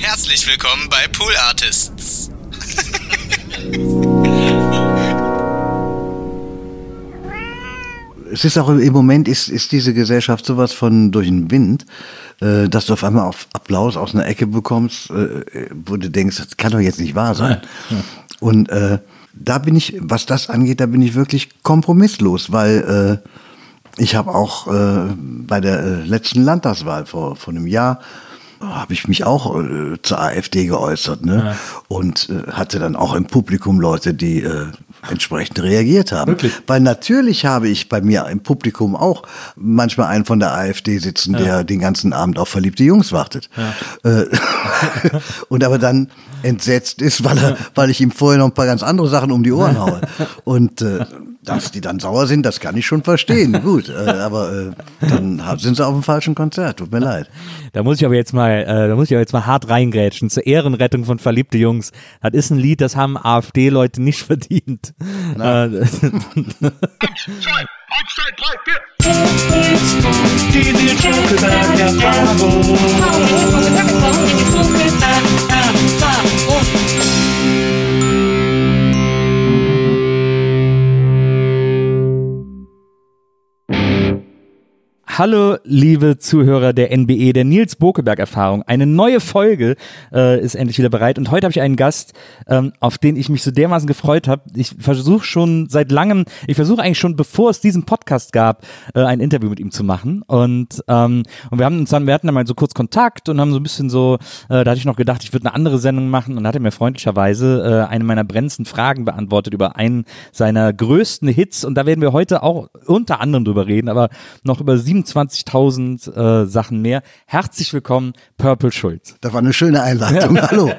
Herzlich willkommen bei Pool Artists. es ist auch im Moment ist, ist diese Gesellschaft sowas von durch den Wind, äh, dass du auf einmal auf Applaus aus einer Ecke bekommst, äh, wo du denkst, das kann doch jetzt nicht wahr sein. Ja. Und äh, da bin ich, was das angeht, da bin ich wirklich kompromisslos, weil äh, ich habe auch äh, bei der letzten Landtagswahl vor, vor einem Jahr habe ich mich auch äh, zur AfD geäußert ne? Ja. und äh, hatte dann auch im Publikum Leute, die äh, entsprechend reagiert haben. Wirklich? Weil natürlich habe ich bei mir im Publikum auch manchmal einen von der AfD sitzen, ja. der den ganzen Abend auf verliebte Jungs wartet. Ja. Äh, und aber dann entsetzt ist, weil, er, weil ich ihm vorher noch ein paar ganz andere Sachen um die Ohren haue. Und äh, dass die dann sauer sind, das kann ich schon verstehen. Gut, äh, aber äh, dann sind sie auf dem falschen Konzert. Tut mir leid. Da muss ich aber jetzt mal, äh, da muss ich aber jetzt mal hart reingrätschen zur Ehrenrettung von verliebte Jungs. Das ist ein Lied, das haben AfD-Leute nicht verdient. Äh, eins, zwei, eins, zwei, drei, vier. Die Nils Buckelberg Hallo, liebe Zuhörer der NBE, der Nils Bokeberg-Erfahrung. Eine neue Folge äh, ist endlich wieder bereit. Und heute habe ich einen Gast, ähm, auf den ich mich so dermaßen gefreut habe. Ich versuche schon seit langem, ich versuche eigentlich schon, bevor es diesen Podcast gab, äh, ein Interview mit ihm zu machen. Und, ähm, und wir haben uns dann, wir hatten dann mal so kurz Kontakt und haben so ein bisschen so, äh, da hatte ich noch gedacht, ich würde eine andere Sendung machen und hat er mir freundlicherweise äh, eine meiner brennendsten Fragen beantwortet über einen seiner größten Hits. Und da werden wir heute auch unter anderem drüber reden, aber noch über sieben 25.000 äh, Sachen mehr. Herzlich willkommen, Purple Schulz. Das war eine schöne Einladung. Hallo.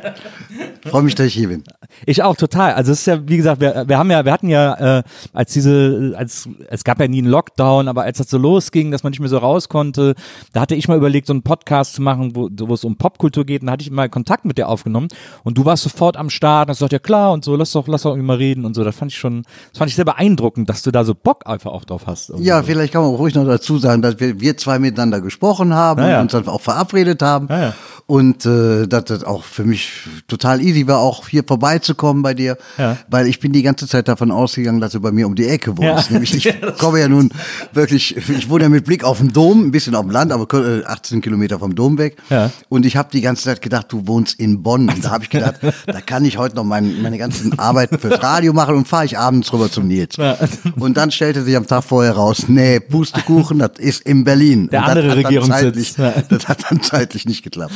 Freue mich, dass ich hier bin. Ich auch total. Also es ist ja, wie gesagt, wir, wir haben ja, wir hatten ja, äh, als diese, als es gab ja nie einen Lockdown, aber als das so losging, dass man nicht mehr so raus konnte, da hatte ich mal überlegt, so einen Podcast zu machen, wo, wo es um Popkultur geht. Und da hatte ich mal Kontakt mit dir aufgenommen und du warst sofort am Start und hast gesagt, ja klar und so, lass doch, lass doch irgendwie mal reden und so. Das fand ich schon, das fand ich sehr beeindruckend, dass du da so Bock einfach auch drauf hast. Ja, vielleicht kann man ruhig noch dazu sagen, dass wir, wir zwei miteinander gesprochen haben ja, ja. und uns dann auch verabredet haben. Ja, und äh, dass das auch für mich total easy war, auch hier vorbeizukommen bei dir, ja. weil ich bin die ganze Zeit davon ausgegangen, dass du bei mir um die Ecke wohnst. Ja. Nämlich ich komme ja nun wirklich, ich wohne ja mit Blick auf den Dom, ein bisschen auf dem Land, aber 18 Kilometer vom Dom weg. Ja. Und ich habe die ganze Zeit gedacht, du wohnst in Bonn. Und da habe ich gedacht, da kann ich heute noch mein, meine ganzen Arbeiten fürs Radio machen und fahre ich abends rüber zum Nils. Ja. Und dann stellte sich am Tag vorher raus, nee, Pustekuchen, das ist in Berlin. Der andere Regierungssitz. Das hat dann zeitlich nicht geklappt.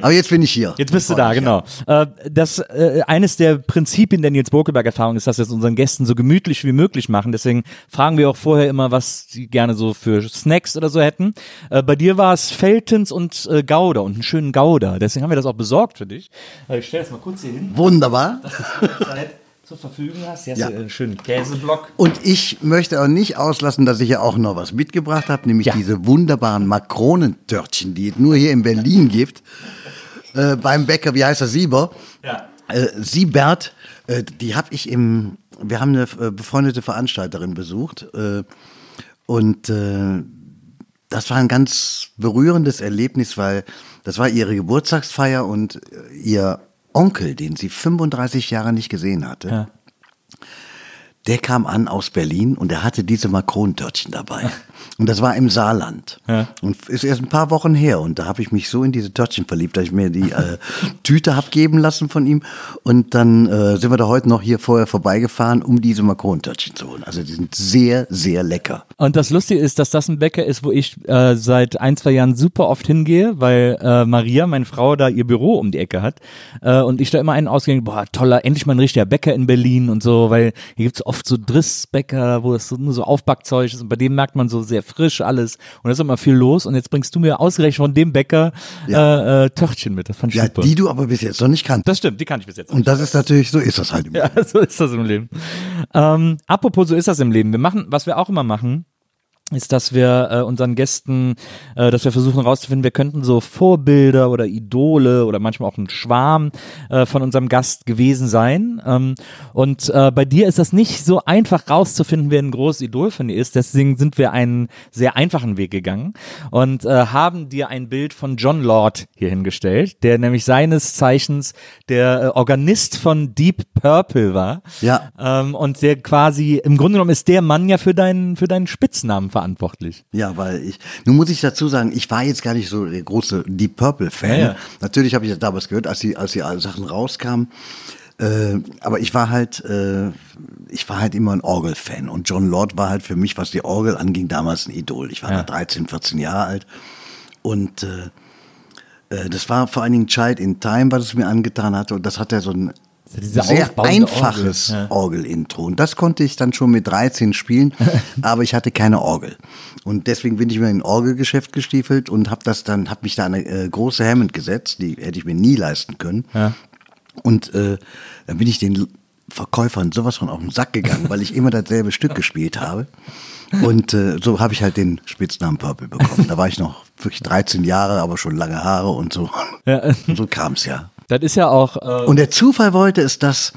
Aber jetzt bin ich hier. Jetzt bist du da, genau. Äh, das, äh, eines der Prinzipien der Nils Bokeberg-Erfahrung ist, dass wir es unseren Gästen so gemütlich wie möglich machen. Deswegen fragen wir auch vorher immer, was sie gerne so für Snacks oder so hätten. Äh, bei dir war es Feltens und Gouda und einen schönen Gouda. Deswegen haben wir das auch besorgt für dich. Ich stelle das mal kurz hier hin. Wunderbar zur Verfügung hast. Hier hast ja. du einen schönen Käseblock. Und ich möchte auch nicht auslassen, dass ich ja auch noch was mitgebracht habe, nämlich ja. diese wunderbaren Makronentörtchen, die es nur hier in Berlin gibt. Äh, beim Bäcker, wie heißt er, Sieber? Ja. Äh, Siebert, äh, die habe ich im, wir haben eine äh, befreundete Veranstalterin besucht äh, und äh, das war ein ganz berührendes Erlebnis, weil das war ihre Geburtstagsfeier und ihr Onkel, den sie 35 Jahre nicht gesehen hatte, ja. der kam an aus Berlin und er hatte diese Makronentörtchen dabei. Und das war im Saarland. Ja. Und ist erst ein paar Wochen her. Und da habe ich mich so in diese Törtchen verliebt, dass ich mir die äh, Tüte habe geben lassen von ihm. Und dann äh, sind wir da heute noch hier vorher vorbeigefahren, um diese Makronentörtchen zu holen. Also die sind sehr, sehr lecker. Und das Lustige ist, dass das ein Bäcker ist, wo ich äh, seit ein, zwei Jahren super oft hingehe, weil äh, Maria, meine Frau, da ihr Büro um die Ecke hat. Äh, und ich da immer einen ausgehe, boah, toller, endlich mal ein richtiger Bäcker in Berlin und so, weil hier gibt es oft so Drissbäcker, wo es so, nur so Aufbackzeug ist. Und bei dem merkt man so sehr frisch alles und da ist immer viel los und jetzt bringst du mir ausgerechnet von dem Bäcker ja. äh, äh, Törtchen mit. Das fand ich ja, super. die du aber bis jetzt noch nicht kanntest. Das stimmt, die kann ich bis jetzt. Und das ist natürlich, so ist das halt im Leben. Ja, so ist das im Leben. Ähm, apropos, so ist das im Leben. Wir machen, was wir auch immer machen, ist, dass wir äh, unseren Gästen, äh, dass wir versuchen herauszufinden, wir könnten so Vorbilder oder Idole oder manchmal auch ein Schwarm äh, von unserem Gast gewesen sein. Ähm, und äh, bei dir ist das nicht so einfach rauszufinden, wer ein großes Idol von dir ist. Deswegen sind wir einen sehr einfachen Weg gegangen und äh, haben dir ein Bild von John Lord hier hingestellt, der nämlich seines Zeichens der äh, Organist von Deep Purple war. Ja. Ähm, und der quasi, im Grunde genommen ist der Mann ja für deinen, für deinen Spitznamen verantwortlich. Ja, weil ich, nun muss ich dazu sagen, ich war jetzt gar nicht so der große Deep Purple-Fan. Ja, ja. Natürlich habe ich das damals gehört, als die, als die Sachen rauskamen. Äh, aber ich war halt, äh, ich war halt immer ein Orgel-Fan und John Lord war halt für mich, was die Orgel anging, damals ein Idol. Ich war Ja. da 13, 14 Jahre alt und äh, äh, das war vor allen Dingen Child in Time, was es mir angetan hatte und das hat ja so ein diese sehr einfaches Orgel, ja. Orgelintro. Und das konnte ich dann schon mit 13 spielen, aber ich hatte keine Orgel. Und deswegen bin ich mir in ein Orgelgeschäft gestiefelt und habe das dann, habe mich da eine äh, große Hammond gesetzt, die hätte ich mir nie leisten können. Ja. Und äh, dann bin ich den Verkäufern sowas von auf den Sack gegangen, weil ich immer dasselbe Stück gespielt habe. Und äh, so habe ich halt den Spitznamen Purple bekommen. Da war ich noch wirklich 13 Jahre, aber schon lange Haare und so. Ja. Und so kam es ja. Das ist ja auch, äh, Und der Zufall wollte es, dass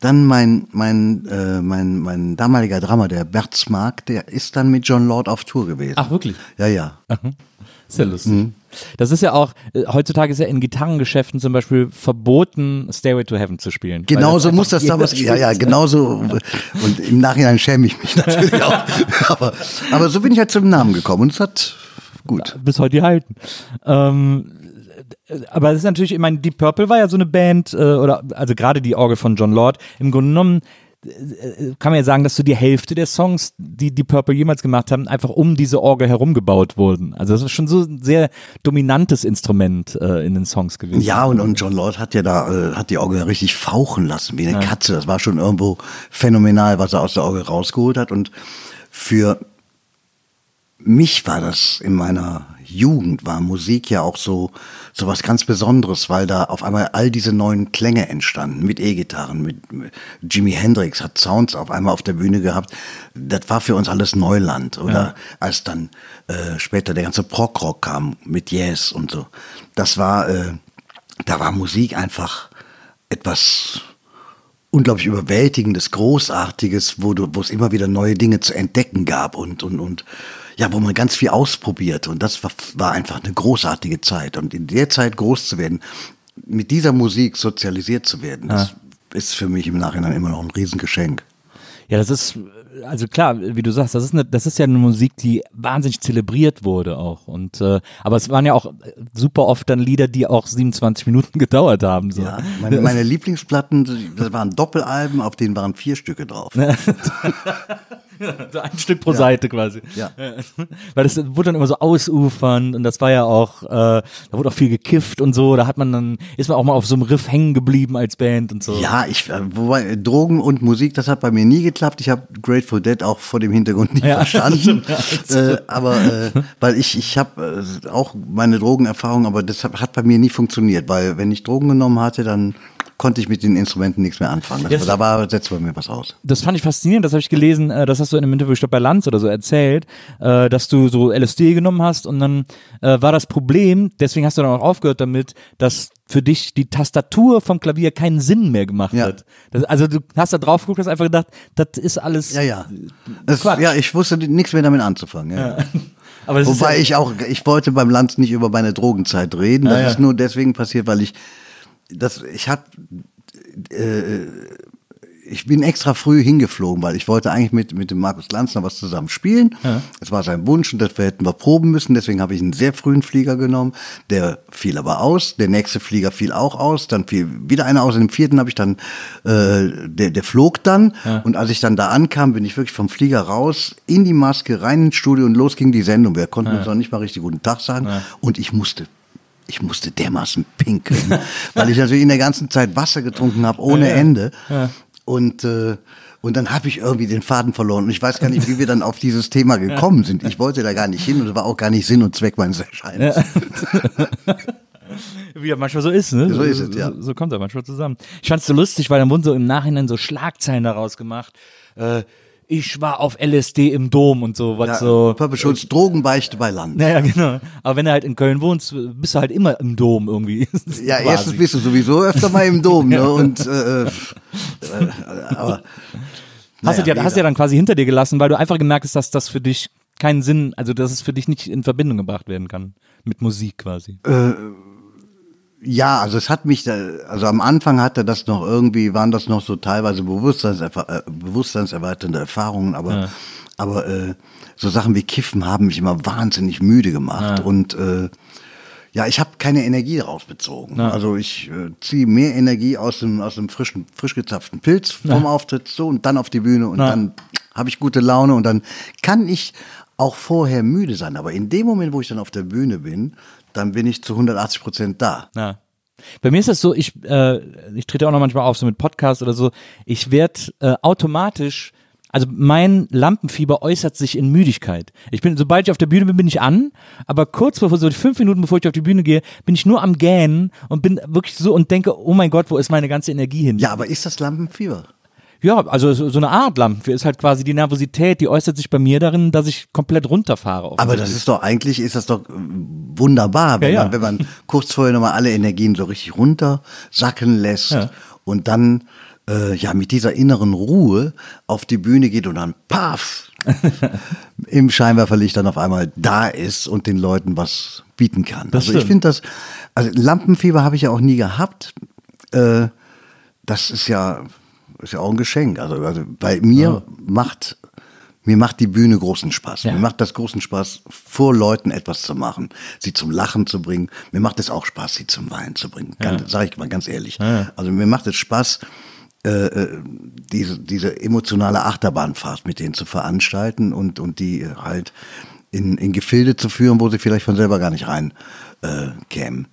dann mein, mein, äh, mein, mein damaliger Drummer, der Bertzmark, der ist dann mit John Lord auf Tour gewesen. ach wirklich? Ja, ja. Ist ja lustig. Mhm. Das ist ja auch, äh, heutzutage ist ja in Gitarrengeschäften zum Beispiel verboten, Stairway to Heaven zu spielen. Weil Genau so einfach muss das damals, ja, ja, spielt. genau so. Und im Nachhinein schäme ich mich natürlich auch. Aber, aber so bin ich halt zum Namen gekommen und es hat gut. Bis heute gehalten. Ähm, äh, aber es ist natürlich, ich meine, Deep Purple war ja so eine Band, äh, oder also gerade die Orgel von John Lord, im Grunde genommen äh, kann man ja sagen, dass so die Hälfte der Songs, die die Purple jemals gemacht haben, einfach um diese Orgel herum gebaut wurden. Also das ist schon so ein sehr dominantes Instrument äh, in den Songs gewesen. Ja, und, und John Lord hat ja da, äh, hat die Orgel richtig fauchen lassen, wie eine Katze. Das war schon irgendwo phänomenal, was er aus der Orgel rausgeholt hat. Und für mich war das in meiner Jugend, war Musik ja auch so, so was ganz Besonderes, weil da auf einmal all diese neuen Klänge entstanden, mit E-Gitarren, mit, mit Jimi Hendrix hat Sounds auf einmal auf der Bühne gehabt. Das war für uns alles Neuland. Oder als dann äh, später der ganze Prog-Rock kam mit Yes und so. Das war, äh, da war Musik einfach etwas unglaublich überwältigendes, großartiges, wo du, wo es immer wieder neue Dinge zu entdecken gab und und und ja, wo man ganz viel ausprobiert und das war, war einfach eine großartige Zeit und in der Zeit groß zu werden, mit dieser Musik sozialisiert zu werden, das ist für mich im Nachhinein immer noch ein Riesengeschenk. Ja, das ist, also klar, wie du sagst, das ist, eine, das ist ja eine Musik, die wahnsinnig zelebriert wurde auch. Und äh, aber es waren ja auch super oft dann Lieder, die auch 27 Minuten gedauert haben. So. Ja, meine, meine Lieblingsplatten, das waren Doppelalben, auf denen waren vier Stücke drauf. So ein Stück pro Seite quasi. Ja. Weil das wurde dann immer so ausufern und das war ja auch, äh, da wurde auch viel gekifft und so. Da hat man dann, ist man auch mal auf so einem Riff hängen geblieben als Band und so. Ja, ich, äh, wobei Drogen und Musik, das hat bei mir nie geklappt. Ich habe Grateful Dead auch vor dem Hintergrund nie Ja, verstanden. äh, aber äh, weil ich, ich habe äh, auch meine Drogenerfahrung, aber das hat bei mir nie funktioniert, weil wenn ich Drogen genommen hatte, dann konnte ich mit den Instrumenten nichts mehr anfangen. Das. Da war setzt bei mir was aus. Das fand ich faszinierend, das habe ich gelesen, äh, das hast du in einem Interview, ich glaube bei Lanz oder so erzählt, äh, dass du so LSD genommen hast und dann äh, war das Problem, deswegen hast du dann auch aufgehört damit, dass für dich die Tastatur vom Klavier keinen Sinn mehr gemacht Ja. hat. Das, also du hast da drauf geguckt, hast einfach gedacht, das ist alles. Ja, ja. Das, ja, ich wusste nichts mehr damit anzufangen. Ja. Das ist Wobei ja, ich auch, ich wollte beim Lanz nicht über meine Drogenzeit reden. Das Ah, ja. ist nur deswegen passiert, weil ich, das, ich hab, äh, ich bin extra früh hingeflogen, weil ich wollte eigentlich mit, mit dem Markus Lanz noch was zusammen spielen. Das war sein Wunsch und das hätten wir proben müssen. Deswegen habe ich einen sehr frühen Flieger genommen. Der fiel aber aus. Der nächste Flieger fiel auch aus. Dann fiel wieder einer aus. Und im vierten habe ich dann, äh, der, der flog dann. Und als ich dann da ankam, bin ich wirklich vom Flieger raus, in die Maske, rein ins Studio und los ging die Sendung. Wir konnten uns noch nicht mal richtig guten Tag sagen. Und ich musste ich musste dermaßen pinkeln, weil ich natürlich in der ganzen Zeit Wasser getrunken habe ohne Ende. Und äh, und dann habe ich irgendwie den Faden verloren. Und ich weiß gar nicht, wie wir dann auf dieses Thema gekommen sind. Ich wollte da gar nicht hin und das war auch gar nicht Sinn und Zweck meines Erscheinens. wie das manchmal so ist, ne? So ist es, ja. So, so kommt er manchmal zusammen. Ich fand es so lustig, weil dann wurden so im Nachhinein so Schlagzeilen daraus gemacht. Äh, ich war auf LSD im Dom und so, was Ja, so. Purple Schulz, Drogenbeichte bei Land. Naja, genau. Aber wenn du halt in Köln wohnst, bist du halt immer im Dom irgendwie. Ja, Quasi. erstens bist du sowieso öfter mal im Dom, ne? Und äh, äh, aber Hast, naja, du ja, hast mega. ja dann quasi hinter dir gelassen, weil du einfach gemerkt hast, dass das für dich keinen Sinn, also dass es für dich nicht in Verbindung gebracht werden kann mit Musik quasi. Ja, also es hat mich, da, also am Anfang hatte das noch irgendwie, waren das noch so teilweise Bewusstseinserfa äh, bewusstseinserweiternde Erfahrungen, aber, aber äh, so Sachen wie Kiffen haben mich immer wahnsinnig müde gemacht und äh, ja, ich habe keine Energie daraus bezogen. Also ich äh, ziehe mehr Energie aus dem, aus dem frischen, frisch gezapften Pilz vom Auftritt so und dann auf die Bühne und dann habe ich gute Laune und dann kann ich auch vorher müde sein. Aber in dem Moment, wo ich dann auf der Bühne bin, dann bin ich zu 180 Prozent da. Ja. Bei mir ist das so, ich, äh, ich trete auch noch manchmal auf, so mit Podcasts oder so. Ich werde äh, automatisch, also mein Lampenfieber äußert sich in Müdigkeit. Ich bin, sobald ich auf der Bühne bin, bin ich an, aber kurz bevor, so fünf Minuten bevor ich auf die Bühne gehe, bin ich nur am Gähnen und bin wirklich so und denke, oh mein Gott, wo ist meine ganze Energie hin? Ja, aber ist das Lampenfieber? Ja, also so, eine Art Lampenfieber ist halt quasi die Nervosität, die äußert sich bei mir darin, dass ich komplett runterfahre. Aber das ist doch eigentlich, ist das doch äh, wunderbar, wenn, Ja, ja. Man, wenn man kurz vorher nochmal alle Energien so richtig runter sacken lässt Ja. und dann äh, ja mit dieser inneren Ruhe auf die Bühne geht und dann paff im Scheinwerferlicht dann auf einmal da ist und den Leuten was bieten kann. Das also ich finde das, also Lampenfieber habe ich ja auch nie gehabt. Äh, das ist ja, ist ja auch ein Geschenk. Also, also bei mir macht mir macht die Bühne großen Spaß. Ja. Mir macht das großen Spaß, vor Leuten etwas zu machen, sie zum Lachen zu bringen. Mir macht es auch Spaß, sie zum Weinen zu bringen. Ganz, Sag ich mal ganz ehrlich. Also mir macht es Spaß, äh, äh, diese, diese emotionale Achterbahnfahrt mit denen zu veranstalten und, und die halt in, in Gefilde zu führen, wo sie vielleicht von selber gar nicht rein äh, kämen.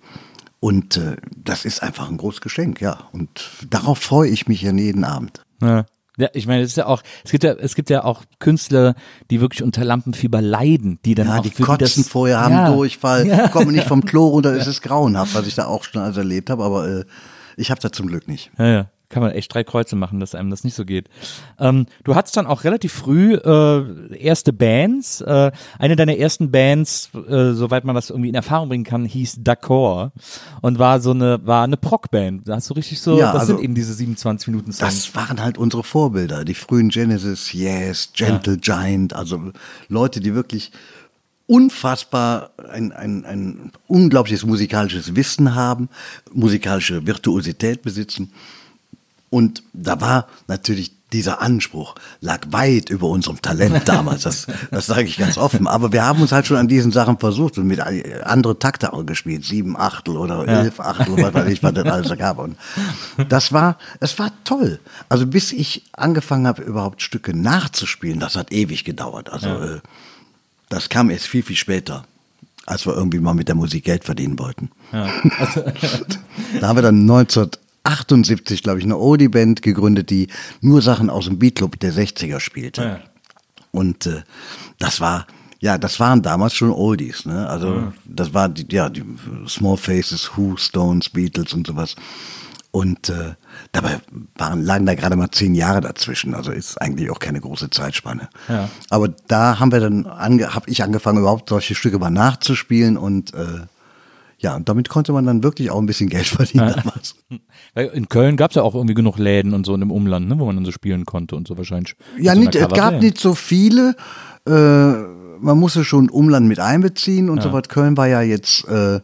Und äh, das ist einfach ein großes Geschenk, ja. Und darauf freue ich mich ja jeden Abend. Ja. Ja, ich meine, es ist ja auch, es gibt ja, es gibt ja auch Künstler, die wirklich unter Lampenfieber leiden, die dann Ja, auch die kotzen das, vorher, haben ja. Durchfall, Ja. kommen nicht vom Klo runter, es ist grauenhaft, was ich da auch schon alles erlebt habe, aber äh, ich habe das zum Glück nicht. Ja, ja. Kann man echt drei Kreuze machen, dass einem das nicht so geht. Ähm, du hattest dann auch relativ früh äh, erste Bands. Äh, eine deiner ersten Bands, äh, soweit man das irgendwie in Erfahrung bringen kann, hieß D'accord und war so eine, war eine Prog-Band. Da hast du richtig so, Ja, das also- sind eben diese 27 Minuten Songs. Das waren halt unsere Vorbilder, die frühen Genesis, Yes, Gentle Giant, also Leute, die wirklich unfassbar ein, ein, ein unglaubliches musikalisches Wissen haben, musikalische Virtuosität besitzen. Und da war natürlich dieser Anspruch, lag weit über unserem Talent damals, das, das sage ich ganz offen. Aber wir haben uns halt schon an diesen Sachen versucht und mit andere Takte auch gespielt, sieben Achtel oder elf Achtel, was weiß ich, was das alles gab. Und das war, es war toll. Also bis ich angefangen habe, überhaupt Stücke nachzuspielen, das hat ewig gedauert. Also äh, das kam erst viel, viel später, als wir irgendwie mal mit der Musik Geld verdienen wollten. da haben wir dann 1978, glaube ich, eine Oldie-Band gegründet, die nur Sachen aus dem Beatclub der 60er spielte. Ja. Und äh, das war, ja, das waren damals schon Oldies. Ne? Also das war die, ja, die Small Faces, Who, Stones, Beatles und sowas. Und äh, dabei waren, lagen da gerade mal zehn Jahre dazwischen. Also ist eigentlich auch keine große Zeitspanne. Ja. Aber da haben wir dann, ange, habe ich angefangen, überhaupt solche Stücke mal nachzuspielen und äh, ja, und damit konnte man dann wirklich auch ein bisschen Geld verdienen damals. In Köln gab es ja auch irgendwie genug Läden und so und im Umland, ne, wo man dann so spielen konnte und so wahrscheinlich. Ja, so nicht, es gab nicht so viele. Äh, man musste schon Umland mit einbeziehen und so was. Köln war ja jetzt, äh,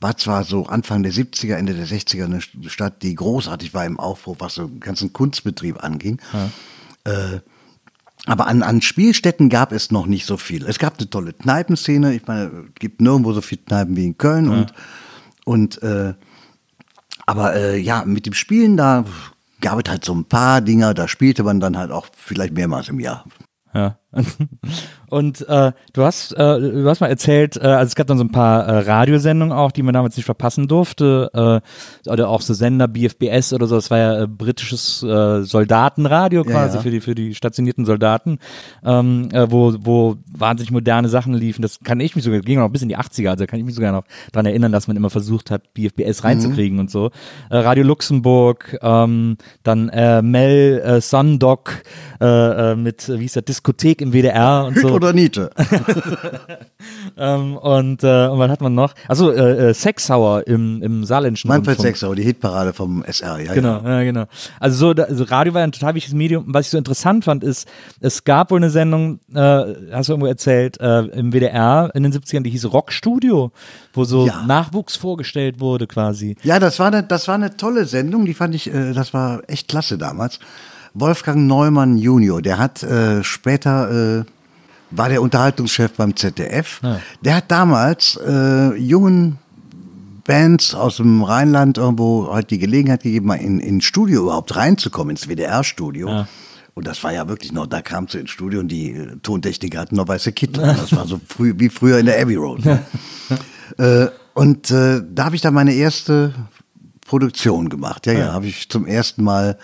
war zwar so Anfang der 70er, Ende der 60er eine Stadt, die großartig war im Aufbruch, was so den ganzen Kunstbetrieb anging. Äh, aber an, an Spielstätten gab es noch nicht so viel. Es gab eine tolle Kneipenszene. Ich meine, es gibt nirgendwo so viele Kneipen wie in Köln. Und, und äh, aber äh, ja, mit dem Spielen, da gab es halt so ein paar Dinger, da spielte man dann halt auch vielleicht mehrmals im Jahr. Ja. Und äh, du hast äh, du hast mal erzählt, äh, also es gab dann so ein paar äh, Radiosendungen auch, die man damals nicht verpassen durfte, äh, oder auch so Sender BFBS oder so. Das war ja äh, britisches äh, Soldatenradio quasi ja. für die für die stationierten Soldaten, ähm, äh, wo wo wahnsinnig moderne Sachen liefen. Das kann ich mich sogar ging noch bis in die 80er, also kann ich mich sogar noch dran erinnern, dass man immer versucht hat, BFBS reinzukriegen und so. Äh, Radio Luxemburg, ähm, dann äh, Mel äh, Sundoc äh, äh, mit äh, wie hieß der Diskothek im WDR und so. Oder Niete. Ähm, und, äh, und was hat man noch? Also äh, Sexhauer im, im saarländischen Manfred Rundfunk. Sechsau, die Hitparade vom SR. Ja, Genau, Ja. ja, genau. Also so, da, also Radio war ein total wichtiges Medium. Was ich so interessant fand, ist, es gab wohl eine Sendung, äh, hast du irgendwo erzählt, äh, im WDR in den 70ern, die hieß Rockstudio, wo so Ja. Nachwuchs vorgestellt wurde quasi. Ja, das war, eine, das war eine tolle Sendung, die fand ich, äh, das war echt klasse damals. Wolfgang Neumann Junior, der hat äh, später, äh, war der Unterhaltungschef beim ZDF. Der hat damals äh, jungen Bands aus dem Rheinland irgendwo halt die Gelegenheit gegeben, mal in, in ein Studio überhaupt reinzukommen, ins WDR-Studio. Und das war ja wirklich noch, da kam sie ins Studio und die äh, Tontechniker hatten noch weiße Kittel. Das war so früh, wie früher in der Abbey Road. Ne? Äh, und äh, da habe ich dann meine erste Produktion gemacht. Ja, ja, habe ich zum ersten Mal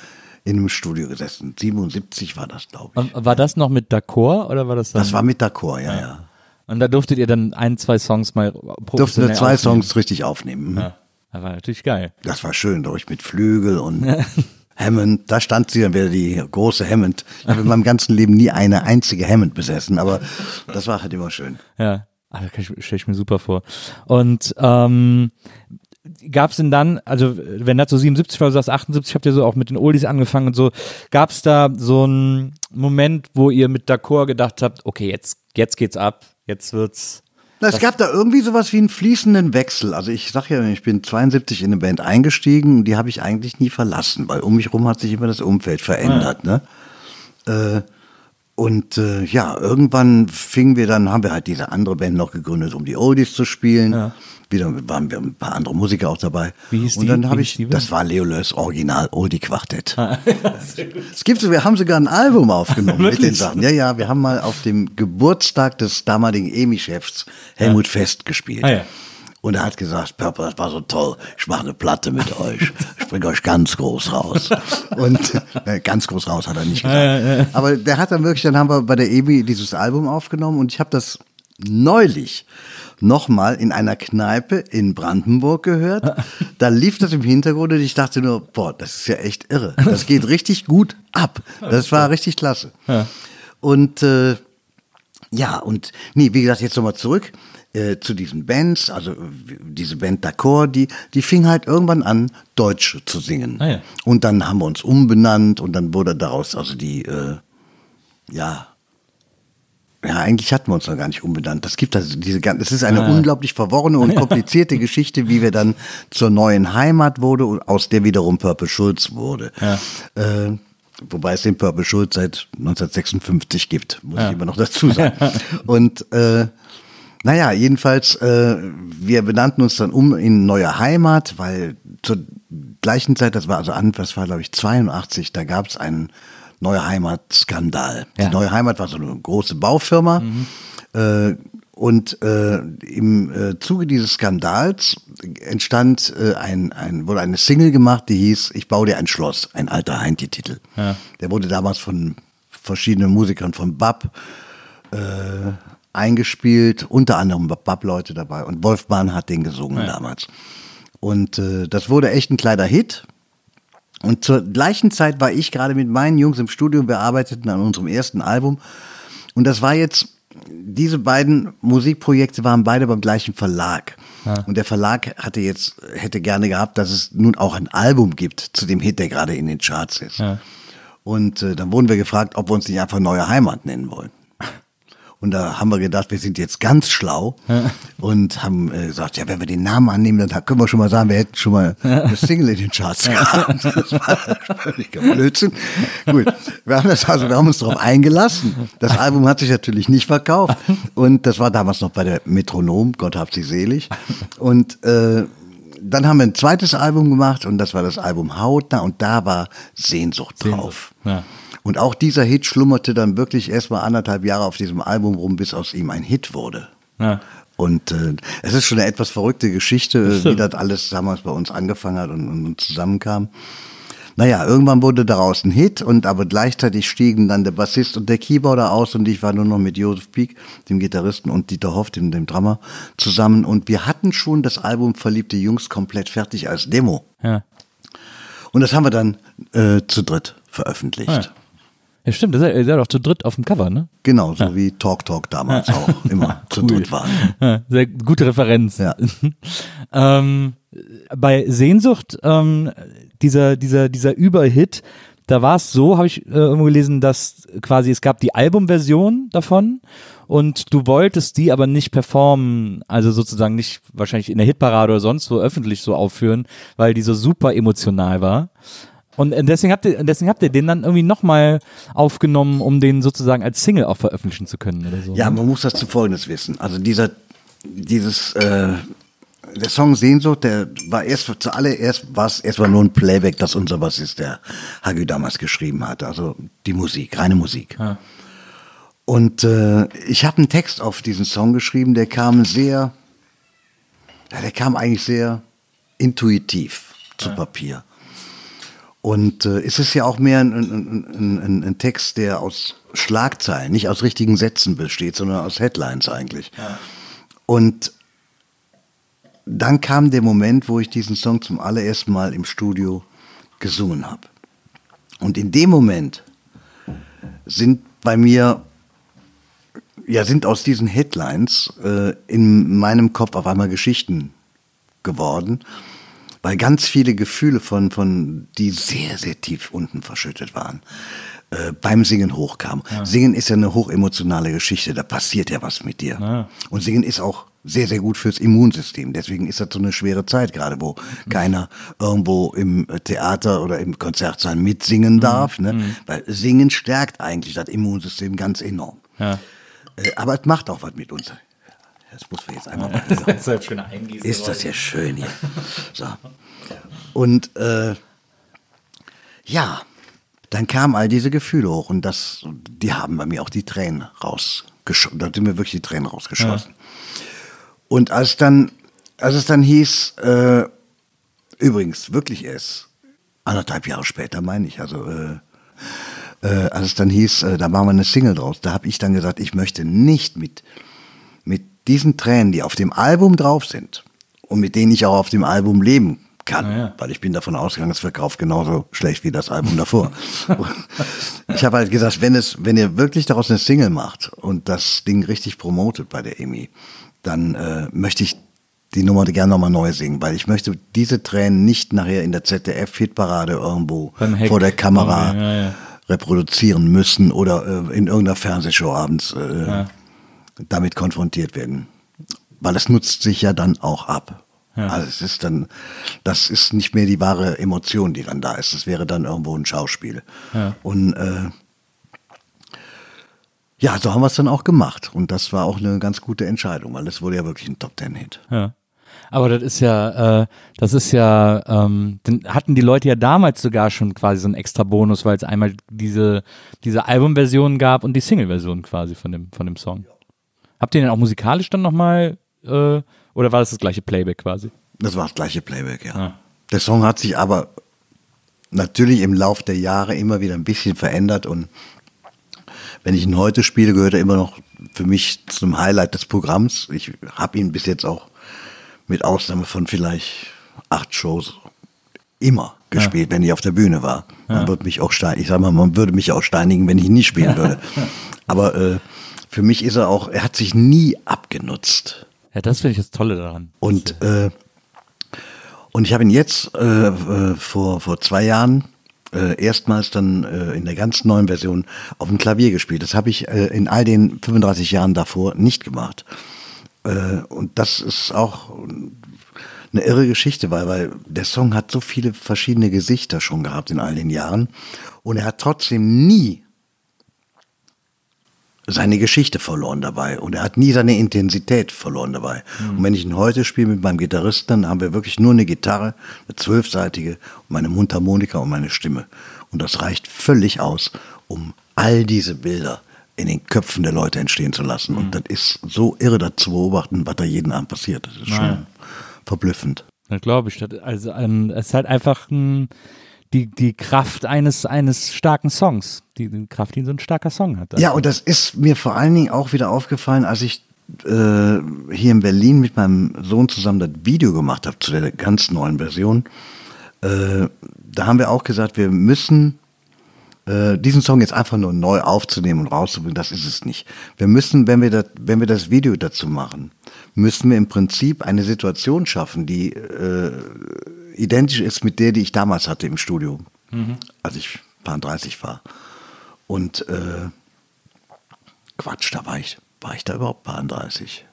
in einem Studio gesessen. 77 war das, glaube ich. Und war das noch mit D'accord oder war das dann? Das war mit D'accord, ja, ja. und da durftet ihr dann ein, zwei Songs mal Durften wir zwei aufnehmen. Songs richtig aufnehmen. Ja, das war natürlich geil. Das war schön, durch mit Flügel und Hammond. Da stand sie dann wieder die große Hammond. Ich habe in meinem ganzen Leben nie eine einzige Hammond besessen, aber das war halt immer schön. Ja, ah, das stelle ich mir super vor. Und ähm, gab es denn dann, also wenn das so 77 war, du sagst 78, habt ihr so auch mit den Oldies angefangen und so, gab es da so einen Moment, wo ihr mit D'accord gedacht habt, okay, jetzt, jetzt geht's ab, jetzt wird's. Na, es gab da irgendwie sowas wie einen fließenden Wechsel. Also ich sag ja, ich bin 72 in eine Band eingestiegen und die habe ich eigentlich nie verlassen, weil um mich rum hat sich immer das Umfeld verändert. Ne? Äh, und äh, ja, irgendwann fingen wir dann, haben wir halt diese andere Band noch gegründet, um die Oldies zu spielen. Wieder waren wir ein paar andere Musiker auch dabei. Wie hieß und die? dann habe ich, das war Leo Lös Original Oldie Quartett. Es gibt so, wir haben sogar ein Album aufgenommen mit den? Sachen. Ja, ja, wir haben mal auf dem Geburtstag des damaligen EMI-Chefs Helmut Fest gespielt. Ah, ja. Und er hat gesagt, Papa, das war so toll, ich mache eine Platte mit euch, ich bringe euch ganz groß raus. Und äh, ganz groß raus hat er nicht gesagt. Aber der hat dann wirklich, dann haben wir bei der EMI dieses Album aufgenommen und ich habe das neulich nochmal in einer Kneipe in Brandenburg gehört. Da lief das im Hintergrund und ich dachte nur, boah, das ist ja echt irre. Das geht richtig gut ab. Das war richtig klasse. Und äh, ja, und nee, wie gesagt, jetzt nochmal zurück äh, zu diesen Bands, also diese Band D'accord, die, die fing halt irgendwann an, Deutsch zu singen. Ah, ja. Und dann haben wir uns umbenannt und dann wurde daraus also die, äh, ja, ja, eigentlich hatten wir uns noch gar nicht umbenannt. Das gibt also diese ganze, es ist eine unglaublich verworrene und komplizierte Geschichte, wie wir dann zur neuen Heimat wurde und aus der wiederum Purple Schulz wurde. Äh, wobei es den Purple Schulz seit 1956 gibt, muss ich immer noch dazu sagen. und äh, naja, jedenfalls, äh, wir benannten uns dann um in neue Heimat, weil zur gleichen Zeit, das war also an, das war glaube ich 82, da gab es einen Neue Heimat-Skandal. Ja. Die Neue Heimat war so eine große Baufirma. Äh, und äh, im äh, Zuge dieses Skandals entstand äh, ein, ein, wurde eine Single gemacht, die hieß Ich baue dir ein Schloss, ein alter Heintje-Titel. Der wurde damals von verschiedenen Musikern von Bab äh, eingespielt, unter anderem Bab-Leute dabei. Und Wolfmann hat den gesungen damals. Und äh, das wurde echt ein kleiner Hit. Und zur gleichen Zeit war ich gerade mit meinen Jungs im Studio, wir arbeiteten an unserem ersten Album. Und das war jetzt, diese beiden Musikprojekte waren beide beim gleichen Verlag. Und der Verlag hatte jetzt, hätte gerne gehabt, dass es nun auch ein Album gibt zu dem Hit, der gerade in den Charts ist. Und äh, dann wurden wir gefragt, ob wir uns nicht einfach Neue Heimat nennen wollen. Und da haben wir gedacht, wir sind jetzt ganz schlau und haben äh, gesagt, ja, wenn wir den Namen annehmen, dann können wir schon mal sagen, wir hätten schon mal eine Single in den Charts gehabt. Das war völliger Blödsinn. Gut, wir haben das also, wir haben uns darauf eingelassen. Das Album hat sich natürlich nicht verkauft und das war damals noch bei der Metronom, Gott hab sie selig. Und äh, dann haben wir ein zweites Album gemacht und das war das Album Hautnah und da war Sehnsucht drauf. Ja. Und auch dieser Hit schlummerte dann wirklich erstmal anderthalb Jahre auf diesem Album rum, bis aus ihm ein Hit wurde. Ja. Und äh, es ist schon eine etwas verrückte Geschichte, wie das alles damals bei uns angefangen hat und, und, und zusammenkam. Naja, irgendwann wurde daraus ein Hit und aber gleichzeitig stiegen dann der Bassist und der Keyboarder aus und ich war nur noch mit Josef Pieck, dem Gitarristen und Dieter Hoff, dem, dem Drummer, zusammen und wir hatten schon das Album Verliebte Jungs komplett fertig als Demo. Ja. Und das haben wir dann äh, zu dritt veröffentlicht. Ah, ja. Ja, stimmt, seid, ihr seid auch zu dritt auf dem Cover, ne? Genau, so wie Talk Talk damals auch immer zu dritt waren. Ja, sehr gute Referenz. Ja. ähm, bei Sehnsucht, ähm, dieser, dieser, dieser Überhit, da war es so, habe ich äh, irgendwo gelesen, dass quasi es gab die Albumversion davon und du wolltest die aber nicht performen, also sozusagen nicht wahrscheinlich in der Hitparade oder sonst wo öffentlich so aufführen, weil die so super emotional war. Und deswegen habt ihr, deswegen habt ihr den dann irgendwie nochmal aufgenommen, um den sozusagen als Single auch veröffentlichen zu können oder so. Ja, ne? man muss das zu Folgendes wissen. Also dieser, dieses, äh, der Song Sehnsucht, der war erst, zuallererst war es erstmal nur ein Playback, das unser Bassist, der Hagü damals geschrieben hat. Also die Musik, reine Musik. Ja. Und äh, ich habe einen Text auf diesen Song geschrieben, der kam sehr, ja, der kam eigentlich sehr intuitiv zu Papier. Und äh, es ist ja auch mehr ein, ein, ein, ein, Text, der aus Schlagzeilen, nicht aus richtigen Sätzen besteht, sondern aus Headlines eigentlich. Und dann kam der Moment, wo ich diesen Song zum allerersten Mal im Studio gesungen habe. Und in dem Moment sind bei mir, ja, sind aus diesen Headlines äh, in meinem Kopf auf einmal Geschichten geworden, weil ganz viele Gefühle von, von die sehr, sehr tief unten verschüttet waren, äh, beim Singen hochkamen. Singen ist ja eine hochemotionale Geschichte, da passiert ja was mit dir. Ja. Und Singen ist auch sehr, sehr gut fürs Immunsystem. Deswegen ist das so eine schwere Zeit gerade, wo keiner irgendwo im Theater oder im Konzertsaal mitsingen darf. Ne? Weil Singen stärkt eigentlich das Immunsystem ganz enorm. Ja. Äh, aber es macht auch was mit uns. Das muss man jetzt einmal mal Das ist halt schöne ist das ja schön hier. So. Und äh, ja, dann kamen all diese Gefühle hoch und das, die haben bei mir auch die Tränen rausgeschossen. Da sind mir wirklich die Tränen rausgeschossen. Und als dann, als es dann hieß, äh, übrigens wirklich erst anderthalb Jahre später, meine ich, also äh, äh, als es dann hieß, äh, da machen wir eine Single draus, da habe ich dann gesagt, ich möchte nicht mit diesen Tränen, die auf dem Album drauf sind und mit denen ich auch auf dem Album leben kann, ja. weil ich bin davon ausgegangen, es verkauft genauso schlecht wie das Album davor. ich habe halt gesagt, wenn es, wenn ihr wirklich daraus eine Single macht und das Ding richtig promotet bei der EMI, dann äh, möchte ich die Nummer gerne nochmal neu singen, weil ich möchte diese Tränen nicht nachher in der ZDF-Hitparade irgendwo vor der Kamera Ja, ja. reproduzieren müssen oder äh, in irgendeiner Fernsehshow abends äh, damit konfrontiert werden. Weil es nutzt sich ja dann auch ab. Also es ist dann, das ist nicht mehr die wahre Emotion, die dann da ist. Es wäre dann irgendwo ein Schauspiel. Und äh, ja, so haben wir es dann auch gemacht. Und das war auch eine ganz gute Entscheidung, weil es wurde ja wirklich ein Top Ten Hit. Ja. Aber das ist ja, äh, das ist ja, ähm, dann hatten die Leute ja damals sogar schon quasi so einen extra Bonus, weil es einmal diese, diese Albumversion gab und die Single-Version quasi von dem, von dem Song. Habt ihr den auch musikalisch dann nochmal, äh, oder war das das gleiche Playback quasi? Das war das gleiche Playback, ja. Ah. Der Song hat sich aber natürlich im Lauf der Jahre immer wieder ein bisschen verändert und wenn ich ihn heute spiele, gehört er immer noch für mich zum Highlight des Programms. Ich habe ihn bis jetzt auch mit Ausnahme von vielleicht acht Shows immer gespielt, wenn ich auf der Bühne war. Man würde mich auch steinigen. Ich sag mal, man würde mich auch steinigen, wenn ich ihn nicht spielen würde. Aber äh, für mich ist er auch, er hat sich nie abgenutzt. Ja, das finde ich das Tolle daran. Und, äh, und ich habe ihn jetzt äh, äh, vor, vor zwei Jahren äh, erstmals dann äh, in der ganz neuen Version auf dem Klavier gespielt. Das habe ich äh, in all den 35 Jahren davor nicht gemacht. Äh, und das ist auch eine irre Geschichte, weil, weil der Song hat so viele verschiedene Gesichter schon gehabt in all den Jahren. Und er hat trotzdem nie seine Geschichte verloren dabei und er hat nie seine Intensität verloren dabei. Und wenn ich ihn heute spiele mit meinem Gitarristen, dann haben wir wirklich nur eine Gitarre, eine zwölfseitige, meine Mundharmonika und meine Stimme. Und das reicht völlig aus, um all diese Bilder in den Köpfen der Leute entstehen zu lassen. Und das ist so irre, das zu beobachten, was da jeden Abend passiert. Das ist schon Naja. verblüffend. Das glaube ich. Das, also ähm, es ist halt einfach ein, die, die Kraft eines, eines starken Songs. Die, die Kraft, die so ein starker Song hat. Ja, und das ist mir vor allen Dingen auch wieder aufgefallen, als ich äh, hier in Berlin mit meinem Sohn zusammen das Video gemacht habe zu der ganz neuen Version. Äh, da haben wir auch gesagt, wir müssen äh, diesen Song jetzt einfach nur neu aufzunehmen und rauszubringen, das ist es nicht. Wir müssen, wenn wir das, wenn wir das Video dazu machen, müssen wir im Prinzip eine Situation schaffen, die äh, identisch ist mit der, die ich damals hatte im Studio, als ich paar 30 war. Und äh, Quatsch, da war ich, war ich da überhaupt paar 30?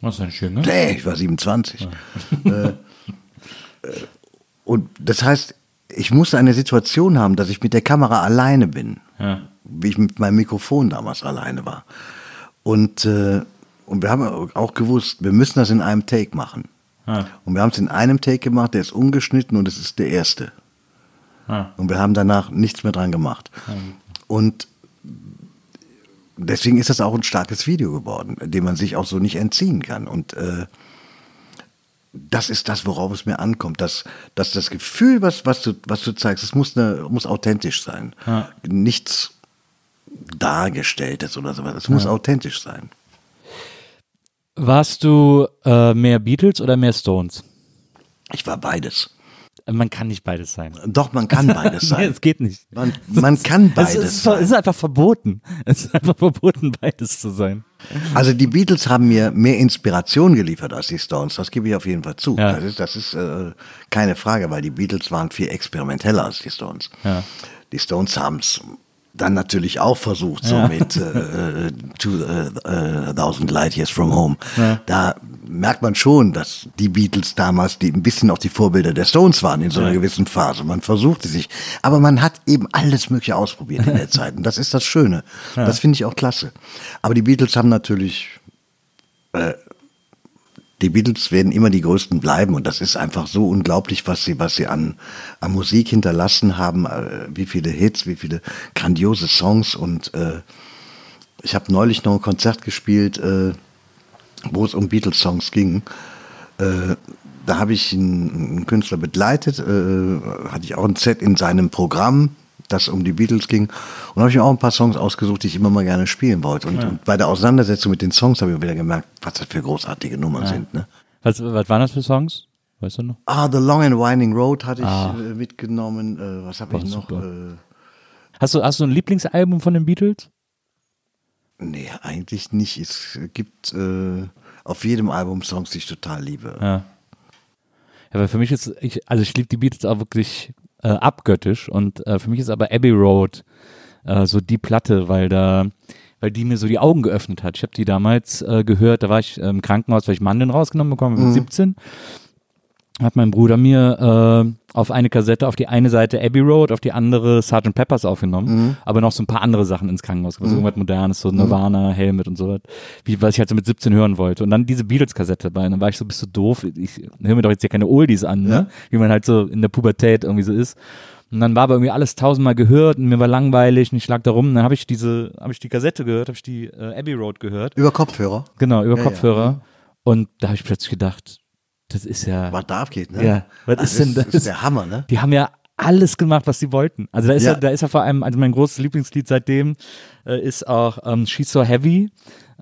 Was ist denn schön, ne? Nee, ich war 27. äh, äh, und das heißt, ich musste eine Situation haben, dass ich mit der Kamera alleine bin. Ja. Wie ich mit meinem Mikrofon damals alleine war. Und, äh, und wir haben auch gewusst, wir müssen das in einem Take machen. Ja. Und wir haben es in einem Take gemacht, der ist ungeschnitten und es ist der erste. Ja. Und wir haben danach nichts mehr dran gemacht. Und deswegen ist das auch ein starkes Video geworden, dem man sich auch so nicht entziehen kann. Und äh, das ist das, worauf es mir ankommt. Dass, dass das Gefühl, was, was, du, was du zeigst, es muss, eine, muss authentisch sein. Ja. Nichts Dargestelltes oder sowas. Es muss authentisch sein. Warst du äh, mehr Beatles oder mehr Stones? Ich war beides. Man kann nicht beides sein. Doch, man kann beides Nee, sein. es geht nicht. Man, man kann Es beides ist, ver- es ist einfach verboten. Es ist einfach verboten, beides zu sein. Also die Beatles haben mir mehr Inspiration geliefert als die Stones, das gebe ich auf jeden Fall zu. Ja. Das ist, das ist äh, keine Frage, weil die Beatles waren viel experimenteller als die Stones. Ja. Die Stones haben es dann natürlich auch versucht, so Ja. mit äh, to, äh, äh, Thousand Light Years from Home. Da merkt man schon, dass die Beatles damals die ein bisschen auch die Vorbilder der Stones waren in so einer Ja. gewissen Phase. Man versuchte sich, aber man hat eben alles Mögliche ausprobiert in der Zeit. Und das ist das Schöne. Das finde ich auch klasse. Aber die Beatles haben natürlich die Beatles werden immer die größten bleiben und das ist einfach so unglaublich, was sie, was sie an, an Musik hinterlassen haben, äh, wie viele Hits, wie viele grandiose Songs und äh, ich habe neulich noch ein Konzert gespielt, äh, wo es um Beatles-Songs ging. Äh, da habe ich einen, einen Künstler begleitet, äh, hatte ich auch ein Set in seinem Programm, das um die Beatles ging. Und habe ich mir auch ein paar Songs ausgesucht, die ich immer mal gerne spielen wollte. Und, und bei der Auseinandersetzung mit den Songs habe ich wieder gemerkt, was das für großartige Nummern sind. Ne? Was, was waren das für Songs? Weißt du noch? Ah, The Long and Winding Road hatte ich äh, mitgenommen. Äh, was habe ich noch? Äh, Hast du, hast du ein Lieblingsalbum von den Beatles? nee, eigentlich nicht. Es gibt äh, auf jedem Album Songs, die ich total liebe. Ja. Ja, weil für mich ist, ich, also ich liebe die Beatles auch wirklich äh, abgöttisch und äh, für mich ist aber Abbey Road äh, so die Platte, weil da, weil die mir so die Augen geöffnet hat. Ich habe die damals äh, gehört, da war ich äh, im Krankenhaus, weil ich Mandeln rausgenommen bekommen, mit 17. Hat mein Bruder mir äh, auf eine Kassette auf die eine Seite Abbey Road, auf die andere Sgt. Peppers aufgenommen, aber noch so ein paar andere Sachen ins Krankenhaus, also irgendwas Modernes, so Nirvana, Helmet und so was, wie, was ich halt so mit 17 hören wollte. Und dann diese Beatles-Kassette dabei. Und dann war ich so, bist du doof? Ich höre mir doch jetzt hier keine Oldies an, ne? Wie man halt so in der Pubertät irgendwie so ist. Und dann war aber irgendwie alles tausendmal gehört und mir war langweilig und ich lag da rum. Und dann habe ich diese, habe ich die Kassette gehört, habe ich die äh, Abbey Road gehört. Über Kopfhörer, Genau, über Ja, Kopfhörer. Und da habe ich plötzlich gedacht, das ist ja. was da abgeht. Ne? Ja, was das ist denn das? Das ist der Hammer, ne? Die haben ja alles gemacht, was sie wollten. Also da ist ja, Ja. da ist ja vor allem, also mein großes Lieblingslied seitdem äh, ist auch ähm, She's So Heavy,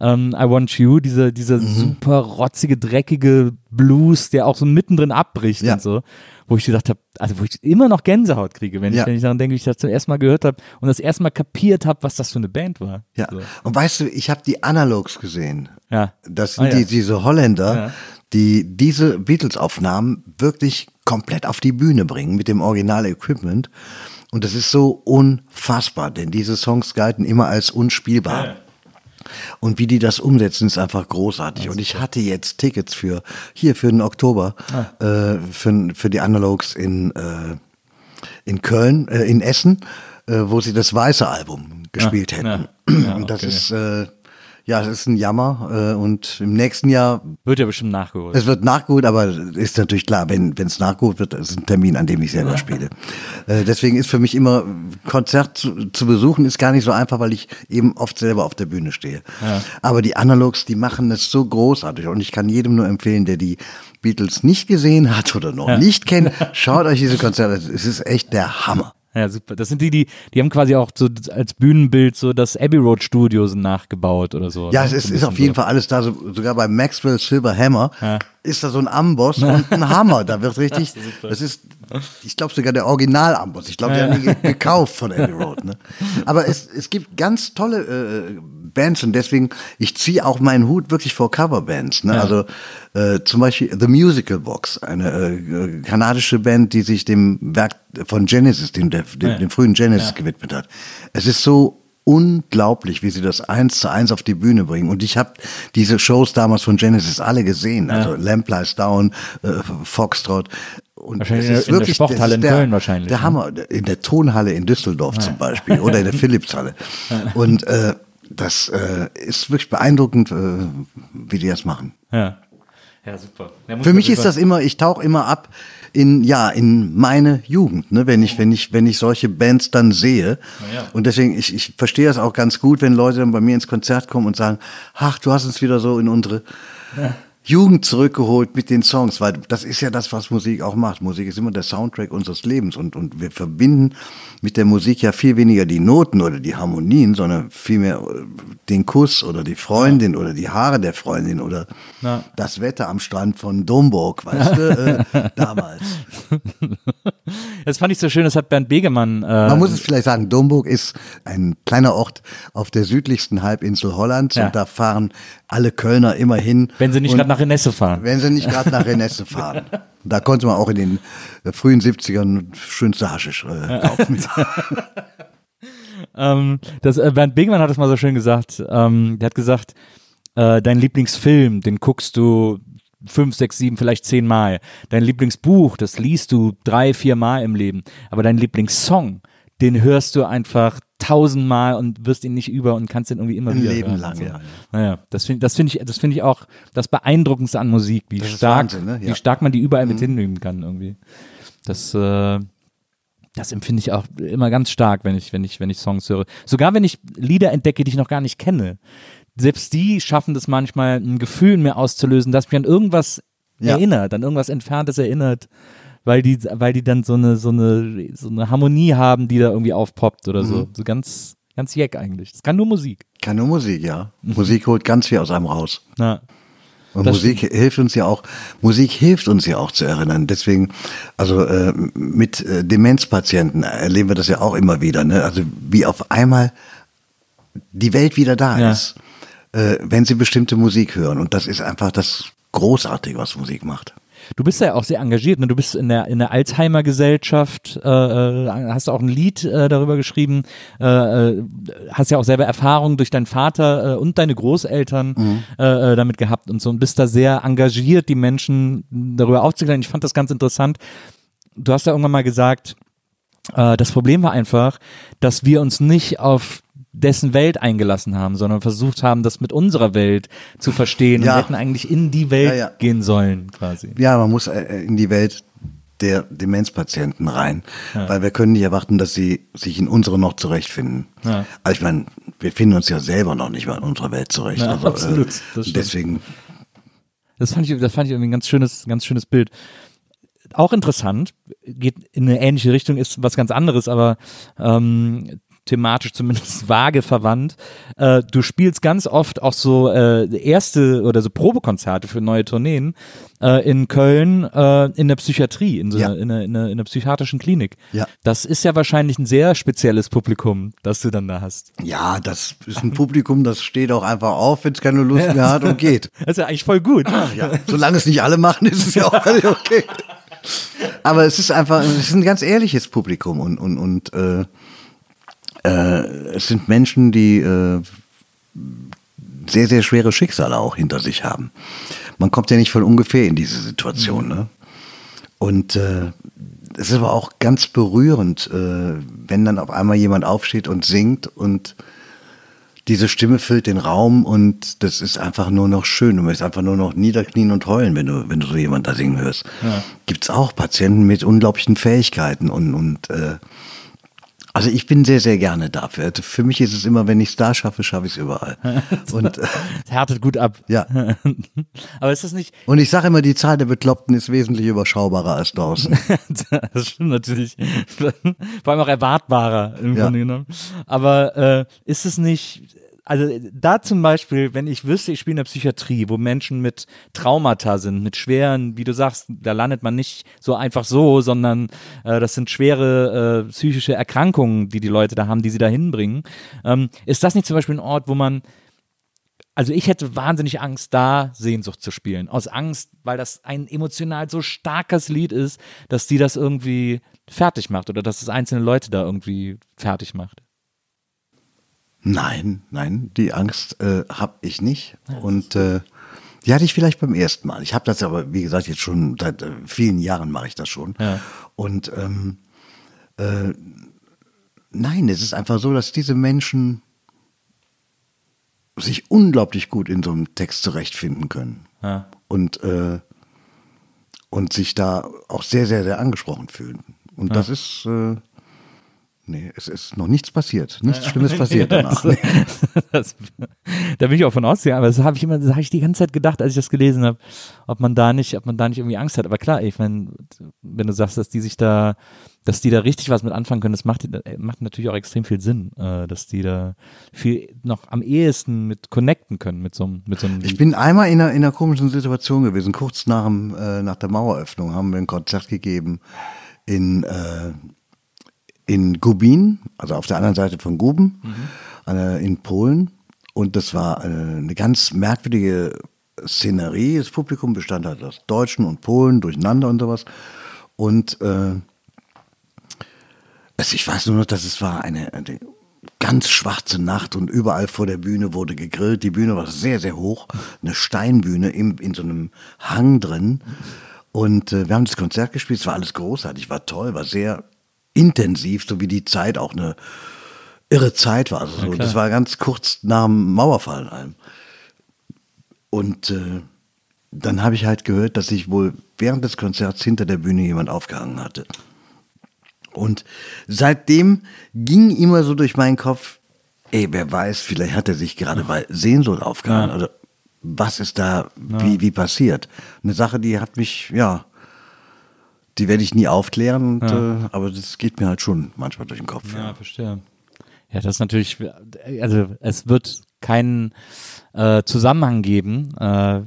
ähm, I Want You, diese, dieser Mhm. super rotzige, dreckige Blues, der auch so mittendrin abbricht Ja. und so, wo ich gesagt habe, also wo ich immer noch Gänsehaut kriege, wenn, Ja. ich, wenn ich daran denke, wie ich das zum ersten Mal gehört habe und das erste Mal kapiert habe, was das für eine Band war. Ja. So. Und weißt du, ich habe die Analogs gesehen. Ja. Das sind Ah, die, diese Holländer. Die diese Beatles-Aufnahmen wirklich komplett auf die Bühne bringen mit dem Original-Equipment. Und das ist so unfassbar, denn diese Songs galten immer als unspielbar. Und wie die das umsetzen, ist einfach großartig. Und ich hatte jetzt Tickets für hier für den Oktober Ah. äh, für, für die Analogs in, äh, in Köln, äh, in Essen, äh, wo sie das weiße Album gespielt Ah, hätten. ja. Ja, Und das ist äh, Ja, es ist ein Jammer äh, und im nächsten Jahr, Wird ja bestimmt nachgeholt. es wird nachgeholt, aber ist natürlich klar, wenn es nachgeholt wird, ist ein Termin, an dem ich selber spiele. Äh, deswegen ist für mich immer, Konzert zu, zu besuchen, ist gar nicht so einfach, weil ich eben oft selber auf der Bühne stehe. Aber die Analogs, die machen es so großartig und ich kann jedem nur empfehlen, der die Beatles nicht gesehen hat oder noch nicht kennt, schaut euch diese Konzerte, an. es ist echt der Hammer. Ja, super. Das sind die, die, die haben quasi auch so als Bühnenbild so das Abbey Road Studio so nachgebaut oder so. Ja, ne? es ist, So ist auf jeden Fall alles da. So, sogar bei Maxwell Silver Hammer Ja. ist da so ein Amboss und ein Hammer. Da wird richtig, das ist, ich glaube sogar der Original-Amboss. Ich glaube, die haben ge- gekauft von Abbey Road. Ne? Aber es, es gibt ganz tolle äh, Bands und deswegen, ich ziehe auch meinen Hut wirklich vor Coverbands. Ne? Also äh, zum Beispiel The Musical Box, eine äh, kanadische Band, die sich dem Werk von Genesis, dem, dem, dem, dem frühen Genesis gewidmet hat. Es ist so unglaublich, wie sie das eins zu eins auf die Bühne bringen. Und ich habe diese Shows damals von Genesis alle gesehen. Also Lamp Lies Down, äh, Foxtrot. Und Wahrscheinlich es ist in der wirklich, Sporthalle das ist in der, Köln wahrscheinlich, Der ne? Hammer. In der Tonhalle in Düsseldorf zum Beispiel oder in der Philipshalle. Und äh, das äh, ist wirklich beeindruckend, äh, wie die das machen. Ja. Ja, super. Ja, Für mich ist das immer, ich tauche immer ab in ja in meine Jugend, ne? wenn ich wenn ich wenn ich solche Bands dann sehe ja. und deswegen ich ich verstehe das auch ganz gut, wenn Leute dann bei mir ins Konzert kommen und sagen, ach du hast uns wieder so in unsere Jugend zurückgeholt mit den Songs, weil das ist ja das, was Musik auch macht. Musik ist immer der Soundtrack unseres Lebens und, und wir verbinden mit der Musik ja viel weniger die Noten oder die Harmonien, sondern vielmehr äh, den Kuss oder die Freundin oder die Haare der Freundin oder Ja. das Wetter am Strand von Domburg, weißt du, äh, damals. Das fand ich so schön, das hat Bernd Begemann. Äh, Man muss es vielleicht sagen, Domburg ist ein kleiner Ort auf der südlichsten Halbinsel Hollands Ja. und da fahren alle Kölner immer hin. wenn sie nicht gerade nach Renesse fahren. Wenn sie nicht gerade nach Renesse fahren. Da konnte man auch in den äh, frühen 70ern schönste Haschisch äh, kaufen. Ähm, das, äh, Bernd Begemann hat es mal so schön gesagt. Ähm, der hat gesagt, äh, dein Lieblingsfilm, den guckst du fünf, sechs, sieben, vielleicht zehn Mal. Dein Lieblingsbuch, das liest du drei, vier Mal im Leben. Aber dein Lieblingssong, den hörst du einfach tausendmal und wirst ihn nicht über und kannst ihn irgendwie immer Ein wieder Leben hören. lang, So. ja. Naja, das finde das finde ich, das finde ich auch das Beeindruckendste an Musik, wie stark, Wahnsinn, ne? wie Ja. Mhm. stark man die überall mit hinnehmen kann irgendwie. Das, äh, das empfinde ich auch immer ganz stark, wenn ich, wenn ich, wenn ich Songs höre. Sogar wenn ich Lieder entdecke, die ich noch gar nicht kenne. Selbst die schaffen das manchmal, ein Gefühl in mir auszulösen, das mich an irgendwas Ja. erinnert, an irgendwas Entferntes erinnert, weil die, weil die dann so eine, so eine, so eine Harmonie haben, die da irgendwie aufpoppt oder Mhm. so. So ganz, ganz jeck eigentlich. Das kann nur Musik. Kann nur Musik, ja. Musik holt ganz viel aus einem raus. Ja. Und Das Musik hilft uns ja auch, Musik hilft uns ja auch zu erinnern. Deswegen, also äh, mit äh, Demenzpatienten erleben wir das ja auch immer wieder. Ne? Also wie auf einmal die Welt wieder da Ja. ist, äh, wenn sie bestimmte Musik hören. Und das ist einfach das Großartige, was Musik macht. Du bist ja auch sehr engagiert, ne? Du bist in der in der Alzheimer Gesellschaft, äh, äh, hast auch ein Lied äh, darüber geschrieben, äh, äh, hast ja auch selber Erfahrungen durch deinen Vater äh, und deine Großeltern äh, äh, damit gehabt und so und bist da sehr engagiert, die Menschen darüber aufzuklären. Ich fand das ganz interessant. Du hast ja irgendwann mal gesagt, äh, das Problem war einfach, dass wir uns nicht auf dessen Welt eingelassen haben, sondern versucht haben, das mit unserer Welt zu verstehen Ja. und hätten eigentlich in die Welt Ja, ja. gehen sollen, quasi. Ja, man muss äh, in die Welt der Demenzpatienten rein, weil wir können nicht erwarten, dass sie sich in unsere noch zurechtfinden. Ja. Also ich meine, wir finden uns ja selber noch nicht mal in unserer Welt zurecht. Also, absolut, das deswegen, Das fand ich, das fand ich irgendwie ein ganz schönes, ganz schönes Bild. Auch interessant, geht in eine ähnliche Richtung, ist was ganz anderes, aber ähm, thematisch zumindest vage verwandt. Äh, du spielst ganz oft auch so äh, erste oder so Probekonzerte für neue Tourneen äh, in Köln äh, in der Psychiatrie, in, so Ja. einer, in, einer, in, einer, in einer psychiatrischen Klinik. Ja. Das ist ja wahrscheinlich ein sehr spezielles Publikum, das du dann da hast. ja, das ist ein Publikum, das steht auch einfach auf, wenn es keine Lust mehr hat und geht. Das ist ja eigentlich voll gut. Ja, solange es nicht alle machen, ist es ja auch okay. Aber es ist einfach, es ist ein ganz ehrliches Publikum und, und, und äh, es sind Menschen, die äh, sehr, sehr schwere Schicksale auch hinter sich haben. Man kommt ja nicht von ungefähr in diese Situation. Ne? Und äh, es ist aber auch ganz berührend, äh, wenn dann auf einmal jemand aufsteht und singt und diese Stimme füllt den Raum und das ist einfach nur noch schön. Du möchtest einfach nur noch niederknien und heulen, wenn du, wenn du so jemand da singen hörst. Ja. Gibt es auch Patienten mit unglaublichen Fähigkeiten und, und äh, also ich bin sehr, sehr gerne dafür. Also für mich ist es immer, wenn ich es da schaffe, schaffe ich es überall. Und es härtet gut ab. Ja. Aber ist das nicht. Und ich sage immer, die Zahl der Bekloppten ist wesentlich überschaubarer als draußen. das stimmt natürlich. Vor allem auch erwartbarer im ja. Grunde genommen. Aber äh, ist es nicht also da zum Beispiel, wenn ich wüsste, ich spiele in der Psychiatrie, wo Menschen mit Traumata sind, mit schweren, wie du sagst, da landet man nicht so einfach so, sondern äh, das sind schwere äh, psychische Erkrankungen, die die Leute da haben, die sie da hinbringen. Ähm, ist das nicht zum Beispiel ein Ort, wo man also ich hätte wahnsinnig Angst, da Sehnsucht zu spielen. Aus Angst, weil das ein emotional so starkes Lied ist, dass die das irgendwie fertig macht oder dass es einzelne Leute da irgendwie fertig macht. Nein, nein, die Angst äh, habe ich nicht. Und äh, die hatte ich vielleicht beim ersten Mal. Ich habe das aber, wie gesagt, jetzt schon seit äh, vielen Jahren mache ich das schon. Ja. Und ähm, äh, nein, es ist einfach so, dass diese Menschen sich unglaublich gut in so einem Text zurechtfinden können. Ja. Und, äh, und sich da auch sehr, sehr, sehr angesprochen fühlen. Und ja. das ist äh, Nee, es ist noch nichts passiert. Nichts Schlimmes passiert danach. Nee. Das, da bin ich auch von ausgegangen, aber das habe ich immer, das habe ich die ganze Zeit gedacht, als ich das gelesen habe, ob man da nicht, ob man da nicht irgendwie Angst hat. Aber klar, ich meine, wenn du sagst, dass die sich da, dass die da richtig was mit anfangen können, das macht, macht natürlich auch extrem viel Sinn, äh, dass die da viel noch am ehesten mit connecten können mit so, mit so einem. Ich bin einmal in einer, in einer komischen Situation gewesen. Kurz nach, dem, äh, nach der Maueröffnung haben wir ein Konzert gegeben in äh, in Gubin, also auf der anderen Seite von Guben, mhm. in Polen. Und das war eine ganz merkwürdige Szenerie. Das Publikum bestand halt aus Deutschen und Polen durcheinander und sowas. Und äh, also ich weiß nur noch, dass es war eine, eine ganz schwarze Nacht und überall vor der Bühne wurde gegrillt. Die Bühne war sehr, sehr hoch, eine Steinbühne in, in so einem Hang drin. Und äh, wir haben das Konzert gespielt, es war alles großartig, war toll, war sehr intensiv, so wie die Zeit auch eine irre Zeit war. Also so, das war ganz kurz nach dem Mauerfall. Allem. Und äh, dann habe ich halt gehört, dass sich wohl während des Konzerts hinter der Bühne jemand aufgehangen hatte. Und seitdem ging immer so durch meinen Kopf, ey, wer weiß, vielleicht hat er sich gerade bei Sehnsucht aufgehangen. Ja. Oder was ist da, ja. wie, wie passiert? Eine Sache, die hat mich, ja, die werde ich nie aufklären, und, ja. äh, aber das geht mir halt schon manchmal durch den Kopf. Ja, ja, verstehe. Ja, das ist natürlich, also es wird keinen äh, Zusammenhang geben, äh,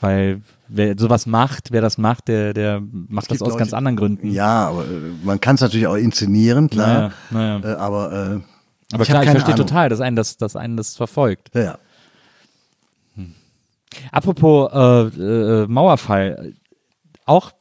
weil wer sowas macht, wer das macht, der, der macht das aus Leute, ganz anderen Gründen. Ja, aber äh, man kann es natürlich auch inszenieren, klar. Naja, naja. Äh, aber äh, aber ich klar, ich verstehe Ahnung. total, dass einen das, dass einen das verfolgt. Ja. ja. Hm. Apropos äh, äh, Mauerfall, auch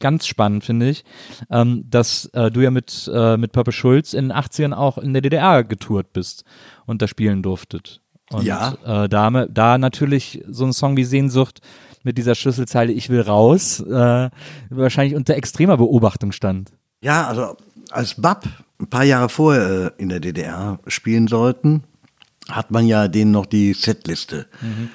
ganz spannend, finde ich, ähm, dass äh, du ja mit, äh, mit Purple Schulz in den 80ern auch in der DDR getourt bist und da spielen durftet. Und ja. äh, da, da natürlich so ein Song wie Sehnsucht mit dieser Schlüsselzeile Ich will raus äh, wahrscheinlich unter extremer Beobachtung stand. Ja, also als Bab ein paar Jahre vorher äh, in der DDR spielen sollten, hat man ja denen noch die Setliste mhm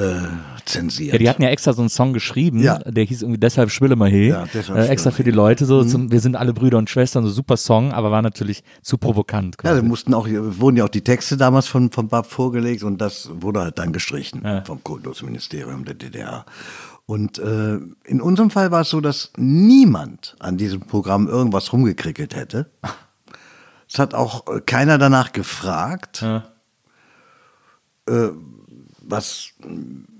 äh, zensiert. Ja, die hatten ja extra so einen Song geschrieben, ja. der hieß irgendwie Deshalb schwille mal he. Ja, äh, extra für die Leute so, mhm. zum, wir sind alle Brüder und Schwestern, so super Song, aber war natürlich zu provokant. Quasi. Ja, da mussten auch, wurden ja auch die Texte damals von, von Bab vorgelegt und das wurde halt dann gestrichen ja. vom Kultusministerium der DDR. Und äh, in unserem Fall war es so, dass niemand an diesem Programm irgendwas rumgekrickelt hätte. Es hat auch äh, keiner danach gefragt. Ja. Äh, was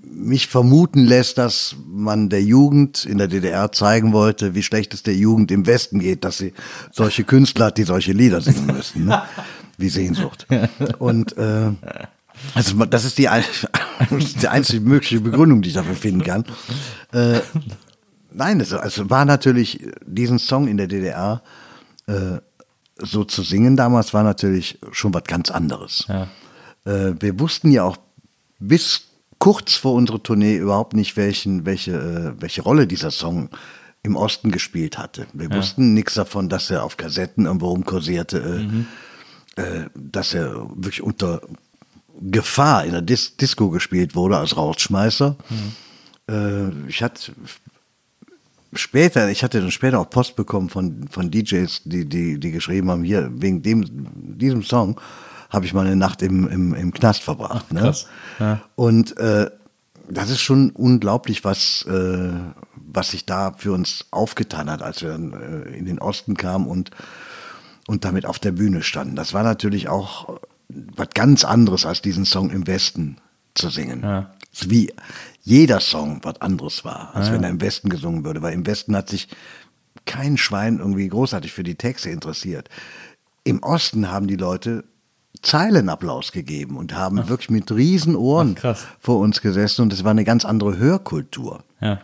mich vermuten lässt, dass man der Jugend in der DDR zeigen wollte, wie schlecht es der Jugend im Westen geht, dass sie solche Künstler hat, die solche Lieder singen müssen, ne? wie Sehnsucht. Und äh, also das ist die, die einzige mögliche Begründung, die ich dafür finden kann. Äh, nein, es also war natürlich diesen Song in der DDR äh, so zu singen damals war natürlich schon was ganz anderes. Ja. Äh, wir wussten ja auch bis kurz vor unserer Tournee überhaupt nicht, welchen, welche, äh, welche Rolle dieser Song im Osten gespielt hatte. Wir ja. wussten nichts davon, dass er auf Kassetten irgendwo rumkursierte. Äh, mhm. äh, dass er wirklich unter Gefahr in der Dis Disco gespielt wurde als Rausschmeißer. Äh, ich hatte später, ich hatte dann später auch Post bekommen von, von DJs, die, die, die geschrieben haben, hier, wegen dem, diesem Song habe ich mal eine Nacht im, im, im Knast verbracht. Ne? krass. Ja. Und äh, das ist schon unglaublich, was, äh, was sich da für uns aufgetan hat, als wir dann äh, in den Osten kamen und, und damit auf der Bühne standen. Das war natürlich auch was ganz anderes, als diesen Song im Westen zu singen. Ja. Wie jeder Song was anderes war, als wenn er im Westen gesungen würde. Weil im Westen hat sich kein Schwein irgendwie großartig für die Texte interessiert. Im Osten haben die Leute Zeilenapplaus gegeben und haben wirklich mit riesen Ohren Ach, vor uns gesessen und es war eine ganz andere Hörkultur. Ja.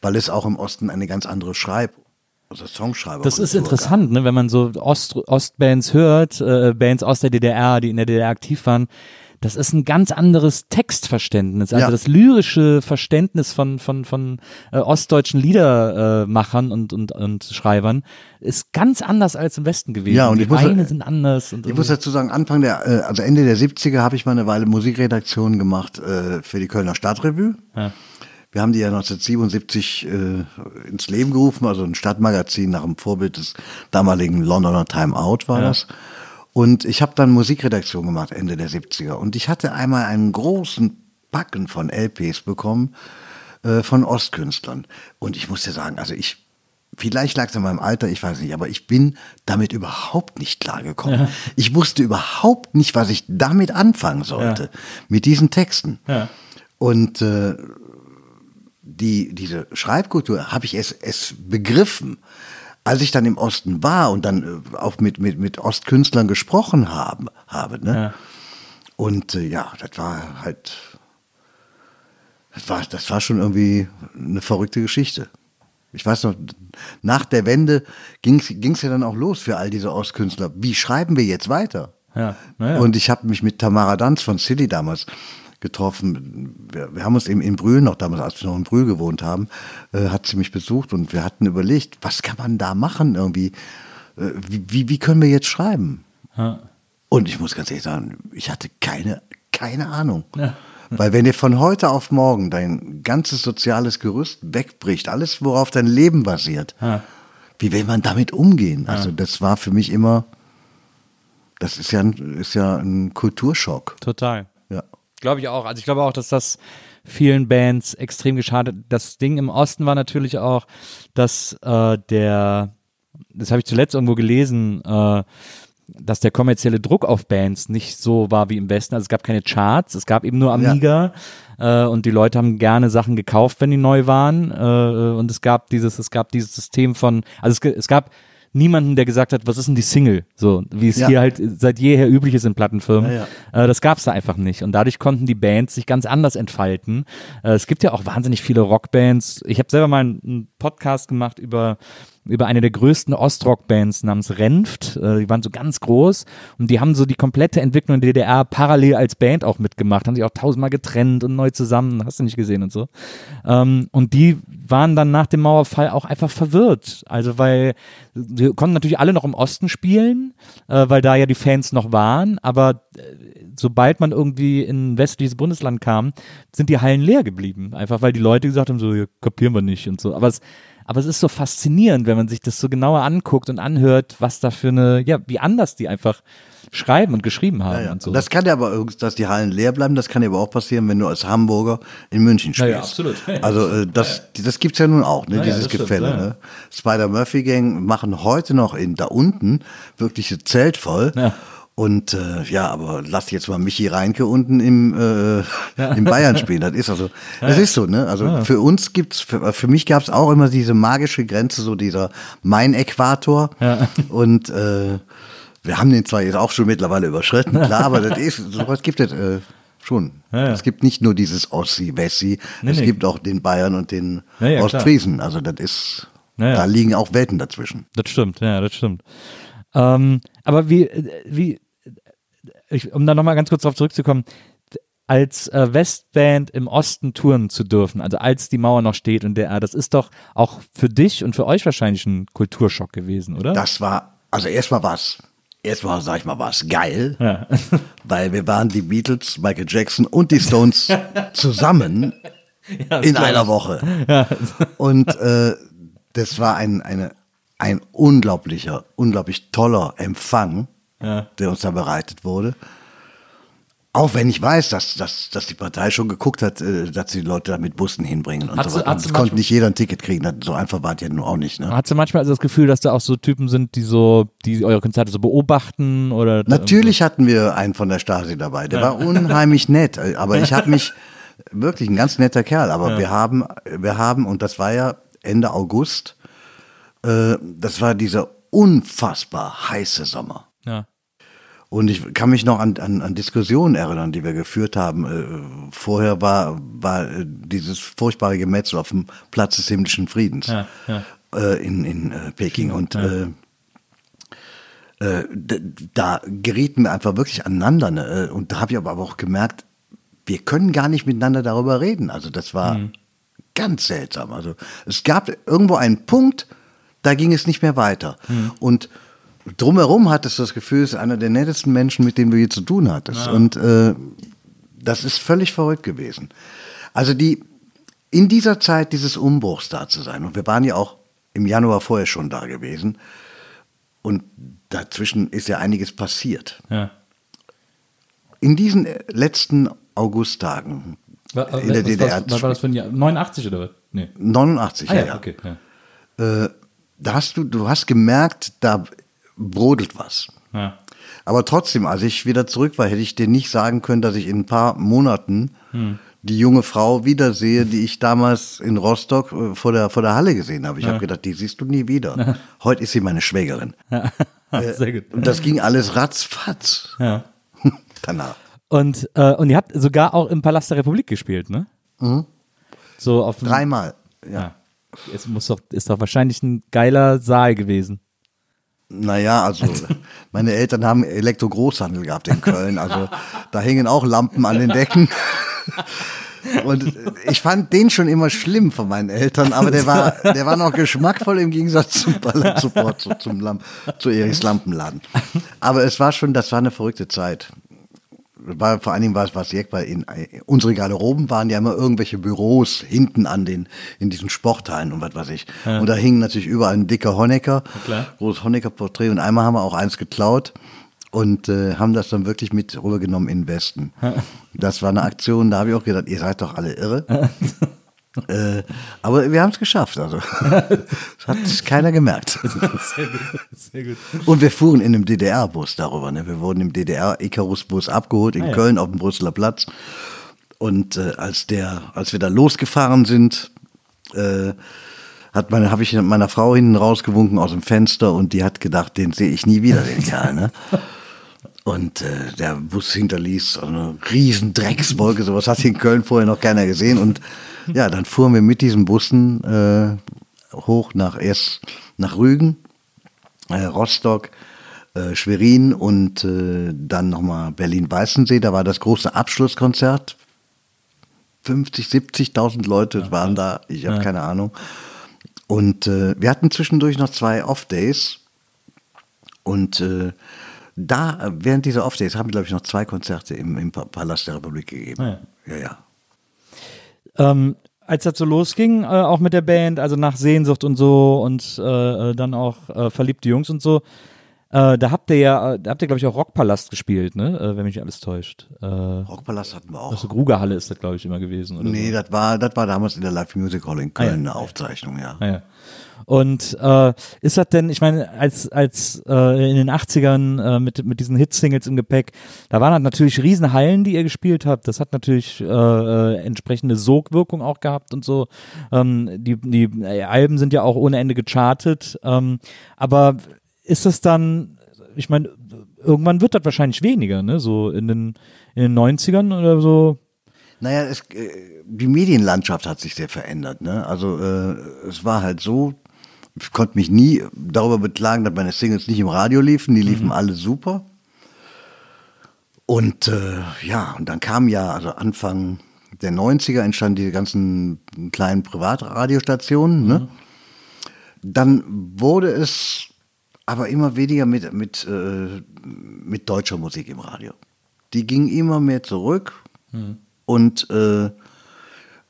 Weil es auch im Osten eine ganz andere Schreib- also Songschreiber Das ist interessant, ne, wenn man so Ost, Ostbands hört, äh, Bands aus der DDR, die in der DDR aktiv waren. Das ist ein ganz anderes Textverständnis. Also Ja. das lyrische Verständnis von, von, von äh, ostdeutschen Liedermachern und, und, und Schreibern ist ganz anders als im Westen gewesen. Ja, und die Weine sind anders. Und, Ich muss dazu sagen, Anfang der, äh, also Ende der 70er habe ich mal eine Weile Musikredaktion gemacht äh, für die Kölner Stadtrevue. Ja. Wir haben die ja 1977 äh, ins Leben gerufen, also ein Stadtmagazin nach dem Vorbild des damaligen Londoner Time Out war das. Und ich habe dann Musikredaktion gemacht Ende der 70er. Und ich hatte einmal einen großen Packen von LPs bekommen äh, von Ostkünstlern. Und ich muss dir sagen, also ich, vielleicht lag es an meinem Alter, ich weiß nicht, aber ich bin damit überhaupt nicht klargekommen. Ich wusste überhaupt nicht, was ich damit anfangen sollte, mit diesen Texten. Ja. Und äh, die, diese Schreibkultur habe ich es, es begriffen, als ich dann im Osten war und dann äh, auch mit, mit, mit Ostkünstlern gesprochen haben, habe. Ne? Ja. Und äh, ja, das war halt, das war, das war schon irgendwie eine verrückte Geschichte. Ich weiß noch, nach der Wende ging es ja dann auch los für all diese Ostkünstler. Wie schreiben wir jetzt weiter? Ja, naja. Und ich habe mich mit Tamara Danz von Silly damals getroffen. Wir, wir haben uns eben in Brühl noch damals, als wir noch in Brühl gewohnt haben, äh, hat sie mich besucht und wir hatten überlegt, was kann man da machen irgendwie? Äh, wie, wie, wie können wir jetzt schreiben? Ja. Und ich muss ganz ehrlich sagen, ich hatte keine, keine Ahnung. Ja. Weil wenn dir von heute auf morgen dein ganzes soziales Gerüst wegbricht, alles, worauf dein Leben basiert, Ja. wie will man damit umgehen? Also das war für mich immer, das ist ja ein, ist ja ein Kulturschock. Total. Ja. Glaube ich auch. Also ich glaube auch, dass das vielen Bands extrem geschadet. Das Ding im Osten war natürlich auch, dass äh, der, das habe ich zuletzt irgendwo gelesen, äh, dass der kommerzielle Druck auf Bands nicht so war wie im Westen. Also es gab keine Charts, es gab eben nur Amiga äh, und die Leute haben gerne Sachen gekauft, wenn die neu waren. Äh, und es gab dieses, es gab dieses System von, also es, es gab niemanden, der gesagt hat, was ist denn die Single? So, wie es Ja. hier halt seit jeher üblich ist in Plattenfirmen. Ja, Äh, das gab's da einfach nicht. Und dadurch konnten die Bands sich ganz anders entfalten. Äh, es gibt ja auch wahnsinnig viele Rockbands. Ich habe selber mal einen Podcast gemacht über über eine der größten Ostrock-Bands namens Renft. Äh, die waren so ganz groß und die haben so die komplette Entwicklung in der DDR parallel als Band auch mitgemacht, haben sich auch tausendmal getrennt und neu zusammen, hast du nicht gesehen und so. Ähm, und die waren dann nach dem Mauerfall auch einfach verwirrt. Also weil die konnten natürlich alle noch im Osten spielen, äh, weil da ja die Fans noch waren, aber äh, sobald man irgendwie in ein westliches Bundesland kam, sind die Hallen leer geblieben. Einfach weil die Leute gesagt haben, so, ja, kapieren wir nicht und so. Aber es, aber es ist so faszinierend, wenn man sich das so genauer anguckt und anhört, was da für eine, ja, wie anders die einfach schreiben und geschrieben haben Ja, ja. und so. Das kann ja aber, dass die Hallen leer bleiben, das kann ja aber auch passieren, wenn du als Hamburger in München spielst. ja, absolut. Also äh, das, das gibt's ja nun auch, ne, Ja, ja, dieses stimmt, Gefälle. ja. Ne? Spider-Murphy-Gang machen heute noch in da unten wirklich ein Zelt voll. Ja. Und äh, ja, aber lass jetzt mal Michi Reinke unten im, äh, im Bayern spielen. Das ist also, das ist so, ne? Also für uns gibt's, für, für mich gab's auch immer diese magische Grenze, so dieser Main-Äquator. Ja. Und äh, wir haben den zwar jetzt auch schon mittlerweile überschritten, klar, aber das ist, sowas gibt es äh, schon. Ja, ja. Es gibt nicht nur dieses Ossi-Wessi, Nee, es nee. gibt auch den Bayern und den Ja, ja. Ostfriesen. Also das ist, Ja, ja. da liegen auch Welten dazwischen. Das stimmt, ja, das stimmt. Ähm, aber wie, äh, wie, ich, um da nochmal ganz kurz darauf zurückzukommen, als äh, Westband im Osten touren zu dürfen, also als die Mauer noch steht und der, das ist doch auch für dich und für euch wahrscheinlich ein Kulturschock gewesen, oder? Das war, also erstmal was. erstmal, sag ich mal, war es geil, weil wir waren die Beatles, Michael Jackson und die Stones zusammen in einer Woche. Und äh, das war ein, eine, ein unglaublicher, unglaublich toller Empfang, der uns da bereitet wurde. Auch wenn ich weiß, dass, dass, dass die Partei schon geguckt hat, äh, dass sie die Leute da mit Bussen hinbringen und Hat so weiter. es konnte nicht jeder ein Ticket kriegen. Das- So einfach war es ja nun auch nicht. Ne? Hat sie manchmal also das Gefühl, dass da auch so Typen sind, die so, die eure Konzerte so beobachten oder? Natürlich hatten wir einen von der Stasi dabei. Der war unheimlich nett. Aber ich habe mich wirklich ein ganz netter Kerl. Aber wir haben, wir haben und das war ja Ende August. Äh, das war dieser unfassbar heiße Sommer. Ja. Und ich kann mich noch an, an, an Diskussionen erinnern, die wir geführt haben. Äh, vorher war, war äh, dieses furchtbare Gemetzel auf dem Platz des himmlischen Friedens Ja, ja. Äh, in, in Peking. Und äh, äh, da gerieten wir einfach wirklich aneinander. Ne? Und da habe ich aber auch gemerkt, wir können gar nicht miteinander darüber reden. Also das war ganz seltsam. Also es gab irgendwo einen Punkt, da ging es nicht mehr weiter. Und drumherum hattest du das Gefühl, es ist einer der nettesten Menschen, mit denen du je zu tun hattest. Und äh, das ist völlig verrückt gewesen. Also die in dieser Zeit dieses Umbruchs da zu sein, und wir waren ja auch im Januar vorher schon da gewesen, und dazwischen ist ja einiges passiert. Ja. In diesen äh, letzten Augusttagen in der DDR, Was, was war das für ein Jahr? 89 oder was? Nee. 89, Ah, ja, ja, ja. okay. Ja. Äh, da hast du, du hast gemerkt, da brodelt was. Ja. Aber trotzdem, als ich wieder zurück war, hätte ich dir nicht sagen können, dass ich in ein paar Monaten die junge Frau wiedersehe, die ich damals in Rostock äh, vor der, vor der Halle gesehen habe. Ich habe gedacht, die siehst du nie wieder. Heute ist sie meine Schwägerin. Sehr gut. Und das ging alles ratzfatz Ja. danach. Und, äh, und ihr habt sogar auch im Palast der Republik gespielt, ne? So auf Dreimal. Ja. Ja. Es muss doch, ist doch wahrscheinlich ein geiler Saal gewesen. Naja, also meine Eltern haben Elektro-Großhandel gehabt in Köln. Also da hingen auch Lampen an den Decken. Und ich fand den schon immer schlimm von meinen Eltern, aber der war, der war noch geschmackvoll im Gegensatz zum Ballard Support, zu, zum Lamp, zu Erichs Lampenladen. Aber es war schon, das war eine verrückte Zeit. War, vor allen Dingen war es was Jack, weil in, unsere Garderoben waren ja immer irgendwelche Büros hinten an den, in diesen Sporthallen und was weiß ich. Und da hing natürlich überall ein dicker Honecker, großes Honecker-Porträt und einmal haben wir auch eins geklaut und äh, haben das dann wirklich mit rübergenommen in den Westen. Das war eine Aktion, da habe ich auch gedacht, ihr seid doch alle irre. äh, aber wir haben es geschafft, also. das hat keiner gemerkt. Sehr gut. Sehr gut. Und wir fuhren in einem DDR-Bus darüber. Ne? Wir wurden im DDR-Icarus-Bus abgeholt in Ah, ja. Köln auf dem Brüsseler Platz. Und äh, als der, als wir da losgefahren sind, äh, hat meine, habe ich meiner Frau hinten rausgewunken aus dem Fenster und die hat gedacht, den sehe ich nie wieder, den Kerl. Ne? Und äh, der Bus hinterließ eine riesen Dreckswolke, sowas hat in Köln vorher noch keiner gesehen. Und ja, dann fuhren wir mit diesen Bussen äh, hoch nach erst nach Rügen, äh, Rostock, äh, Schwerin und äh, dann nochmal Berlin-Weißensee. Da war das große Abschlusskonzert. 50, 70.000 Leute waren da, ich habe keine Ahnung. Und äh, wir hatten zwischendurch noch zwei Off-Days. Und äh, da, während dieser Off-Days, haben wir, glaube ich, noch zwei Konzerte im, im Pa- Palast der Republik gegeben. Ah, ja, ja. Ähm, als das so losging, äh, auch mit der Band, also nach Sehnsucht und so und äh, äh, dann auch äh, Verliebte Jungs und so, äh, da habt ihr ja, da habt ihr, glaube ich, auch Rockpalast gespielt, ne? Äh, wenn mich nicht alles täuscht. Äh, Rockpalast hatten wir auch. also Grugerhalle ist das, glaube ich, immer gewesen. Oder Nee, so. das war, das war damals in der Live Music Hall in Ah, ja. Köln eine Aufzeichnung, ja. Ah, ja. Und äh, ist das denn, ich meine, als, als äh, in den 80ern äh, mit, mit diesen Hit-Singles im Gepäck, da waren halt natürlich riesen Hallen, die ihr gespielt habt. Das hat natürlich äh, äh, entsprechende Sogwirkung auch gehabt und so. Ähm, die, die äh, Alben sind ja auch ohne Ende gechartet. Ähm, aber ist das dann, ich meine, irgendwann wird das wahrscheinlich weniger, ne? So in den, in den 90ern oder so. Naja, es, äh, die Medienlandschaft hat sich sehr verändert. Ne? Also äh, es war halt so, ich konnte mich nie darüber beklagen, dass meine Singles nicht im Radio liefen. Die liefen alle super. Und äh, ja, und dann kam ja, also Anfang der 90er entstanden diese ganzen kleinen Privatradiostationen. Ne? Dann wurde es aber immer weniger mit, mit, äh, mit deutscher Musik im Radio. Die ging immer mehr zurück und äh,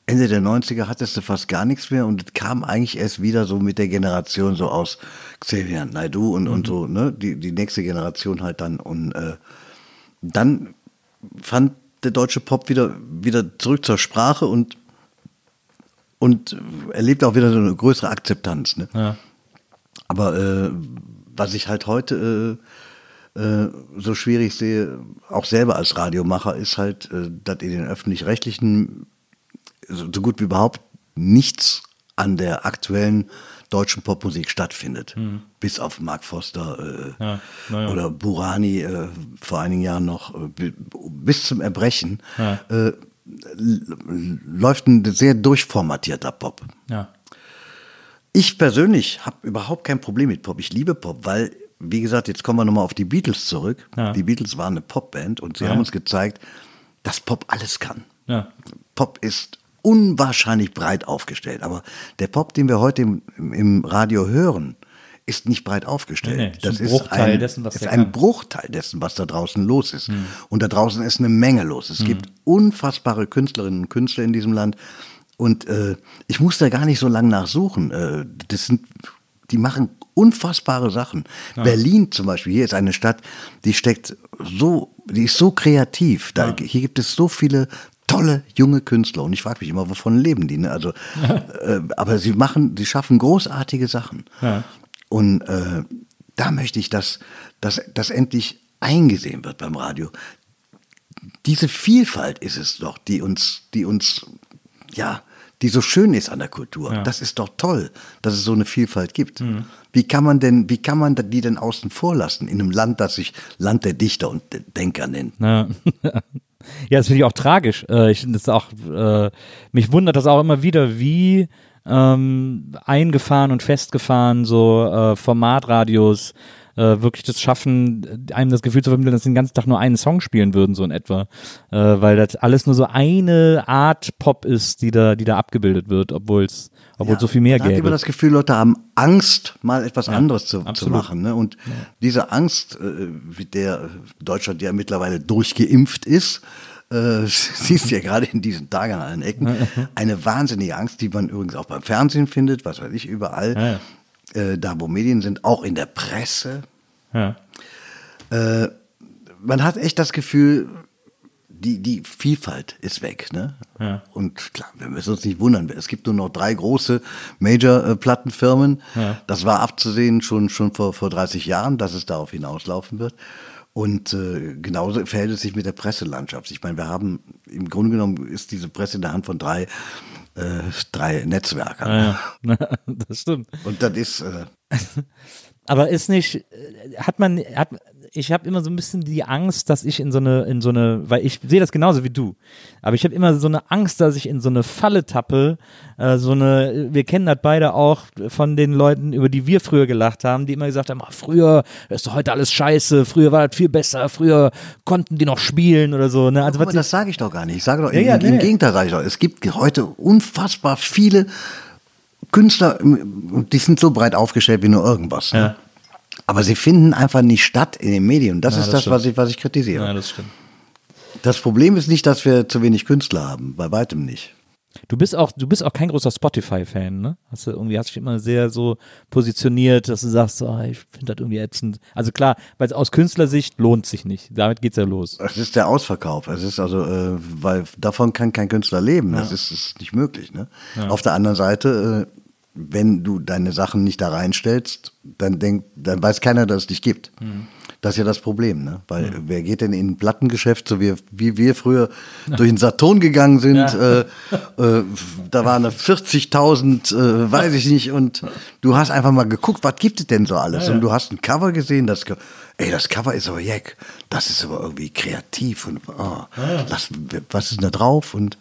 Ende der 90er hattest du fast gar nichts mehr und es kam eigentlich erst wieder so mit der Generation so aus Xavier Naidu und, und so, ne? Die, die nächste Generation halt dann. Und äh, dann fand der deutsche Pop wieder, wieder zurück zur Sprache und, und erlebt auch wieder so eine größere Akzeptanz. Ne? Ja. Aber äh, was ich halt heute äh, äh, so schwierig sehe, auch selber als Radiomacher, ist halt, äh, dass in den öffentlich-rechtlichen so, gut wie überhaupt nichts an der aktuellen deutschen Popmusik stattfindet. Bis auf Mark Foster äh, Ja, ja. oder Burani äh, vor einigen Jahren noch, äh, bi- bis zum Erbrechen, Ja. äh, läuft ein sehr durchformatierter Pop. Ich persönlich habe überhaupt kein Problem mit Pop. Ich liebe Pop, weil, wie gesagt, jetzt kommen wir nochmal auf die Beatles zurück. Die Beatles waren eine Popband und sie haben uns gezeigt, dass Pop alles kann. Pop ist unwahrscheinlich breit aufgestellt. Aber der Pop, den wir heute im, im Radio hören, ist nicht breit aufgestellt. Nee, nee, ist das ein Bruchteil ein, dessen, was ist ein kann. Bruchteil dessen, was da draußen los ist. Hm. Und da draußen ist eine Menge los. Es gibt unfassbare Künstlerinnen und Künstler in diesem Land. Und äh, ich muss da gar nicht so lange nachsuchen. Äh, das sind, die machen unfassbare Sachen. Berlin zum Beispiel, hier ist eine Stadt, die steckt so, die ist so kreativ. Da, Hier gibt es so viele tolle junge Künstler und ich frage mich immer, wovon leben die? Ne? Also, äh, aber sie machen, sie schaffen großartige Sachen. Ja. Und äh, da möchte ich, dass, dass das endlich eingesehen wird beim Radio. Diese Vielfalt ist es doch, die uns, die uns, ja, die so schön ist an der Kultur. Ja. Das ist doch toll, dass es so eine Vielfalt gibt. Wie kann man denn, wie kann man die denn außen vor lassen in einem Land, das sich Land der Dichter und der Denker nennt? Ja, ja das finde ich auch tragisch. Äh, ich finde das auch, äh, mich wundert das auch immer wieder, wie ähm, eingefahren und festgefahren so äh, Formatradios äh, wirklich das schaffen, einem das Gefühl zu vermitteln, dass sie den ganzen Tag nur einen Song spielen würden, so in etwa. Äh, weil das alles nur so eine Art Pop ist, die da, die da abgebildet wird, obwohl es obwohl Ja, so viel mehr man hat immer gäbe. das Gefühl, Leute haben Angst, mal etwas anderes zu, zu machen. Ne? Und diese Angst, äh, mit der Deutschland ja mittlerweile durchgeimpft ist, äh, siehst du ja gerade in diesen Tagen an allen Ecken, eine wahnsinnige Angst, die man übrigens auch beim Fernsehen findet, was weiß ich, überall. Äh, da, wo Medien sind, auch in der Presse. Ja. Äh, man hat echt das Gefühl, die, die Vielfalt ist weg. Ne? Ja. Und klar, wir müssen uns nicht wundern. Es gibt nur noch drei große Major-Plattenfirmen. Ja. Das war abzusehen schon, schon vor, vor 30 Jahren, dass es darauf hinauslaufen wird. Und äh, genauso verhält es sich mit der Presselandschaft. Ich meine, wir haben, im Grunde genommen ist diese Presse in der Hand von drei, äh, drei Netzwerkern. Ja, ja. das stimmt. Und das ist, äh, Aber ist nicht, äh, hat man, hat, ich habe immer so ein bisschen die Angst, dass ich in so eine, in so eine, weil ich sehe das genauso wie du, aber ich habe immer so eine Angst, dass ich in so eine Falle tappe, äh, so eine, wir kennen das beide auch von den Leuten, über die wir früher gelacht haben, die immer gesagt haben, ah, früher ist doch heute alles scheiße, früher war das viel besser, früher konnten die noch spielen oder so, ne? Also Aber das sage ich doch gar nicht. Ich sage doch, Ja, im, ja, im nee. Gegenteil sage ich doch, es gibt heute unfassbar viele Künstler, die sind so breit aufgestellt wie nur irgendwas. Ne? Ja. Aber sie finden einfach nicht statt in den Medien. Das Ja, ist das das, stimmt. was ich, was ich kritisiere. ja, das stimmt. Das Problem ist nicht, dass wir zu wenig Künstler haben. Bei weitem nicht. Du bist auch, du bist auch kein großer Spotify-Fan, ne? Hast du irgendwie, hast dich immer sehr so positioniert, dass du sagst, oh, ich finde das irgendwie ätzend. Also klar, weil aus Künstlersicht lohnt sich nicht. Damit geht's ja los. Es ist der Ausverkauf. Es ist also, äh, weil davon kann kein Künstler leben. Das ist, ist nicht möglich. Ne? Auf der anderen Seite, äh, wenn du deine Sachen nicht da reinstellst, dann denkt, dann weiß keiner, dass es dich gibt. Das ist ja das Problem, ne? Weil wer geht denn in ein Plattengeschäft, so wie, wie wir früher durch den Saturn gegangen sind, äh, äh, da waren da 40.000, äh, weiß ich nicht, und du hast einfach mal geguckt, was gibt es denn so alles? Und du hast ein Cover gesehen, das, ey, das Cover ist aber jeck, das ist aber irgendwie kreativ und oh, das, was ist denn da drauf? Und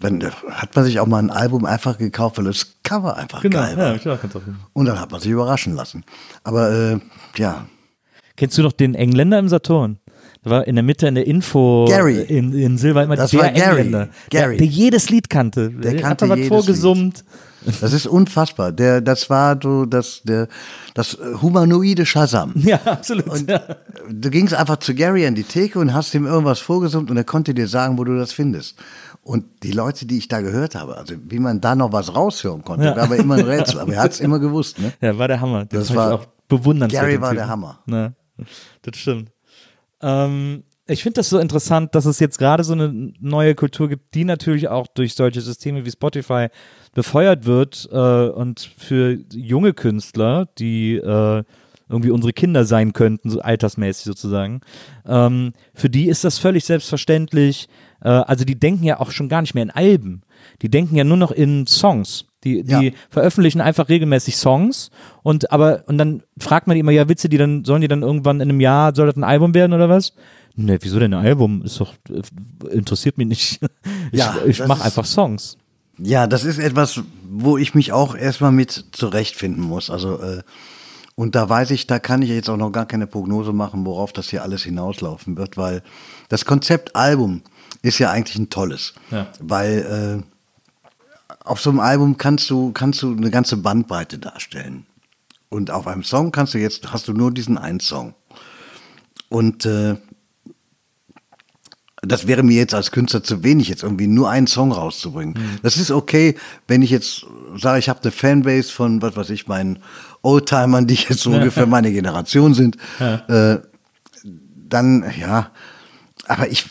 dann hat man sich auch mal ein Album einfach gekauft, weil das Cover einfach geil war. klar, kannst du auch. Und dann hat man sich überraschen lassen. Aber äh, ja, Kennst du noch den Engländer im Saturn? Da war in der Mitte in der Info Gary. in, in Silber immer Das der war Gary. Engländer, Gary. Der, der jedes Lied kannte. Der, kannte hat da was vorgesummt. Das ist unfassbar. Der, das war so das, der, das humanoide Shazam. Ja, absolut. Und ja. du gingst einfach zu Gary an die Theke und hast ihm irgendwas vorgesummt und er konnte dir sagen, wo du das findest. Und die Leute, die ich da gehört habe, also wie man da noch was raushören konnte, Ja. war aber immer ein Rätsel. Aber er hat es immer gewusst. Ne? Ja, war der Hammer. Das fand war- auch bewundernswert. Gary war der Hammer. Ne, das stimmt. Ähm, ich finde das so interessant, dass es jetzt gerade so eine neue Kultur gibt, die natürlich auch durch solche Systeme wie Spotify befeuert wird äh, und für junge Künstler, die äh, irgendwie unsere Kinder sein könnten, so altersmäßig sozusagen, ähm, für die ist das völlig selbstverständlich. Äh, also die denken ja auch schon gar nicht mehr in Alben. Die denken ja nur noch in Songs. Die, die Ja. veröffentlichen einfach regelmäßig Songs und aber und dann fragt man die immer, ja, Witze, die dann sollen die dann irgendwann in einem Jahr soll das ein Album werden oder was? Ne, wieso denn ein Album? Ist doch äh, interessiert mich nicht. Ich, Ja, ich mache einfach Songs. Ja, das ist etwas, wo ich mich auch erstmal mit zurechtfinden muss. Also, äh, und da weiß ich, da kann ich jetzt auch noch gar keine Prognose machen, worauf das hier alles hinauslaufen wird, weil das Konzept Album ist ja eigentlich ein tolles. Ja. Weil äh, auf so einem Album kannst du, kannst du eine ganze Bandbreite darstellen. Und auf einem Song kannst du jetzt, hast du nur diesen einen Song. Und äh, das wäre mir jetzt als Künstler zu wenig, jetzt irgendwie nur einen Song rauszubringen. Das ist okay, wenn ich jetzt sage, ich habe eine Fanbase von, was weiß ich, meinen Oldtimern, die jetzt so ungefähr meine Generation sind. Äh, dann, ja, aber ich,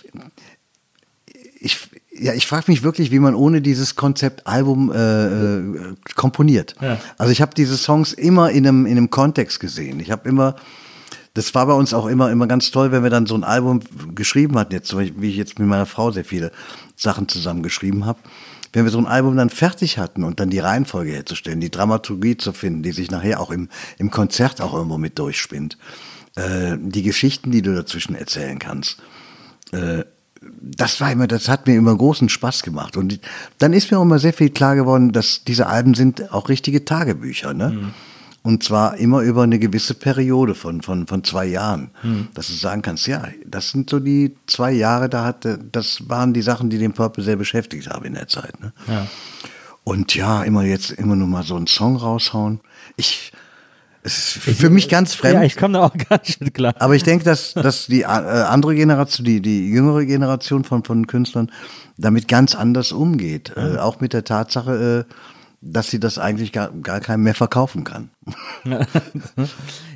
ich, ja, ich frage mich wirklich, wie man ohne dieses Konzept Album äh, äh, komponiert. Ja. Also ich habe diese Songs immer in einem, in einem Kontext gesehen. Ich habe immer, das war bei uns auch immer, immer ganz toll, wenn wir dann so ein Album geschrieben hatten, jetzt, wie ich jetzt mit meiner Frau sehr viele Sachen zusammengeschrieben habe. Wenn wir so ein Album dann fertig hatten und dann die Reihenfolge herzustellen, die Dramaturgie zu finden, die sich nachher auch im, im Konzert auch irgendwo mit durchspinnt, äh, die Geschichten, die du dazwischen erzählen kannst, äh, das war immer, das hat mir immer großen Spaß gemacht. Und dann ist mir auch immer sehr viel klar geworden, dass diese Alben sind auch richtige Tagebücher, ne? Und zwar immer über eine gewisse Periode von, von, von zwei Jahren. Dass du sagen kannst, ja, das sind so die zwei Jahre, da hatte, das waren die Sachen, die den Purple sehr beschäftigt haben in der Zeit. Ne? Ja. Und ja, immer jetzt immer nur mal so einen Song raushauen. Ich, es ist für mich ganz fremd. Ja, ich komme da auch gar nicht mit klar. Aber ich denke, dass, dass die äh, andere Generation, die, die jüngere Generation von, von Künstlern damit ganz anders umgeht. Äh, auch mit der Tatsache, äh, dass sie das eigentlich gar, gar keinem mehr verkaufen kann.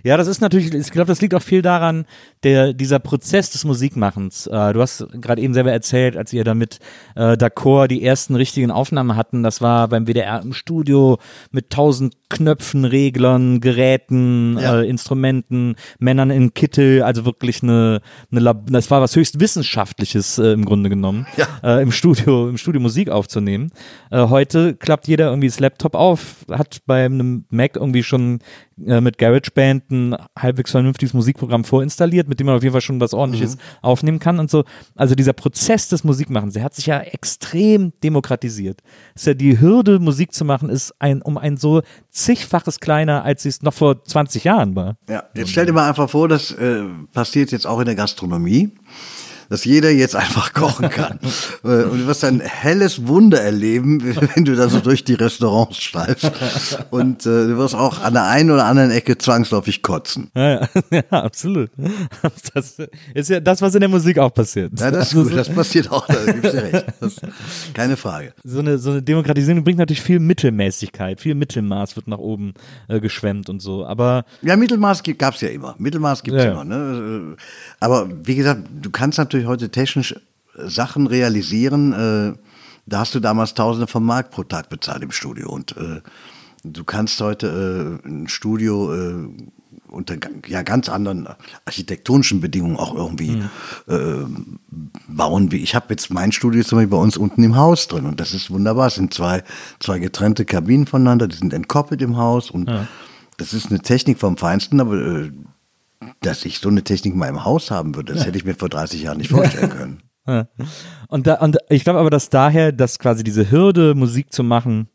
Ja, das ist natürlich, ich glaube, das liegt auch viel daran, der, dieser Prozess des Musikmachens. Äh, du hast gerade eben selber erzählt, als ihr damit äh, D'accord die ersten richtigen Aufnahmen hatten, das war beim WDR im Studio mit tausend Knöpfen, Reglern, Geräten, Ja. äh, Instrumenten, Männern in Kittel, also wirklich eine, eine Lab das war was höchst Wissenschaftliches äh, im Grunde genommen, Ja. äh, im Studio, im Studio Musik aufzunehmen. Äh, heute klappt jeder irgendwie das Laptop auf, hat bei einem Mac irgendwie schon äh, mit GarageBand ein halbwegs vernünftiges Musikprogramm vorinstalliert, mit dem man auf jeden Fall schon was ordentliches Mhm. aufnehmen kann und so. Also dieser Prozess des Musikmachens, der hat sich ja extrem demokratisiert. Ist ja die Hürde, Musik zu machen, ist ein um ein so zigfaches kleiner, als sie es noch vor 20 Jahren war. Ja, jetzt stell dir mal einfach vor, das äh, passiert jetzt auch in der Gastronomie, dass jeder jetzt einfach kochen kann. Äh, Und du wirst ein helles Wunder erleben, wenn du da so durch die Restaurants schreibst. Und äh, du wirst auch an der einen oder anderen Ecke zwangsläufig kotzen. Ja, ja, ja absolut. Das ist ja das, was in der Musik auch passiert. Ja, das ist Also gut, das passiert auch, da gibst du recht. Das, keine Frage. so eine, so eine Demokratisierung bringt natürlich viel Mittelmäßigkeit, viel Mittelmaß wird nach oben äh, geschwemmt und so. Aber Ja, Mittelmaß gab es ja immer. Mittelmaß gibt es Ja, ja. immer. Ne? Äh, Aber wie gesagt, du kannst natürlich heute technisch äh, Sachen realisieren. Äh, da hast du damals Tausende von Mark pro Tag bezahlt im Studio. Und äh, du kannst heute äh, ein Studio äh, unter ja, ganz anderen architektonischen Bedingungen auch irgendwie äh, bauen. Wie ich habe jetzt mein Studio zum Beispiel bei uns unten im Haus drin und das ist wunderbar. Es sind zwei, zwei getrennte Kabinen voneinander, die sind entkoppelt im Haus und das ist eine Technik vom Feinsten, aber dass ich so eine Technik mal im Haus haben würde, das hätte ich mir vor 30 Jahren nicht vorstellen können. Und, da, und ich glaube aber, dass daher, dass quasi diese Hürde, Musik zu machen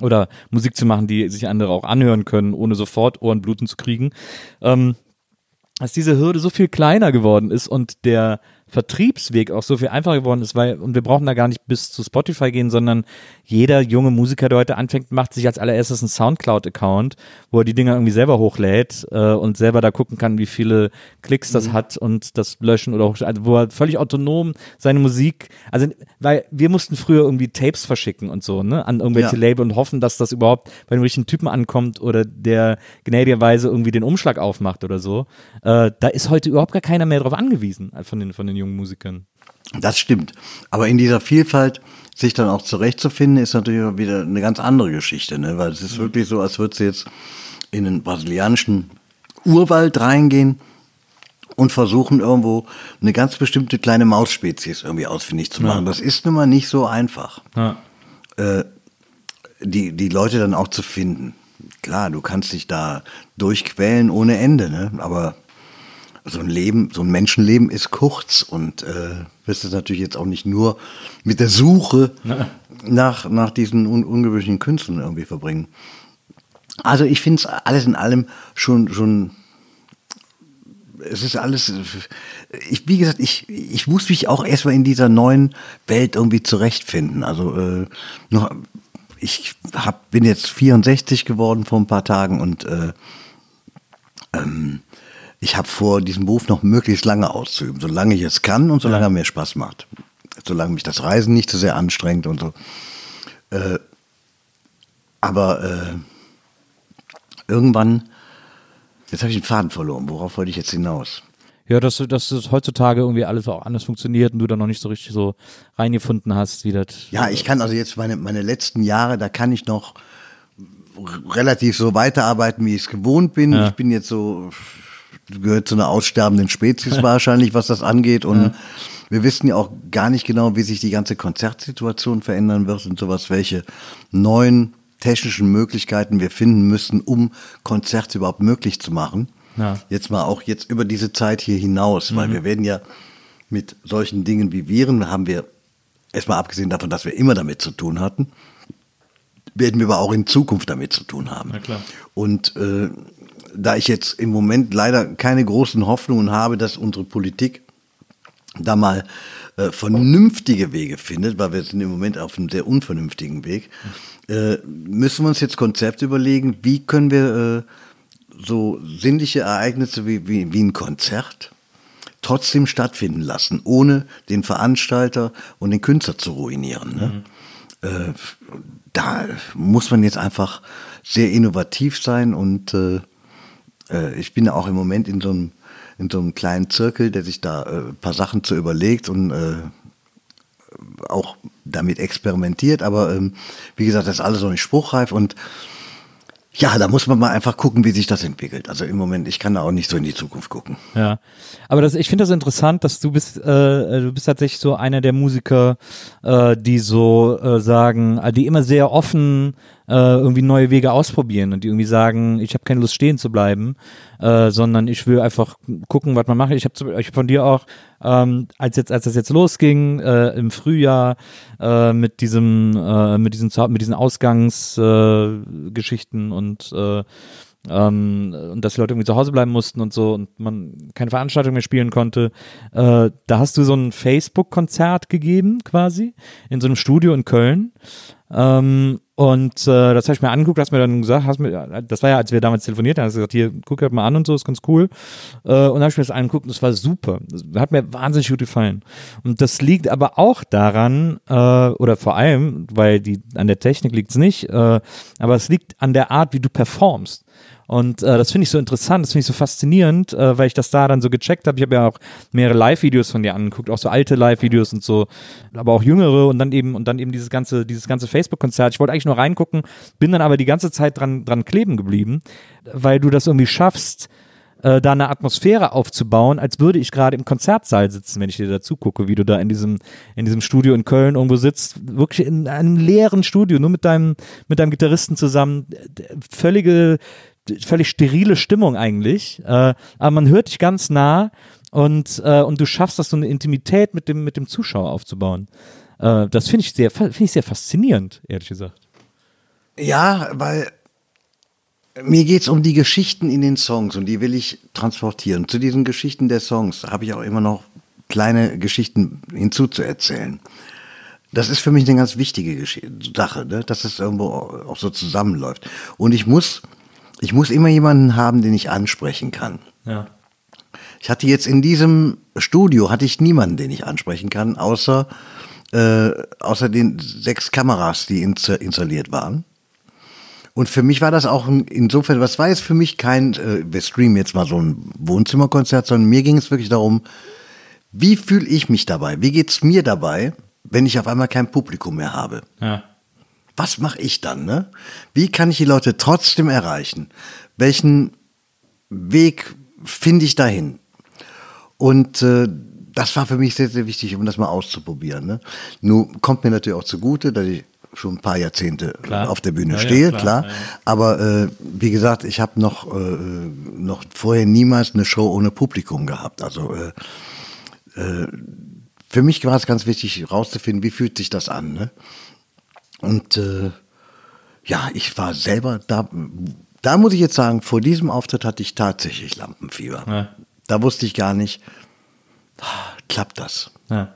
oder Musik zu machen, die sich andere auch anhören können, ohne sofort Ohrenbluten zu kriegen, ähm, dass diese Hürde so viel kleiner geworden ist und der Vertriebsweg auch so viel einfacher geworden ist, weil, und wir brauchen da gar nicht bis zu Spotify gehen, sondern jeder junge Musiker, der heute anfängt, macht sich als allererstes einen Soundcloud-Account, wo er die Dinger irgendwie selber hochlädt äh, und selber da gucken kann, wie viele Klicks das mhm. hat und das löschen oder also wo er völlig autonom seine Musik, also weil wir mussten früher irgendwie Tapes verschicken und so, ne, an irgendwelche ja. Label und hoffen, dass das überhaupt bei den richtigen Typen ankommt oder der gnädigerweise irgendwie den Umschlag aufmacht oder so. Äh, da ist heute überhaupt gar keiner mehr drauf angewiesen von den, von den jungen Musikern. Das stimmt. Aber in dieser Vielfalt sich dann auch zurechtzufinden, ist natürlich wieder eine ganz andere Geschichte, ne? weil es ist mhm. wirklich so, als würdest du jetzt in den brasilianischen Urwald reingehen und versuchen irgendwo eine ganz bestimmte kleine Mausspezies irgendwie ausfindig zu machen. Ja. Das ist nun mal nicht so einfach, ja. äh, die, die Leute dann auch zu finden. Klar, du kannst dich da durchquälen ohne Ende, ne? aber so ein Leben, so ein Menschenleben ist kurz und äh, wirst es natürlich jetzt auch nicht nur mit der Suche nach, nach diesen un ungewöhnlichen Künstlern irgendwie verbringen. Also ich finde es alles in allem schon, schon, es ist alles, ich, wie gesagt, ich, ich muss mich auch erstmal in dieser neuen Welt irgendwie zurechtfinden. Also äh, noch, ich hab, bin jetzt 64 geworden vor ein paar Tagen und äh, ähm, ich habe vor, diesen Beruf noch möglichst lange auszuüben, solange ich es kann und solange ja. er mir Spaß macht. Solange mich das Reisen nicht zu so sehr anstrengt und so. Äh, aber äh, irgendwann, jetzt habe ich den Faden verloren. Worauf wollte ich jetzt hinaus? Ja, dass, dass das heutzutage irgendwie alles auch anders funktioniert und du da noch nicht so richtig so reingefunden hast, wie das. Ja, ich kann also jetzt meine, meine letzten Jahre, da kann ich noch relativ so weiterarbeiten, wie ich es gewohnt bin. Ja. Ich bin jetzt so gehört zu einer aussterbenden Spezies wahrscheinlich, was das angeht. Und ja. wir wissen ja auch gar nicht genau, wie sich die ganze Konzertsituation verändern wird und sowas, welche neuen technischen Möglichkeiten wir finden müssen, um Konzerte überhaupt möglich zu machen. Ja. Jetzt mal auch jetzt über diese Zeit hier hinaus, mhm. weil wir werden ja mit solchen Dingen wie Viren haben wir erstmal abgesehen davon, dass wir immer damit zu tun hatten, werden wir aber auch in Zukunft damit zu tun haben. Und äh, da ich jetzt im Moment leider keine großen Hoffnungen habe, dass unsere Politik da mal äh, vernünftige Wege findet, weil wir sind im Moment auf einem sehr unvernünftigen Weg, äh, müssen wir uns jetzt Konzepte überlegen, wie können wir äh, so sinnliche Ereignisse wie, wie, wie ein Konzert trotzdem stattfinden lassen, ohne den Veranstalter und den Künstler zu ruinieren. Ne? Mhm. Äh, da muss man jetzt einfach sehr innovativ sein und äh, ich bin auch im Moment in so einem, in so einem kleinen Zirkel, der sich da äh, ein paar Sachen zu überlegt und äh, auch damit experimentiert. Aber ähm, wie gesagt, das ist alles noch nicht spruchreif und ja, da muss man mal einfach gucken, wie sich das entwickelt. Also im Moment, ich kann da auch nicht so in die Zukunft gucken. Ja, aber das, ich finde das interessant, dass du bist, äh, du bist tatsächlich so einer der Musiker, äh, die so äh, sagen, die immer sehr offen äh, irgendwie neue Wege ausprobieren und die irgendwie sagen, ich habe keine Lust stehen zu bleiben, äh, sondern ich will einfach gucken, was man macht. Ich habe hab von dir auch, ähm, als jetzt als das jetzt losging äh, im Frühjahr äh, mit diesem äh, mit diesen mit diesen Ausgangsgeschichten äh, und äh, ähm, und dass die Leute irgendwie zu Hause bleiben mussten und so und man keine Veranstaltung mehr spielen konnte. Äh, da hast du so ein Facebook-Konzert gegeben, quasi, in so einem Studio in Köln. Ähm, und äh, das habe ich mir angeguckt, hast mir dann gesagt, hast mir, das war ja, als wir damals telefoniert haben, hast du gesagt, hier, guck halt mal an und so, ist ganz cool. Äh, und dann habe ich mir das angeguckt und es war super. Das hat mir wahnsinnig gut gefallen. Und das liegt aber auch daran, äh, oder vor allem, weil die an der Technik liegt es nicht, äh, aber es liegt an der Art, wie du performst. Und äh, das finde ich so interessant, das finde ich so faszinierend, äh, weil ich das da dann so gecheckt habe. Ich habe ja auch mehrere Live-Videos von dir angeguckt, auch so alte Live-Videos und so, aber auch jüngere und dann eben und dann eben dieses ganze, dieses ganze Facebook-Konzert. Ich wollte eigentlich nur reingucken, bin dann aber die ganze Zeit dran, dran kleben geblieben, weil du das irgendwie schaffst, äh, da eine Atmosphäre aufzubauen, als würde ich gerade im Konzertsaal sitzen, wenn ich dir dazu gucke, wie du da in diesem, in diesem Studio in Köln irgendwo sitzt, wirklich in einem leeren Studio, nur mit deinem, mit deinem Gitarristen zusammen, völlige völlig sterile Stimmung eigentlich, äh, aber man hört dich ganz nah und, äh, und du schaffst das so eine Intimität mit dem, mit dem Zuschauer aufzubauen. Äh, das finde ich, sehr, find ich sehr faszinierend, ehrlich gesagt. Ja, weil mir geht es um die Geschichten in den Songs und die will ich transportieren. Zu diesen Geschichten der Songs habe ich auch immer noch kleine Geschichten hinzuzuerzählen. Das ist für mich eine ganz wichtige Gesch Sache, ne? dass es irgendwo auch so zusammenläuft. Und ich muss, ich muss immer jemanden haben, den ich ansprechen kann. Ja. Ich hatte jetzt in diesem Studio hatte ich niemanden, den ich ansprechen kann, außer äh, außer den sechs Kameras, die installiert waren. Und für mich war das auch insofern, was war jetzt für mich kein, äh, wir streamen jetzt mal so ein Wohnzimmerkonzert, sondern mir ging es wirklich darum, wie fühle ich mich dabei? Wie geht's mir dabei, wenn ich auf einmal kein Publikum mehr habe? Ja. Was mache ich dann? Ne? Wie kann ich die Leute trotzdem erreichen? Welchen Weg finde ich dahin? Und äh, das war für mich sehr, sehr wichtig, um das mal auszuprobieren. Ne? Nun kommt mir natürlich auch zugute, dass ich schon ein paar Jahrzehnte Klar. auf der Bühne Ja, ja, stehe, klar. klar. Ja, ja. Aber äh, wie gesagt, ich habe noch, äh, noch vorher niemals eine Show ohne Publikum gehabt. Also äh, äh, für mich war es ganz wichtig, rauszufinden, wie fühlt sich das an. Ne? Und äh, ja, ich war selber da. Da muss ich jetzt sagen, vor diesem Auftritt hatte ich tatsächlich Lampenfieber. Ja. Da wusste ich gar nicht, ah, klappt das? Ja.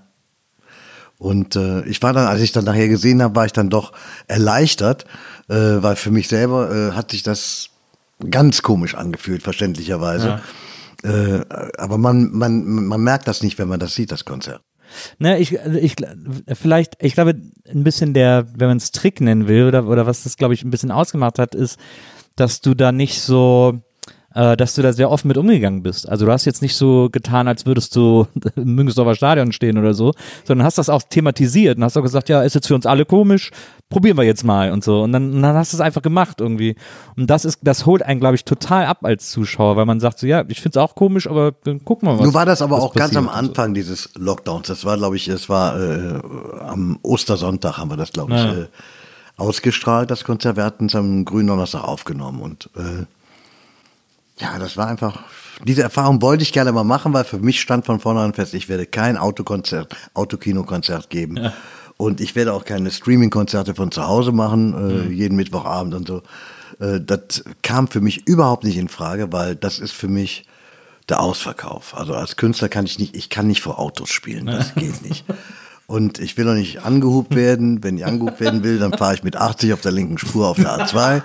Und äh, ich war dann, als ich dann nachher gesehen habe, war ich dann doch erleichtert, äh, weil für mich selber äh, hat sich das ganz komisch angefühlt, verständlicherweise. Äh, aber man, man, man merkt das nicht, wenn man das sieht, das Konzert. Ne, ich, ich, vielleicht, ich glaube, ein bisschen der, wenn man es Trick nennen will, oder, oder was das, glaube ich, ein bisschen ausgemacht hat, ist, dass du da nicht so, äh, dass du da sehr offen mit umgegangen bist. Also du hast jetzt nicht so getan, als würdest du im Müngesdorfer Stadion stehen oder so, sondern hast das auch thematisiert und hast auch gesagt, ja, ist jetzt für uns alle komisch, probieren wir jetzt mal und so. Und dann, und dann hast du es einfach gemacht irgendwie. Und das ist, das holt einen, glaube ich, total ab als Zuschauer, weil man sagt so, ja, ich finde es auch komisch, aber dann gucken wir mal. Nun war das aber auch ganz am und so. Anfang dieses Lockdowns. Das war, glaube ich, es war äh, am Ostersonntag haben wir das, glaube ich, Ja. äh, ausgestrahlt, das Konzert. Wir hatten es am grünen Donnerstag aufgenommen. Und äh, ja, das war einfach, diese Erfahrung wollte ich gerne mal machen, weil für mich stand von vornherein fest, ich werde kein Autokonzert, Autokinokonzert geben. Und ich werde auch keine Streaming-Konzerte von zu Hause machen, äh, jeden Mittwochabend und so. Äh, das kam für mich überhaupt nicht in Frage, weil das ist für mich der Ausverkauf. Also als Künstler kann ich nicht, ich kann nicht vor Autos spielen, das geht nicht. Und ich will auch nicht angehupt werden. Wenn ich angehupt werden will, dann fahre ich mit 80 auf der linken Spur auf der A2.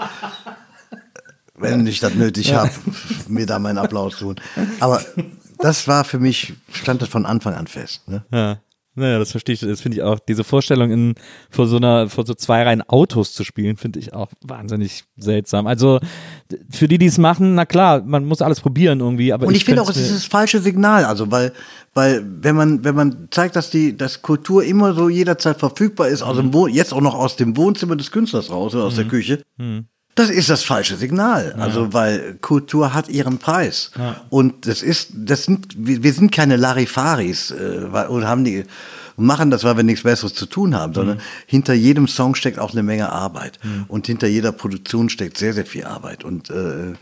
Wenn ich das nötig habe, mir da meinen Applaus tun. Aber das war für mich, stand das von Anfang an fest. Ne? Ja. Naja, das verstehe ich, das finde ich auch. Diese Vorstellung, in, vor so einer, vor so zwei Reihen Autos zu spielen, finde ich auch wahnsinnig seltsam. Also, für die, die es machen, na klar, man muss alles probieren irgendwie, aber Und ich finde auch, es ist das falsche Signal. Also, weil, weil, wenn man, wenn man zeigt, dass die, dass Kultur immer so jederzeit verfügbar ist, aus dem Wohn jetzt auch noch aus dem Wohnzimmer des Künstlers raus oder aus der Küche, das ist das falsche Signal. Also, weil Kultur hat ihren Preis. Und das ist, das sind, wir, sind keine Larifaris, äh, und haben die, machen das, weil wir nichts Besseres zu tun haben, sondern hinter jedem Song steckt auch eine Menge Arbeit. Und hinter jeder Produktion steckt sehr, sehr viel Arbeit. Und, äh,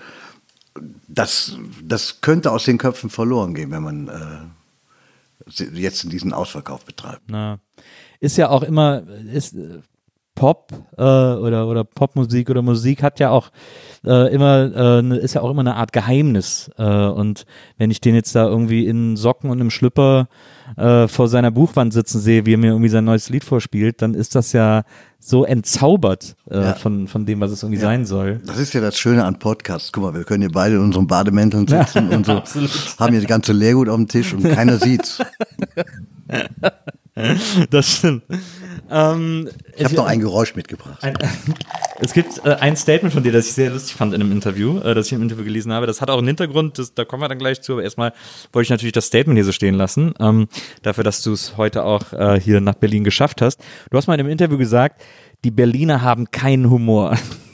das, das könnte aus den Köpfen verloren gehen, wenn man äh, jetzt diesen Ausverkauf betreibt. Na, ist ja auch immer, ist Pop äh, oder, oder Popmusik oder Musik hat ja auch äh, immer, äh, ne- ist ja auch immer eine Art Geheimnis. Äh, und wenn ich den jetzt da irgendwie in Socken und im Schlüpper äh, vor seiner Buchwand sitzen sehe, wie er mir irgendwie sein neues Lied vorspielt, dann ist das ja so entzaubert äh, Ja. von, von dem, was es irgendwie sein soll. Das ist ja das Schöne an Podcasts. Guck mal, wir können hier beide in unseren Bademänteln sitzen und so, haben hier die ganze Leergut auf dem Tisch und keiner sieht's. Das stimmt. Ähm, Ich habe noch ein Geräusch mitgebracht. Ein, es gibt äh, ein Statement von dir, das ich sehr lustig fand in einem Interview, äh, das ich im Interview gelesen habe. Das hat auch einen Hintergrund, das, da kommen wir dann gleich zu, aber erstmal wollte ich natürlich das Statement hier so stehen lassen, ähm, dafür, dass du es heute auch äh, hier nach Berlin geschafft hast. Du hast mal in einem Interview gesagt, die Berliner haben keinen Humor.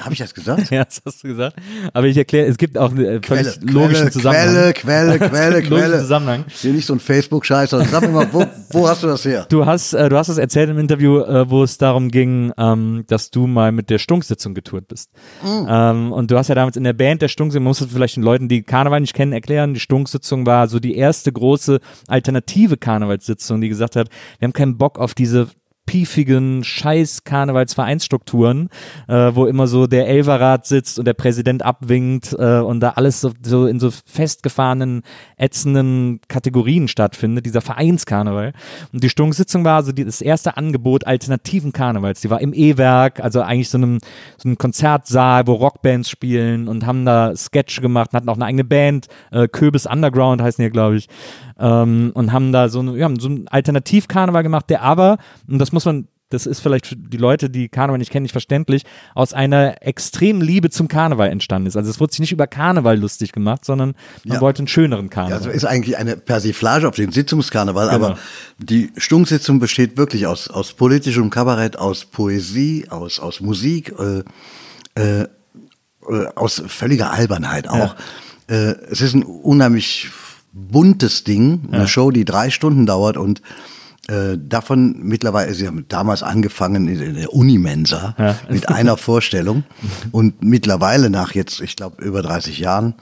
Habe ich das gesagt? ja, das hast du gesagt. Aber ich erkläre, es gibt auch einen äh, völlig Quelle, logischen Quelle, Zusammenhang. Quelle, Quelle, Quelle, Quelle. Zusammenhang. Hier nicht so ein Facebook-Scheiß, sondern sag mir mal, wo, wo hast du das her? Du hast, äh, du hast es erzählt im Interview, äh, wo es darum ging, ähm, dass du mal mit der Stunksitzung getourt bist. Ähm, und du hast ja damals in der Band der Stunksitzung, man muss es vielleicht den Leuten, die Karneval nicht kennen, erklären, die Stunksitzung war so die erste große alternative Karnevalssitzung, die gesagt hat, wir haben keinen Bock auf diese piefigen scheiß Karnevalsvereinsstrukturen, äh, wo immer so der Elverrat sitzt und der Präsident abwinkt äh, und da alles so, so in so festgefahrenen, ätzenden Kategorien stattfindet, dieser Vereinskarneval. Und die Stunksitzung war so die, das erste Angebot alternativen Karnevals. Die war im E-Werk, also eigentlich so einem, so einem Konzertsaal, wo Rockbands spielen und haben da Sketch gemacht, hatten auch eine eigene Band, äh, Kürbis Underground heißen die, glaube ich ähm, und haben da so, ja, so einen Alternativkarneval gemacht, der aber, und das muss man das ist vielleicht für die Leute, die Karneval nicht kennen, nicht verständlich, aus einer extremen Liebe zum Karneval entstanden ist. Also es wurde sich nicht über Karneval lustig gemacht, sondern man ja. wollte einen schöneren Karneval. Ja, also ist eigentlich eine Persiflage auf den Sitzungskarneval, genau. aber die Stunksitzung besteht wirklich aus, aus politischem Kabarett, aus Poesie, aus, aus Musik, äh, äh, aus völliger Albernheit auch. Ja. Äh, es ist ein unheimlich buntes Ding, eine ja. Show, die drei Stunden dauert und äh, davon mittlerweile, sie haben damals angefangen in der Unimensa ja. mit einer Vorstellung und mittlerweile nach jetzt, ich glaube, über 30 Jahren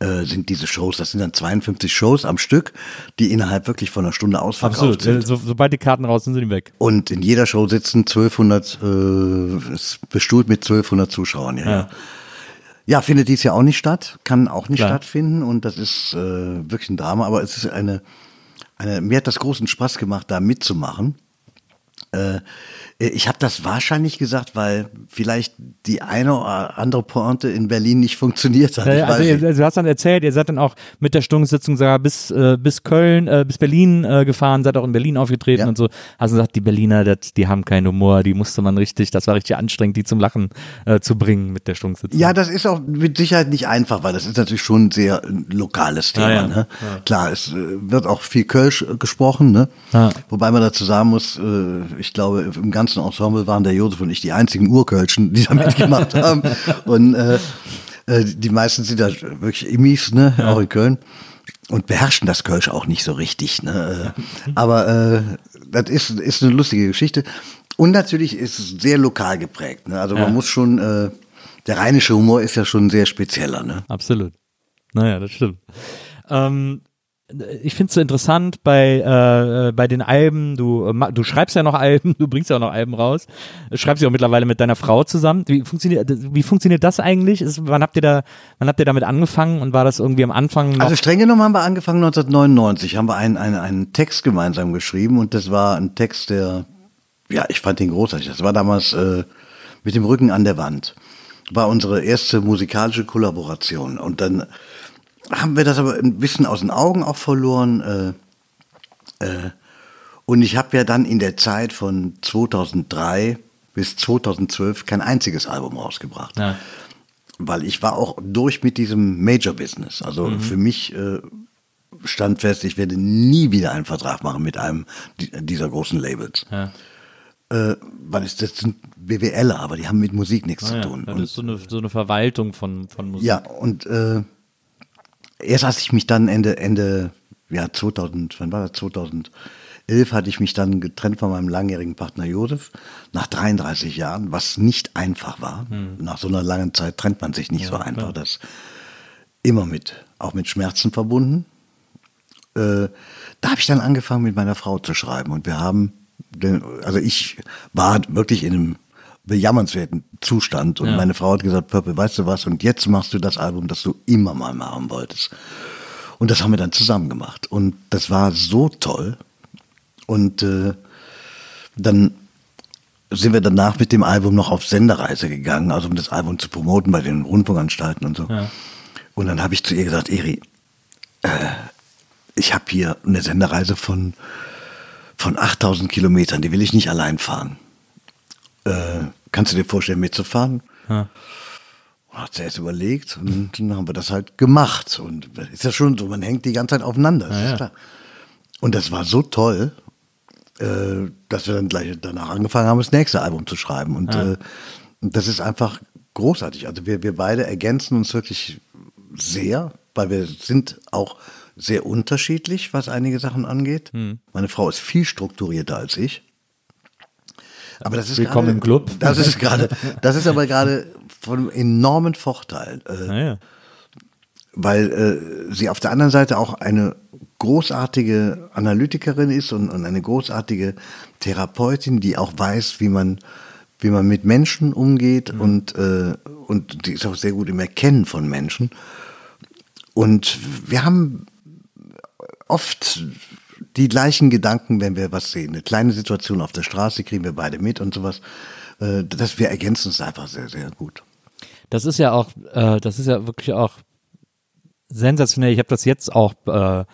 äh, sind diese Shows, das sind dann 52 Shows am Stück, die innerhalb wirklich von einer Stunde ausverkauft Absolut. sind. So, sobald die Karten raus sind, sind die weg. Und in jeder Show sitzen 1200, äh, bestuhlt mit 1200 Zuschauern. Ja. ja. Ja, findet dies ja auch nicht statt, kann auch nicht Klar. stattfinden und das ist äh, wirklich ein Drama, aber es ist eine, eine, mir hat das großen Spaß gemacht, da mitzumachen. Äh, ich habe das wahrscheinlich gesagt, weil vielleicht die eine oder andere Pointe in Berlin nicht funktioniert hat. Ja, also, ihr, also, du hast dann erzählt, ihr seid dann auch mit der Stundensitzung sogar bis, äh, bis Köln, äh, bis Berlin äh, gefahren, seid auch in Berlin aufgetreten ja. und so. Hast du gesagt, die Berliner, das, die haben keinen Humor, die musste man richtig, das war richtig anstrengend, die zum Lachen äh, zu bringen mit der Stundensitzung. Ja, das ist auch mit Sicherheit nicht einfach, weil das ist natürlich schon ein sehr lokales Thema. Ja, ne? Klar, es äh, wird auch viel Kölsch äh, gesprochen, ne? wobei man dazu sagen muss, ich glaube, im ganzen Ensemble waren der Josef und ich die einzigen Urkölschen, die da mitgemacht haben. Und äh, äh, die meisten sind da wirklich Immis, ne, ja. auch in Köln. Und beherrschen das Kölsch auch nicht so richtig. Ne? Aber äh, das ist, ist eine lustige Geschichte. Und natürlich ist es sehr lokal geprägt. Ne? Also ja. man muss schon, äh, der rheinische Humor ist ja schon sehr spezieller. Ne? Absolut. Naja, das stimmt. Ähm, ich finde es so interessant bei, äh, bei den Alben, du, äh, du schreibst ja noch Alben, du bringst ja auch noch Alben raus, schreibst ja auch mittlerweile mit deiner Frau zusammen. Wie funktioniert, wie funktioniert das eigentlich? Ist, wann, habt ihr da, wann habt ihr damit angefangen und war das irgendwie am Anfang noch? Also streng genommen haben wir angefangen 1999, haben wir einen, einen, einen Text gemeinsam geschrieben und das war ein Text, der, ja, ich fand den großartig. Das war damals äh, mit dem Rücken an der Wand. War unsere erste musikalische Kollaboration und dann haben wir das aber ein bisschen aus den Augen auch verloren. Äh, äh, und ich habe ja dann in der Zeit von 2003 bis 2012 kein einziges Album rausgebracht. Ja. Weil ich war auch durch mit diesem Major-Business. Also mhm. für mich äh, stand fest, ich werde nie wieder einen Vertrag machen mit einem dieser großen Labels. Ja. Äh, weil es, das sind BWLer, aber die haben mit Musik nichts ah, zu tun. Ja. Das ist so eine, so eine Verwaltung von, von Musik. Ja, und äh, erst als ich mich dann Ende, Ende, ja, 2000, wann war das? 2011 hatte ich mich dann getrennt von meinem langjährigen Partner Josef, nach 33 Jahren, was nicht einfach war. Hm. Nach so einer langen Zeit trennt man sich nicht ja, so einfach. Klar. Das immer mit, auch mit Schmerzen verbunden. Äh, da habe ich dann angefangen, mit meiner Frau zu schreiben. Und wir haben, den, also ich war wirklich in einem bejammernswerten Zustand. Und ja. meine Frau hat gesagt, Purple, weißt du was? Und jetzt machst du das Album, das du immer mal machen wolltest. Und das haben wir dann zusammen gemacht. Und das war so toll. Und äh, dann sind wir danach mit dem Album noch auf Sendereise gegangen, also um das Album zu promoten bei den Rundfunkanstalten und so. Ja. Und dann habe ich zu ihr gesagt, Eri, äh, ich habe hier eine Sendereise von, von 8000 Kilometern, die will ich nicht allein fahren. Äh, kannst du dir vorstellen, mitzufahren? Ja. Hat sie erst überlegt und dann haben wir das halt gemacht. Und ist ja schon so, man hängt die ganze Zeit aufeinander. Ja, ja. Und das war so toll, äh, dass wir dann gleich danach angefangen haben, das nächste Album zu schreiben. Und äh, das ist einfach großartig. Also wir, wir beide ergänzen uns wirklich sehr, weil wir sind auch sehr unterschiedlich, was einige Sachen angeht. Hm. Meine Frau ist viel strukturierter als ich. Aber das ist Willkommen grade, im Club. Das ist gerade, das ist aber gerade von enormen Vorteil. Äh, ah, ja. Weil äh, sie auf der anderen Seite auch eine großartige Analytikerin ist und, und eine großartige Therapeutin, die auch weiß, wie man, wie man mit Menschen umgeht mhm. und, äh, und die ist auch sehr gut im Erkennen von Menschen. Und wir haben oft die gleichen Gedanken, wenn wir was sehen. Eine kleine Situation auf der Straße kriegen wir beide mit und sowas. Äh, dass wir ergänzen es einfach sehr, sehr gut. Das ist ja auch, äh, das ist ja wirklich auch sensationell. Ich habe das jetzt auch äh,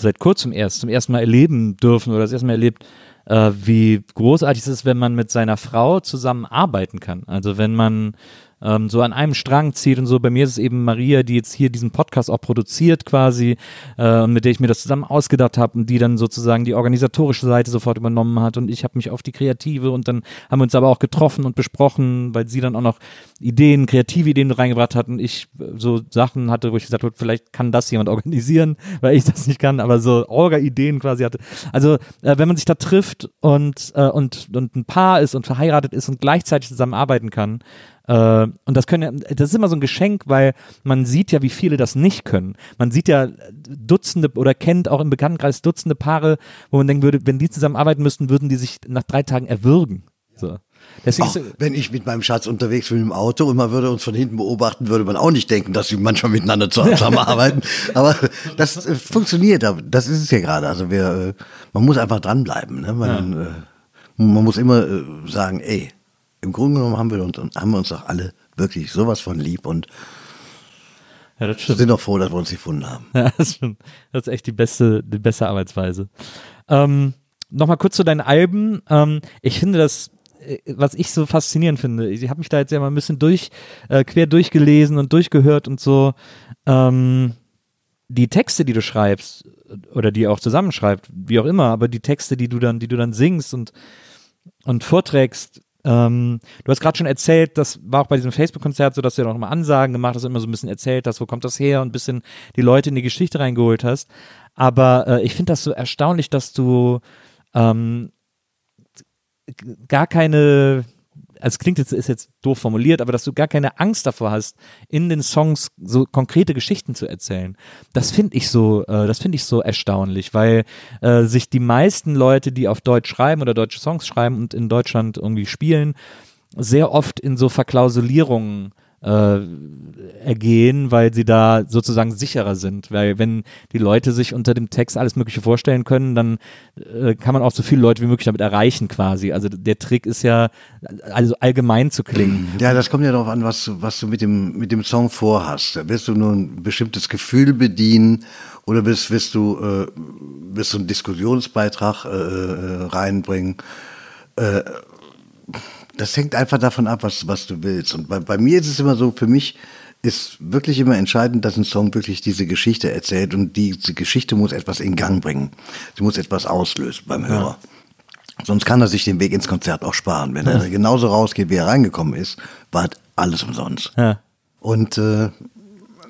seit kurzem erst zum ersten Mal erleben dürfen oder das erste Mal erlebt, äh, wie großartig es ist, wenn man mit seiner Frau zusammen arbeiten kann. Also wenn man ähm, so an einem Strang zieht und so. Bei mir ist es eben Maria, die jetzt hier diesen Podcast auch produziert quasi, äh, mit der ich mir das zusammen ausgedacht habe und die dann sozusagen die organisatorische Seite sofort übernommen hat und ich habe mich auf die kreative und dann haben wir uns aber auch getroffen und besprochen, weil sie dann auch noch Ideen, kreative Ideen reingebracht hat und ich so Sachen hatte, wo ich gesagt habe, vielleicht kann das jemand organisieren, weil ich das nicht kann, aber so Orga-Ideen quasi hatte. Also äh, wenn man sich da trifft und, äh, und, und ein Paar ist und verheiratet ist und gleichzeitig zusammenarbeiten kann, äh, und das können ja, das ist immer so ein Geschenk, weil man sieht ja, wie viele das nicht können. Man sieht ja Dutzende oder kennt auch im Bekanntenkreis Dutzende Paare, wo man denken würde, wenn die zusammenarbeiten müssten, würden die sich nach drei Tagen erwürgen. So. Deswegen, Ach, wenn ich mit meinem Schatz unterwegs bin im Auto und man würde uns von hinten beobachten, würde man auch nicht denken, dass sie manchmal miteinander zusammenarbeiten. Aber das äh, funktioniert, das ist es ja gerade. Also wir, äh, man muss einfach dranbleiben. Ne? Man, ja. äh, man muss immer äh, sagen, ey, im Grunde genommen haben wir uns, haben wir uns doch alle wirklich sowas von lieb und ja, das stimmt. sind auch froh, dass wir uns gefunden haben. Ja, das, ist, das ist echt die beste, die beste Arbeitsweise. Ähm, Nochmal kurz zu deinen Alben. Ähm, ich finde das äh, was ich so faszinierend finde, ich habe mich da jetzt ja mal ein bisschen durch, äh, quer durchgelesen und durchgehört und so. Ähm, die Texte, die du schreibst, oder die auch zusammenschreibst, wie auch immer, aber die Texte, die du dann, die du dann singst und, und vorträgst, ähm, du hast gerade schon erzählt, das war auch bei diesem Facebook-Konzert so, dass du ja noch mal Ansagen gemacht hast, immer so ein bisschen erzählt hast, wo kommt das her und ein bisschen die Leute in die Geschichte reingeholt hast. Aber äh, ich finde das so erstaunlich, dass du ähm, gar keine also es klingt jetzt, ist jetzt doof formuliert, aber dass du gar keine Angst davor hast, in den Songs so konkrete Geschichten zu erzählen. Das finde ich so, äh, das finde ich so erstaunlich, weil äh, sich die meisten Leute, die auf Deutsch schreiben oder deutsche Songs schreiben und in Deutschland irgendwie spielen, sehr oft in so Verklausulierungen äh, ergehen, weil sie da sozusagen sicherer sind. Weil wenn die Leute sich unter dem Text alles Mögliche vorstellen können, dann äh, kann man auch so viele Leute wie möglich damit erreichen quasi. Also der Trick ist ja, also allgemein zu klingen. Ja, das kommt ja darauf an, was, du, was du mit dem, mit dem Song vorhast. Da wirst du nur ein bestimmtes Gefühl bedienen oder wirst, wirst du, äh, wirst du einen Diskussionsbeitrag äh, äh reinbringen. Äh, das hängt einfach davon ab, was, was du willst. Und bei, bei mir ist es immer so, für mich ist wirklich immer entscheidend, dass ein Song wirklich diese Geschichte erzählt und diese Geschichte muss etwas in Gang bringen. Sie muss etwas auslösen beim Hörer. Ja. Sonst kann er sich den Weg ins Konzert auch sparen. Wenn ja. er genauso rausgeht, wie er reingekommen ist, war halt alles umsonst. Ja. Und äh,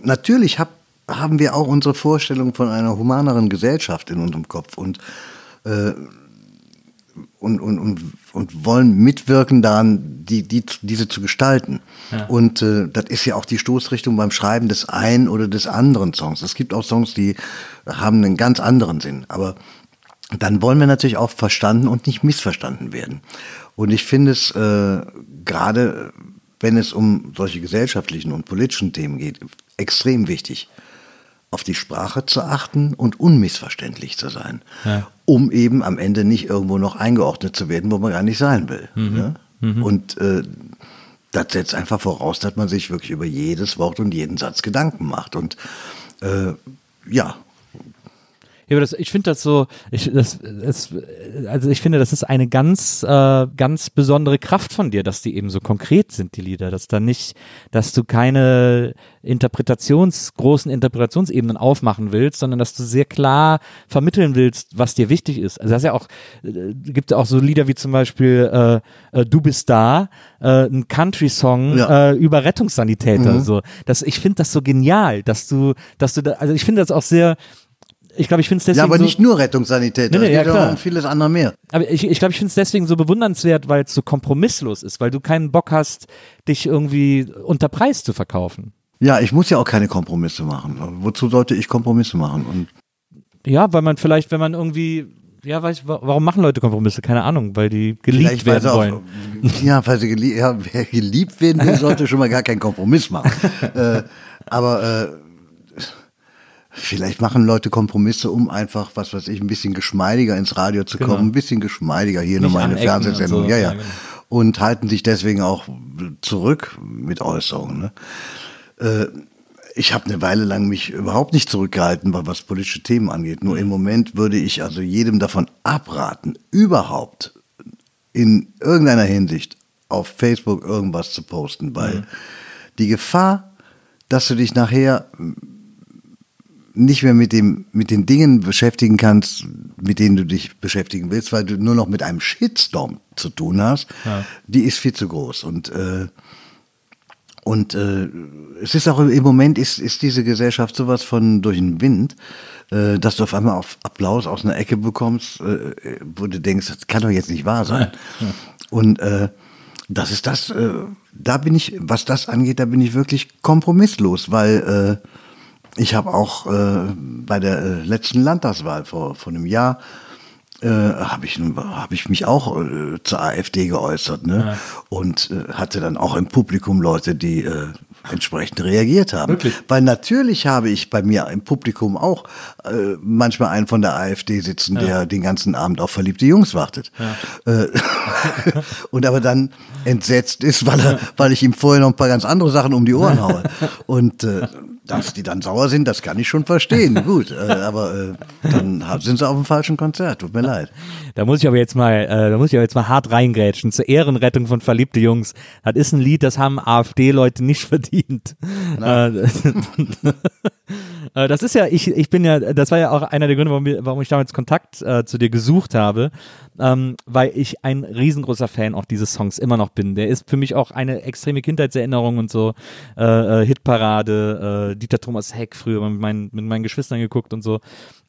natürlich hab, haben wir auch unsere Vorstellung von einer humaneren Gesellschaft in unserem Kopf. Und äh, und, und, und, und wollen mitwirken daran, die, die, diese zu gestalten. Ja. Und äh, das ist ja auch die Stoßrichtung beim Schreiben des einen oder des anderen Songs. Es gibt auch Songs, die haben einen ganz anderen Sinn. Aber dann wollen wir natürlich auch verstanden und nicht missverstanden werden. Und ich finde es äh, gerade, wenn es um solche gesellschaftlichen und politischen Themen geht, extrem wichtig, auf die Sprache zu achten und unmissverständlich zu sein, ja. um eben am Ende nicht irgendwo noch eingeordnet zu werden, wo man gar nicht sein will. Mhm. Ja? Mhm. Und äh, das setzt einfach voraus, dass man sich wirklich über jedes Wort und jeden Satz Gedanken macht. Und äh, ja, ja, aber das, ich finde das so, ich, das, das, also ich finde, das ist eine ganz, äh, ganz besondere Kraft von dir, dass die eben so konkret sind, die Lieder, dass da nicht, dass du keine Interpretations, großen Interpretationsebenen aufmachen willst, sondern dass du sehr klar vermitteln willst, was dir wichtig ist. Also das ist ja auch, äh, gibt auch so Lieder wie zum Beispiel äh, äh, Du bist da, äh, ein Country-Song ja. äh, über Rettungssanitäter. Mhm. So, das, ich finde das so genial, dass du, dass du da, also ich finde das auch sehr ich glaube, ich finde es deswegen. Ja, aber so nicht nur Rettungssanitäter, nee, nee, ja, klar. und vieles andere mehr. Aber ich, ich glaube, ich finde es deswegen so bewundernswert, weil es so kompromisslos ist, weil du keinen Bock hast, dich irgendwie unter Preis zu verkaufen. Ja, ich muss ja auch keine Kompromisse machen. Wozu sollte ich Kompromisse machen? Und Ja, weil man vielleicht, wenn man irgendwie, ja, weiß, warum machen Leute Kompromisse? Keine Ahnung, weil die geliebt Vielleicht, werden wollen. Auch, ja, weil sie gelie ja, wer geliebt werden will, sollte schon mal gar keinen Kompromiss machen. äh, aber äh, vielleicht machen Leute Kompromisse, um einfach, was weiß ich, ein bisschen geschmeidiger ins Radio zu kommen, Genau. ein bisschen geschmeidiger hier nochmal eine Fernsehsendung. so. Ja, ja. Genau. Und halten sich deswegen auch zurück mit Äußerungen. Ne? Äh, ich habe eine Weile lang mich überhaupt nicht zurückgehalten, wa- was politische Themen angeht. Nur im Moment würde ich also jedem davon abraten, überhaupt in irgendeiner Hinsicht auf Facebook irgendwas zu posten, weil die Gefahr, dass du dich nachher nicht mehr mit, dem, mit den Dingen beschäftigen kannst, mit denen du dich beschäftigen willst, weil du nur noch mit einem Shitstorm zu tun hast, Ja. die ist viel zu groß. Und, äh, und äh, es ist auch im Moment ist, ist diese Gesellschaft sowas von durch den Wind, äh, dass du auf einmal auf Applaus aus einer Ecke bekommst, äh, wo du denkst, das kann doch jetzt nicht wahr sein. Und äh, das ist das, äh, da bin ich, was das angeht, da bin ich wirklich kompromisslos, weil ich habe auch äh, bei der äh, letzten Landtagswahl vor, vor einem Jahr äh, habe ich, hab ich mich auch äh, zur AfD geäußert ne? und äh, hatte dann auch im Publikum Leute, die äh, entsprechend reagiert haben. Wirklich? Weil natürlich habe ich bei mir im Publikum auch äh, manchmal einen von der AfD sitzen, der den ganzen Abend auf verliebte Jungs wartet. Äh, und aber dann entsetzt ist, weil, er, weil ich ihm vorher noch ein paar ganz andere Sachen um die Ohren haue. Und äh, dass die dann sauer sind, das kann ich schon verstehen. Gut, äh, aber äh, dann sind sie auf dem falschen Konzert. Tut mir leid. Da muss ich aber jetzt mal, äh, da muss ich aber jetzt mal hart reingrätschen zur Ehrenrettung von verliebte Jungs. Das ist ein Lied, das haben AfD-Leute nicht verdient. Äh, äh, das ist ja, ich, ich bin ja, das war ja auch einer der Gründe, warum, warum ich damals Kontakt äh, zu dir gesucht habe, ähm, weil ich ein riesengroßer Fan auch dieses Songs immer noch bin. Der ist für mich auch eine extreme Kindheitserinnerung und so. Äh, äh, Hitparade, äh, Dieter Thomas Heck früher mit meinen, mit meinen Geschwistern geguckt und so.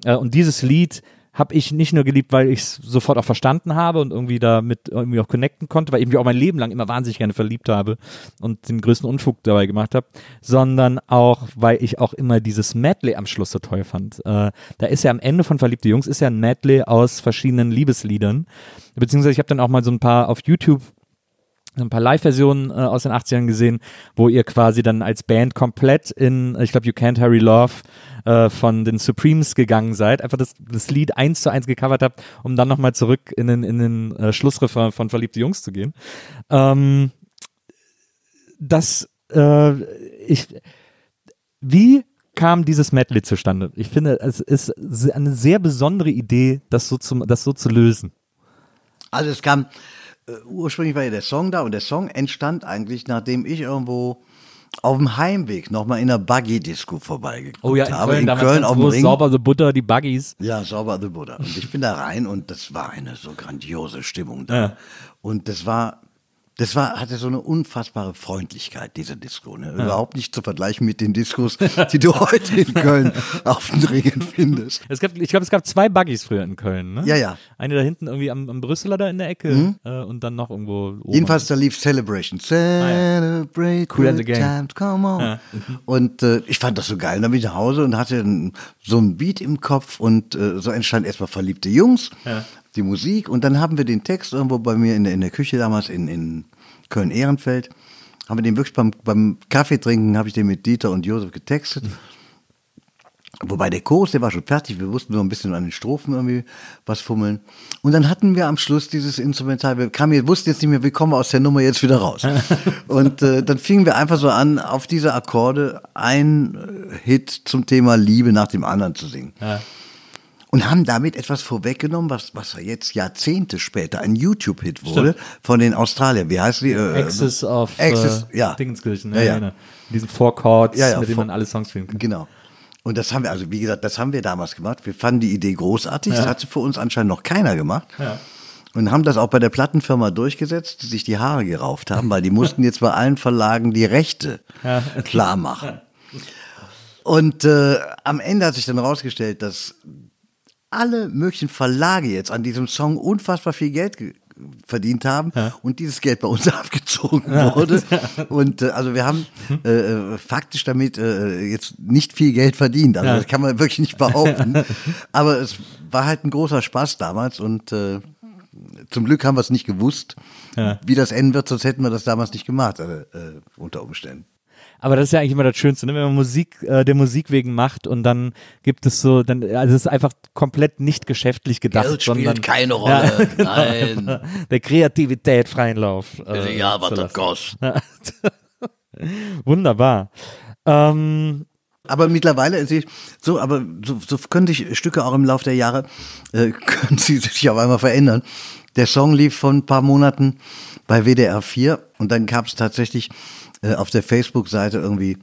Äh, und dieses Lied habe ich nicht nur geliebt, weil ich es sofort auch verstanden habe und irgendwie damit irgendwie auch connecten konnte, weil ich mich auch mein Leben lang immer wahnsinnig gerne verliebt habe und den größten Unfug dabei gemacht habe, sondern auch, weil ich auch immer dieses Medley am Schluss so toll fand. Äh, da ist ja am Ende von Verliebte Jungs ist ja ein Medley aus verschiedenen Liebesliedern, beziehungsweise ich habe dann auch mal so ein paar auf YouTube ein paar Live-Versionen äh, aus den 80ern gesehen, wo ihr quasi dann als Band komplett in, ich glaube, You Can't Hurry Love äh, von den Supremes gegangen seid, einfach das, das Lied eins zu eins gecovert habt, um dann nochmal zurück in den, in den äh, Schlussrefrain von Verliebte Jungs zu gehen. Ähm, das, äh, ich, wie kam dieses Medley zustande? Ich finde, es ist eine sehr besondere Idee, das so zu, das so zu lösen. Also es kam, ursprünglich war ja der Song da und der Song entstand eigentlich, nachdem ich irgendwo auf dem Heimweg nochmal in einer Buggy-Disco vorbeigeguckt Oh ja, in habe. Köln, in Köln auf dem Ring. sauber, so Butter, die Buggies. Ja, sauber the Buddha. Und ich bin da rein und das war eine so grandiose Stimmung da. Ja. Und das war, das war, hatte so eine unfassbare Freundlichkeit, diese Disco. Ne? Überhaupt nicht zu vergleichen mit den Discos, die du heute in Köln auf den Ringen findest. Es gab, ich glaube, es gab zwei Buggies früher in Köln, ne? Ja, ja. Eine da hinten irgendwie am, am Brüsseler da in der Ecke äh, und dann noch irgendwo oben. Jedenfalls, da lief Celebration. Celebrate Cool the good Gang. times, come on. Und äh, ich fand das so geil. Dann bin ich nach Hause und hatte so ein Beat im Kopf und äh, so entstand erstmal verliebte Jungs, die Musik. Und dann haben wir den Text irgendwo bei mir in der, in der Küche damals in, in Köln-Ehrenfeld. Haben wir den wirklich beim, beim Kaffee trinken, habe ich den mit Dieter und Josef getextet. Wobei der Chorus, der war schon fertig, wir mussten nur ein bisschen an den Strophen irgendwie was fummeln. Und dann hatten wir am Schluss dieses Instrumental, wir kamen, wir wussten jetzt nicht mehr, wie kommen wir aus der Nummer jetzt wieder raus. Und äh, dann fingen wir einfach so an, auf diese Akkorde ein Hit zum Thema Liebe nach dem anderen zu singen. Ja. Und haben damit etwas vorweggenommen, was, was jetzt Jahrzehnte später ein YouTube-Hit wurde von den Australiern. Wie heißt die? Äh, Access of Access, äh, ja. Dingenskirchen, Ja, ne? ja. Genau. Diesen Four Chords, Ja, ja, mit denen Four- man alle Songs spielen kann. Genau. Und das haben wir, also wie gesagt, das haben wir damals gemacht. Wir fanden die Idee großartig. Das hatte für uns anscheinend noch keiner gemacht. Und haben das auch bei der Plattenfirma durchgesetzt, die sich die Haare gerauft haben, weil die mussten jetzt bei allen Verlagen die Rechte klar machen. Und äh, am Ende hat sich dann herausgestellt, dass alle möglichen Verlage jetzt an diesem Song unfassbar viel Geld ge verdient haben und dieses Geld bei uns abgezogen wurde. Und äh, also wir haben äh, äh, faktisch damit äh, jetzt nicht viel Geld verdient. Also das kann man wirklich nicht behaupten. Aber es war halt ein großer Spaß damals und äh, zum Glück haben wir es nicht gewusst, wie das enden wird, sonst hätten wir das damals nicht gemacht, äh, äh, unter Umständen. Aber das ist ja eigentlich immer das Schönste, ne? wenn man Musik äh, der Musik wegen macht und dann gibt es so, dann, also es ist einfach komplett nicht geschäftlich gedacht, Geld spielt sondern keine Rolle. Nein. der Kreativität freien Lauf. Äh, ja, was das kostet. Wunderbar. Ähm, Aber mittlerweile, ich, so, aber so, so können sich Stücke auch im Laufe der Jahre, äh, können sie sich auf einmal verändern. Der Song lief vor ein paar Monaten bei WDR 4 und dann gab es tatsächlich äh, auf der Facebook-Seite irgendwie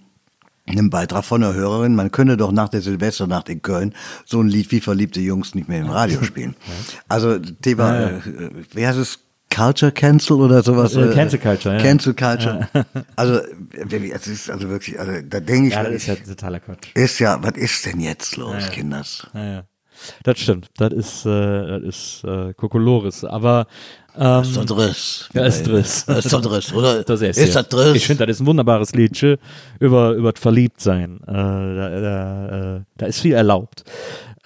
einen Beitrag von einer Hörerin, man könne doch nach der Silvesternacht in Köln so ein Lied wie Verliebte Jungs nicht mehr im Radio spielen. Also Thema, äh, äh, wie heißt es? Culture Cancel oder sowas? Äh, Cancel Culture, ja. Cancel Culture. Also, äh, es ist also wirklich, also da denke ich, ja, das ist ja totaler Quatsch. ist ja, was ist denn jetzt los, Kinders? Ja, ja. Das stimmt. Das ist, äh, das ist äh, Kokolores. Aber ähm, Ist das Driss? Ja, ist Driss. Ist das Driss, oder? das ist, ist ja. das Driss? Ich finde, das ist ein wunderbares Liedchen über, über das Verliebtsein. Äh, da, da, äh, da ist viel erlaubt.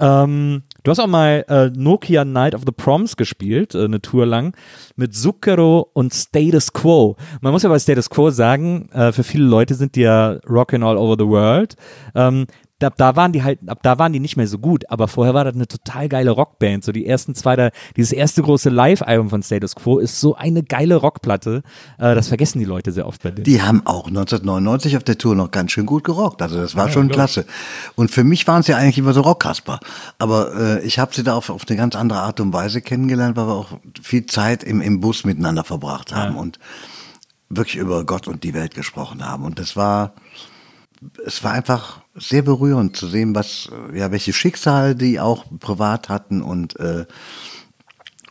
Ähm, du hast auch mal äh, Nokia Night of the Proms gespielt, äh, eine Tour lang, mit Zucchero und Status Quo. Man muss ja bei Status Quo sagen, äh, für viele Leute sind die ja rockin' all over the world. Ähm, da, da waren die halt, ab da waren die nicht mehr so gut, aber vorher war das eine total geile Rockband. So die ersten zwei, da, dieses erste große Live-Album von Status Quo ist so eine geile Rockplatte. Äh, das vergessen die Leute sehr oft bei denen. Die haben auch 1999 auf der Tour noch ganz schön gut gerockt. Also das war schon klasse. Und für mich waren es ja eigentlich immer so Rockkasper. Aber äh, ich habe sie da auf, auf eine ganz andere Art und Weise kennengelernt, weil wir auch viel Zeit im, im Bus miteinander verbracht haben und wirklich über Gott und die Welt gesprochen haben. Und das war, es war einfach sehr berührend zu sehen, was, äh, ja, welche Schicksale die auch privat hatten und äh,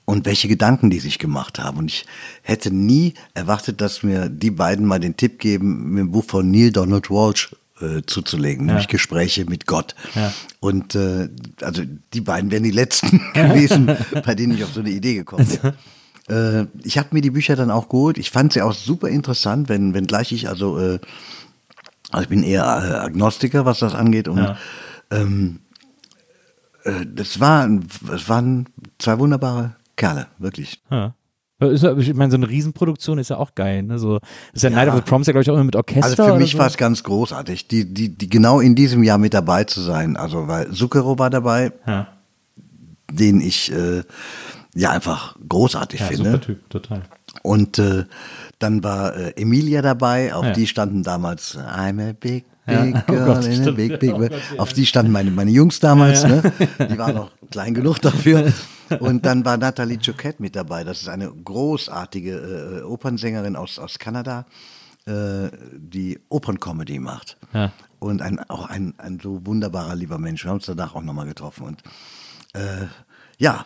und welche Gedanken die sich gemacht haben. Und ich hätte nie erwartet, dass mir die beiden mal den Tipp geben, mir ein Buch von Neil Donald Walsh äh, zuzulegen, nämlich Gespräche mit Gott. Ja. Und äh, also die beiden wären die letzten gewesen, bei denen ich auf so eine Idee gekommen bin. Äh, ich habe mir die Bücher dann auch geholt. Ich fand sie auch super interessant, wenn, wenn gleich ich also, äh, also ich bin eher äh, Agnostiker, was das angeht. Und Ja. ähm, äh, das, waren, das waren zwei wunderbare Kerle, wirklich. Ja. Ja- Ich meine, so eine Riesenproduktion ist ja auch geil. Ne? So, ist ja, Night of the Proms ja, glaube ich, auch immer mit Orchester. Also für mich so. war es ganz großartig, die, die, die genau in diesem Jahr mit dabei zu sein. Also weil Zucchero war dabei, Ja, den ich äh, ja einfach großartig ja finde. super Typ, total. Und äh, dann war äh, Emilia dabei, auf Ja. die standen damals I'm a big, Ja. big Oh girl Gott, in a big, big Oh. Gott, ja. Auf die standen meine, meine Jungs damals, ne? Die waren noch klein genug dafür. Und dann war Nathalie Choquette mit dabei. Das ist eine großartige äh, Opernsängerin aus, aus Kanada, äh, die Operncomedy macht. Ja. Und ein, auch ein, ein so wunderbarer, lieber Mensch. Wir haben uns danach auch nochmal getroffen. Und äh, ja,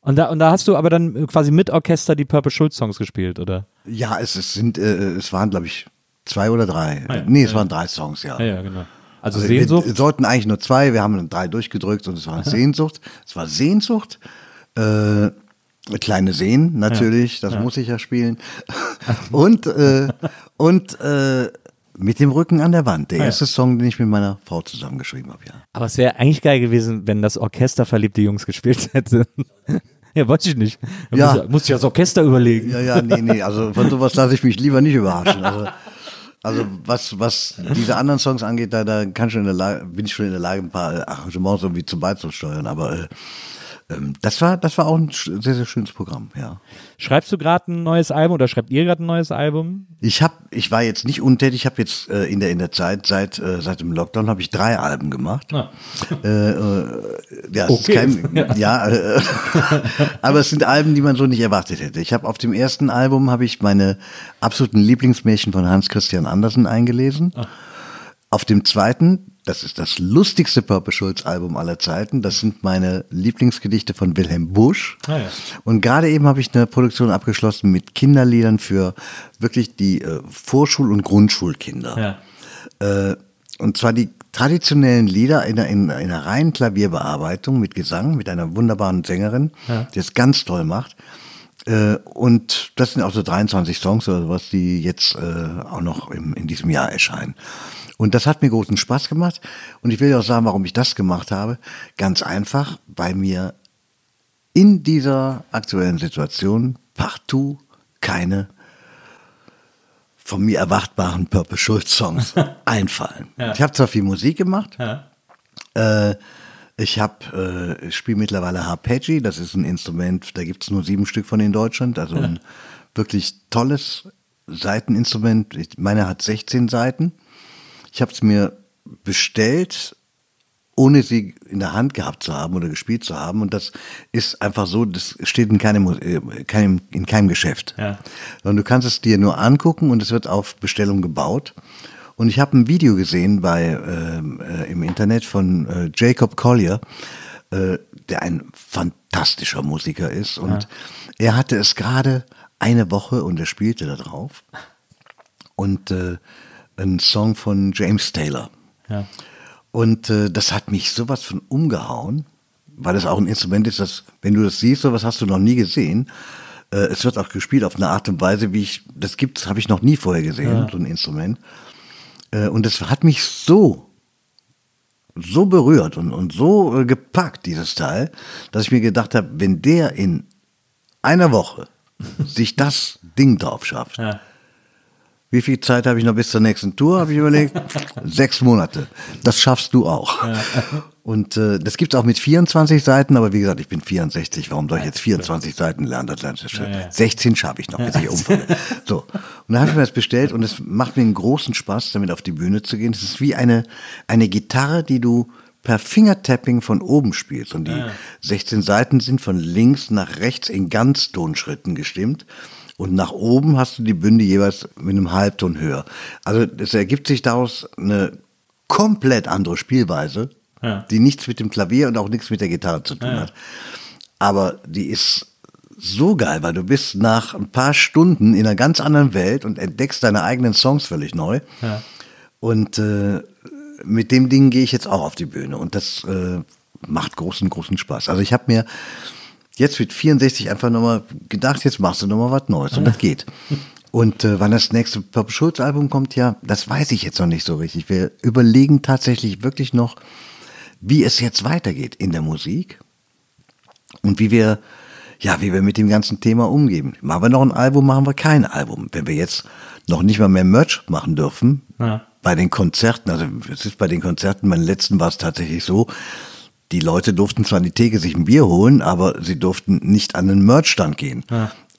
Und da, und da hast du aber dann quasi mit Orchester die Purple Schulz Songs gespielt, oder? Ja, es, es sind, äh, es waren, glaube ich, zwei oder drei. Ah ja. Nee, es waren drei Songs, ja. Ja, ja, genau. Also, Also Sehnsucht. Wir sollten eigentlich nur zwei, wir haben dann drei durchgedrückt und es war Sehnsucht. Es war Sehnsucht, äh, kleine Seen natürlich, das muss ich ja spielen. und äh, und äh, mit dem Rücken an der Wand, der Ah ja. erste Song, den ich mit meiner Frau zusammengeschrieben habe, ja. Aber es wäre eigentlich geil gewesen, wenn das Orchester verliebte Jungs gespielt hätte. ja, wollte ich nicht. Ja. Muss, muss ich das Orchester überlegen. Ja, ja, nee, nee, also von sowas lasse ich mich lieber nicht überraschen. Also, also was, was diese anderen Songs angeht, da, da kann schon in der Lage, bin ich schon in der Lage, ein paar Arrangements irgendwie zu beizusteuern. Aber äh, das war, das war auch ein sehr, sehr schönes Programm, ja. Schreibst du gerade ein neues Album oder schreibt ihr gerade ein neues Album? Ich habe, ich war jetzt nicht untätig, ich habe jetzt äh, in der in der Zeit seit äh, seit dem Lockdown habe ich drei Alben gemacht. Ah. Äh, äh, ja, es Okay. ist kein, ja, äh, aber es sind Alben, die man so nicht erwartet hätte. Ich habe auf dem ersten Album habe ich meine absoluten Lieblingsmärchen von Hans Christian Andersen eingelesen. Auf dem zweiten, das ist das lustigste Purple Schulz Album aller Zeiten, das sind meine Lieblingsgedichte von Wilhelm Busch. Ah, ja. Und gerade eben habe ich eine Produktion abgeschlossen mit Kinderliedern für wirklich die äh, Vorschul- und Grundschulkinder. Ja. Äh, und zwar die traditionellen Lieder in einer, in einer reinen Klavierbearbeitung mit Gesang, mit einer wunderbaren Sängerin, die es ganz toll macht. Äh, und das sind auch so 23 Songs oder sowas, die jetzt äh, auch noch im, in diesem Jahr erscheinen. Und das hat mir großen Spaß gemacht. Und ich will auch sagen, warum ich das gemacht habe. Ganz einfach, weil mir in dieser aktuellen Situation partout keine von mir erwartbaren Purple Schulz Songs einfallen. Ja. Ich habe zwar viel Musik gemacht, Ja. äh, ich habe, äh, spiele mittlerweile Harpeggi, das ist ein Instrument, da gibt es nur sieben Stück von in Deutschland, also ein wirklich tolles Seiteninstrument. Meine hat 16 Seiten. Ich habe es mir bestellt, ohne sie in der Hand gehabt zu haben oder gespielt zu haben. Und das ist einfach so, das steht in keinem, äh, keinem, in keinem Geschäft. Ja. Und du kannst es dir nur angucken und es wird auf Bestellung gebaut. Und ich habe ein Video gesehen bei, ähm, äh, im Internet von äh, Jacob Collier, äh, der ein fantastischer Musiker ist. Und er hatte es gerade eine Woche und er spielte da drauf. Und äh, ein Song von James Taylor. Ja. Und äh, das hat mich sowas von umgehauen, weil es auch ein Instrument ist, das, wenn du das siehst, sowas hast du noch nie gesehen. Äh, es wird auch gespielt auf eine Art und Weise, wie ich, das gibt's, habe ich noch nie vorher gesehen, so ein Instrument. Äh, und es hat mich so, so berührt und, und so äh, gepackt, dieses Teil, dass ich mir gedacht habe, wenn der in einer Woche sich das Ding drauf schafft, Ja. Wie viel Zeit habe ich noch bis zur nächsten Tour? Habe ich überlegt. Sechs Monate. Das schaffst du auch. Und äh, das gibt's auch mit 24 Seiten, aber wie gesagt, ich bin 64. Warum soll ich jetzt 24 Seiten lernen? Das lernt das schon. 16 schaffe ich noch, bis ich umfalle. So. Und dann habe ich mir das bestellt und es macht mir einen großen Spaß, damit auf die Bühne zu gehen. Es ist wie eine, eine Gitarre, die du per Fingertapping von oben spielst. Und die 16 Seiten sind von links nach rechts in Ganztonschritten gestimmt. Und nach oben hast du die Bünde jeweils mit einem Halbton höher. Also es ergibt sich daraus eine komplett andere Spielweise, Ja. die nichts mit dem Klavier und auch nichts mit der Gitarre zu tun hat. Aber die ist so geil, weil du bist nach ein paar Stunden in einer ganz anderen Welt und entdeckst deine eigenen Songs völlig neu. Ja. Und äh, mit dem Ding gehe ich jetzt auch auf die Bühne und das äh, macht großen, großen Spaß. Also ich habe mir jetzt mit 64 einfach nochmal gedacht, jetzt machst du nochmal was Neues und das geht. Und äh, wann das nächste Purple Schulz Album kommt, ja, das weiß ich jetzt noch nicht so richtig. Wir überlegen tatsächlich wirklich noch, wie es jetzt weitergeht in der Musik und wie wir, ja, wie wir mit dem ganzen Thema umgehen. Machen wir noch ein Album, machen wir kein Album. Wenn wir jetzt noch nicht mal mehr Merch machen dürfen, Ja. bei den Konzerten, also es ist bei den Konzerten, meinen letzten war es tatsächlich so, die Leute durften zwar an die Theke sich ein Bier holen, aber sie durften nicht an den Merchstand gehen.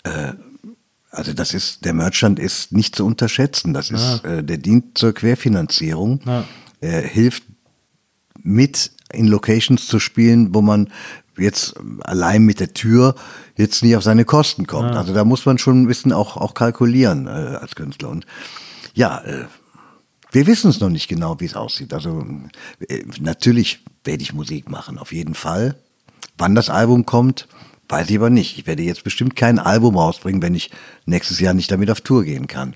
Äh, also das ist, der Merchstand ist nicht zu unterschätzen. Das ist, äh, der dient zur Querfinanzierung. Ja. Er hilft mit in Locations zu spielen, wo man jetzt allein mit der Tür jetzt nie auf seine Kosten kommt. Also da muss man schon ein bisschen auch, auch kalkulieren äh, als Künstler. Und ja, äh, wir wissen es noch nicht genau, wie es aussieht. Also äh, natürlich werde ich Musik machen, auf jeden Fall. Wann das Album kommt, weiß ich aber nicht. Ich werde jetzt bestimmt kein Album rausbringen, wenn ich nächstes Jahr nicht damit auf Tour gehen kann.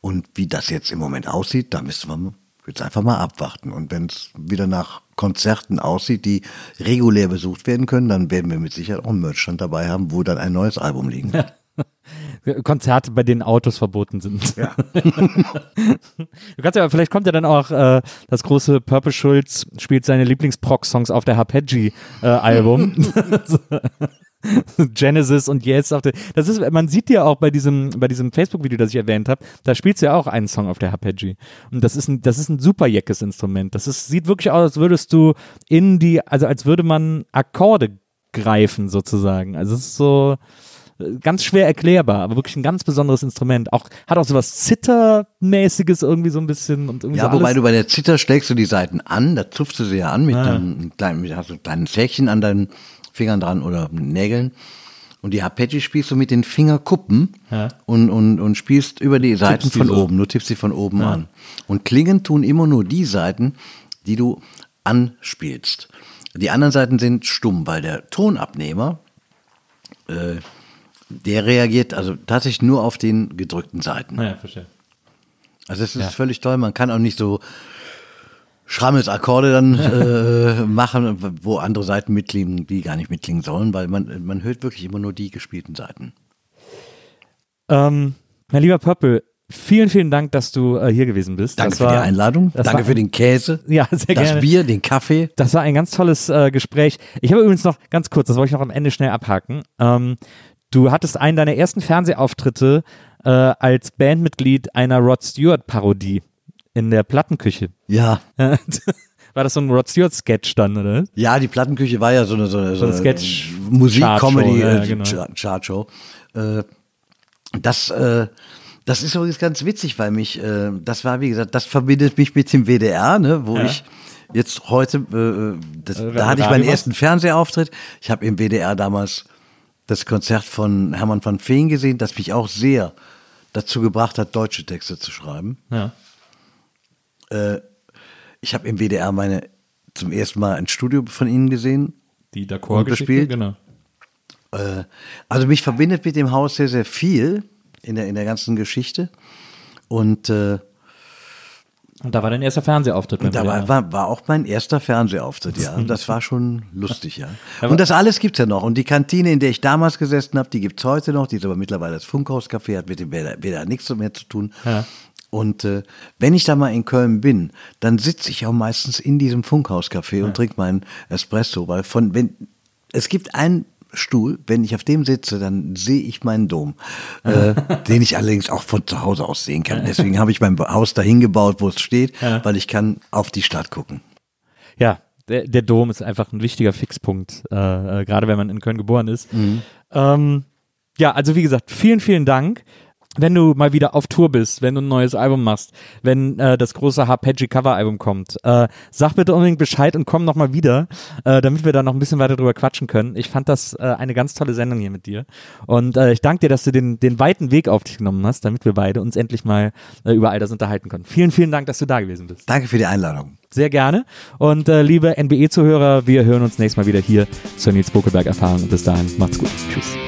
Und wie das jetzt im Moment aussieht, da müssen wir jetzt einfach mal abwarten. Und wenn es wieder nach Konzerten aussieht, die regulär besucht werden können, dann werden wir mit Sicherheit auch einen Merchstand dabei haben, wo dann ein neues Album liegen wird. Konzerte, bei denen Autos verboten sind. Ja. Du kannst ja, vielleicht kommt ja dann auch äh, das große Purple Schulz spielt seine Lieblings-Proc-Songs auf der Harpeggi-Album. Genesis und jetzt auf der. Das ist, man sieht ja auch bei diesem, bei diesem Facebook-Video, das ich erwähnt habe, da spielst du ja auch einen Song auf der Harpeggi. Und das ist ein, das ist ein super jeckes Instrument. Das ist, sieht wirklich aus, als würdest du in die, also als würde man Akkorde greifen sozusagen. Also es ist so äh, ganz schwer erklärbar, aber wirklich ein ganz besonderes Instrument. Auch hat auch sowas Zittermäßiges irgendwie so ein bisschen und irgendwie Ja, so wobei alles. du bei der Zither schlägst du die Seiten an, da zupfst du sie ja an mit einem kleinen, mit, hast du ein kleines Säckchen an deinen Fingern dran oder Nägeln. Und die Arpeggi spielst du mit den Fingerkuppen Ja. und, und, und spielst über die Seiten Tippst von so. oben. Du tippst sie von oben an. Und klingen tun immer nur die Seiten, die du anspielst. Die anderen Seiten sind stumm, weil der Tonabnehmer, äh, der reagiert also tatsächlich nur auf den gedrückten Seiten. Ja, verstehe. Also es ist völlig toll. Man kann auch nicht so Schrammelsakkorde dann äh, machen, wo andere Seiten mitklingen, die gar nicht mitklingen sollen, weil man, man hört wirklich immer nur die gespielten Seiten. Ähm, mein lieber Pöppel, vielen, vielen Dank, dass du äh, hier gewesen bist. Danke Das für war, die Einladung. das Danke war- für den Käse, Ja, sehr das gerne. Bier, den Kaffee. Das war ein ganz tolles äh, Gespräch. Ich habe übrigens noch ganz kurz, das wollte ich noch am Ende schnell abhaken. Ähm, du hattest einen deiner ersten Fernsehauftritte äh, als Bandmitglied einer Rod Stewart-Parodie in der Plattenküche. Ja. War das so ein Rod Stewart-Sketch dann, oder? Ja, die Plattenküche war ja so eine, so eine, So ein Sketch- Musik, Comedy, ja, äh, genau. Char- Chartshow. Äh, das, äh, das ist übrigens ganz witzig, weil mich, äh, das war, wie gesagt, das verbindet mich mit dem WDR, ne, wo Ja. ich jetzt heute, das, da hatte ich meinen ersten Fernsehauftritt. Ich habe im WDR damals das Konzert von Hermann van Veen gesehen, das mich auch sehr dazu gebracht hat, deutsche Texte zu schreiben. Ja. Äh, ich habe im WDR meine zum ersten Mal ein Studio von Ihnen gesehen. Die D'accord-Geschichte, gespielt. genau. Äh, also mich verbindet mit dem Haus sehr, sehr viel in der, in der ganzen Geschichte. Und äh, Und da war dein erster Fernsehauftritt. da war, war, war auch mein erster Fernsehauftritt, ja. Und das war schon lustig, ja. Und das alles gibt's ja noch. Und die Kantine, in der ich damals gesessen habe, die gibt's heute noch. Die ist aber mittlerweile das Funkhauscafé, hat mit dem WDR, WDR nichts mehr zu tun. Ja. Und äh, wenn ich da mal in Köln bin, dann sitze ich auch meistens in diesem Funkhauscafé und trinke meinen Espresso, weil von wenn es gibt einen Stuhl, wenn ich auf dem sitze, dann sehe ich meinen Dom, äh, den ich allerdings auch von zu Hause aus sehen kann. Deswegen habe ich mein Haus dahin gebaut, wo es steht, Ja. weil ich kann auf die Stadt gucken. Ja, der, der Dom ist einfach ein wichtiger Fixpunkt, äh, äh, gerade wenn man in Köln geboren ist. Mhm. Ähm, ja, also wie gesagt, vielen, vielen Dank. Wenn du mal wieder auf Tour bist, wenn du ein neues Album machst, wenn äh, das große Harpeggi Cover Album kommt, äh, sag bitte unbedingt Bescheid und komm nochmal wieder, äh, damit wir da noch ein bisschen weiter drüber quatschen können. Ich fand das äh, eine ganz tolle Sendung hier mit dir. Und äh, ich danke dir, dass du den, den weiten Weg auf dich genommen hast, damit wir beide uns endlich mal äh, über all das unterhalten können. Vielen, vielen Dank, dass du da gewesen bist. Danke für die Einladung. Sehr gerne. Und äh, liebe NBE-Zuhörer, wir hören uns nächstes Mal wieder hier zur Nils Bokelberg-Erfahrung. Und bis dahin, macht's gut. Tschüss.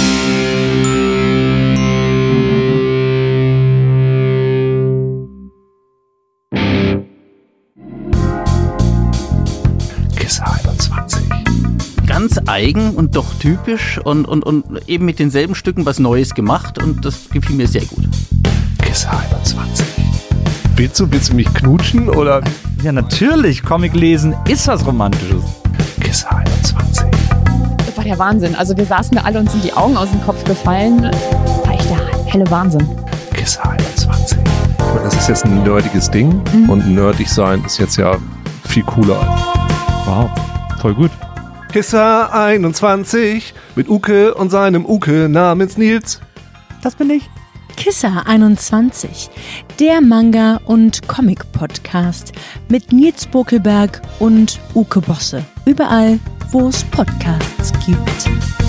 21. ganz eigen und doch typisch und, und, und eben mit denselben Stücken was Neues gemacht und das gefiel mir sehr gut. Kisse 21. Willst du, willst du mich knutschen oder Ja, natürlich. Comic lesen ist was Romantisches. Kisse 21? Das war der Wahnsinn. Also wir saßen da alle und sind die Augen aus dem Kopf gefallen. War echt der helle Wahnsinn. Kisse 21. Das ist jetzt ein nerdiges Ding und nerdig sein ist jetzt ja viel cooler. Wow. Voll gut. Kissa 21 mit Uke und seinem Uke namens Nils. Das bin ich. Kissa 21, der Manga- und Comic-Podcast mit Nils Bokelberg und Uke Bosse. Überall, wo es Podcasts gibt.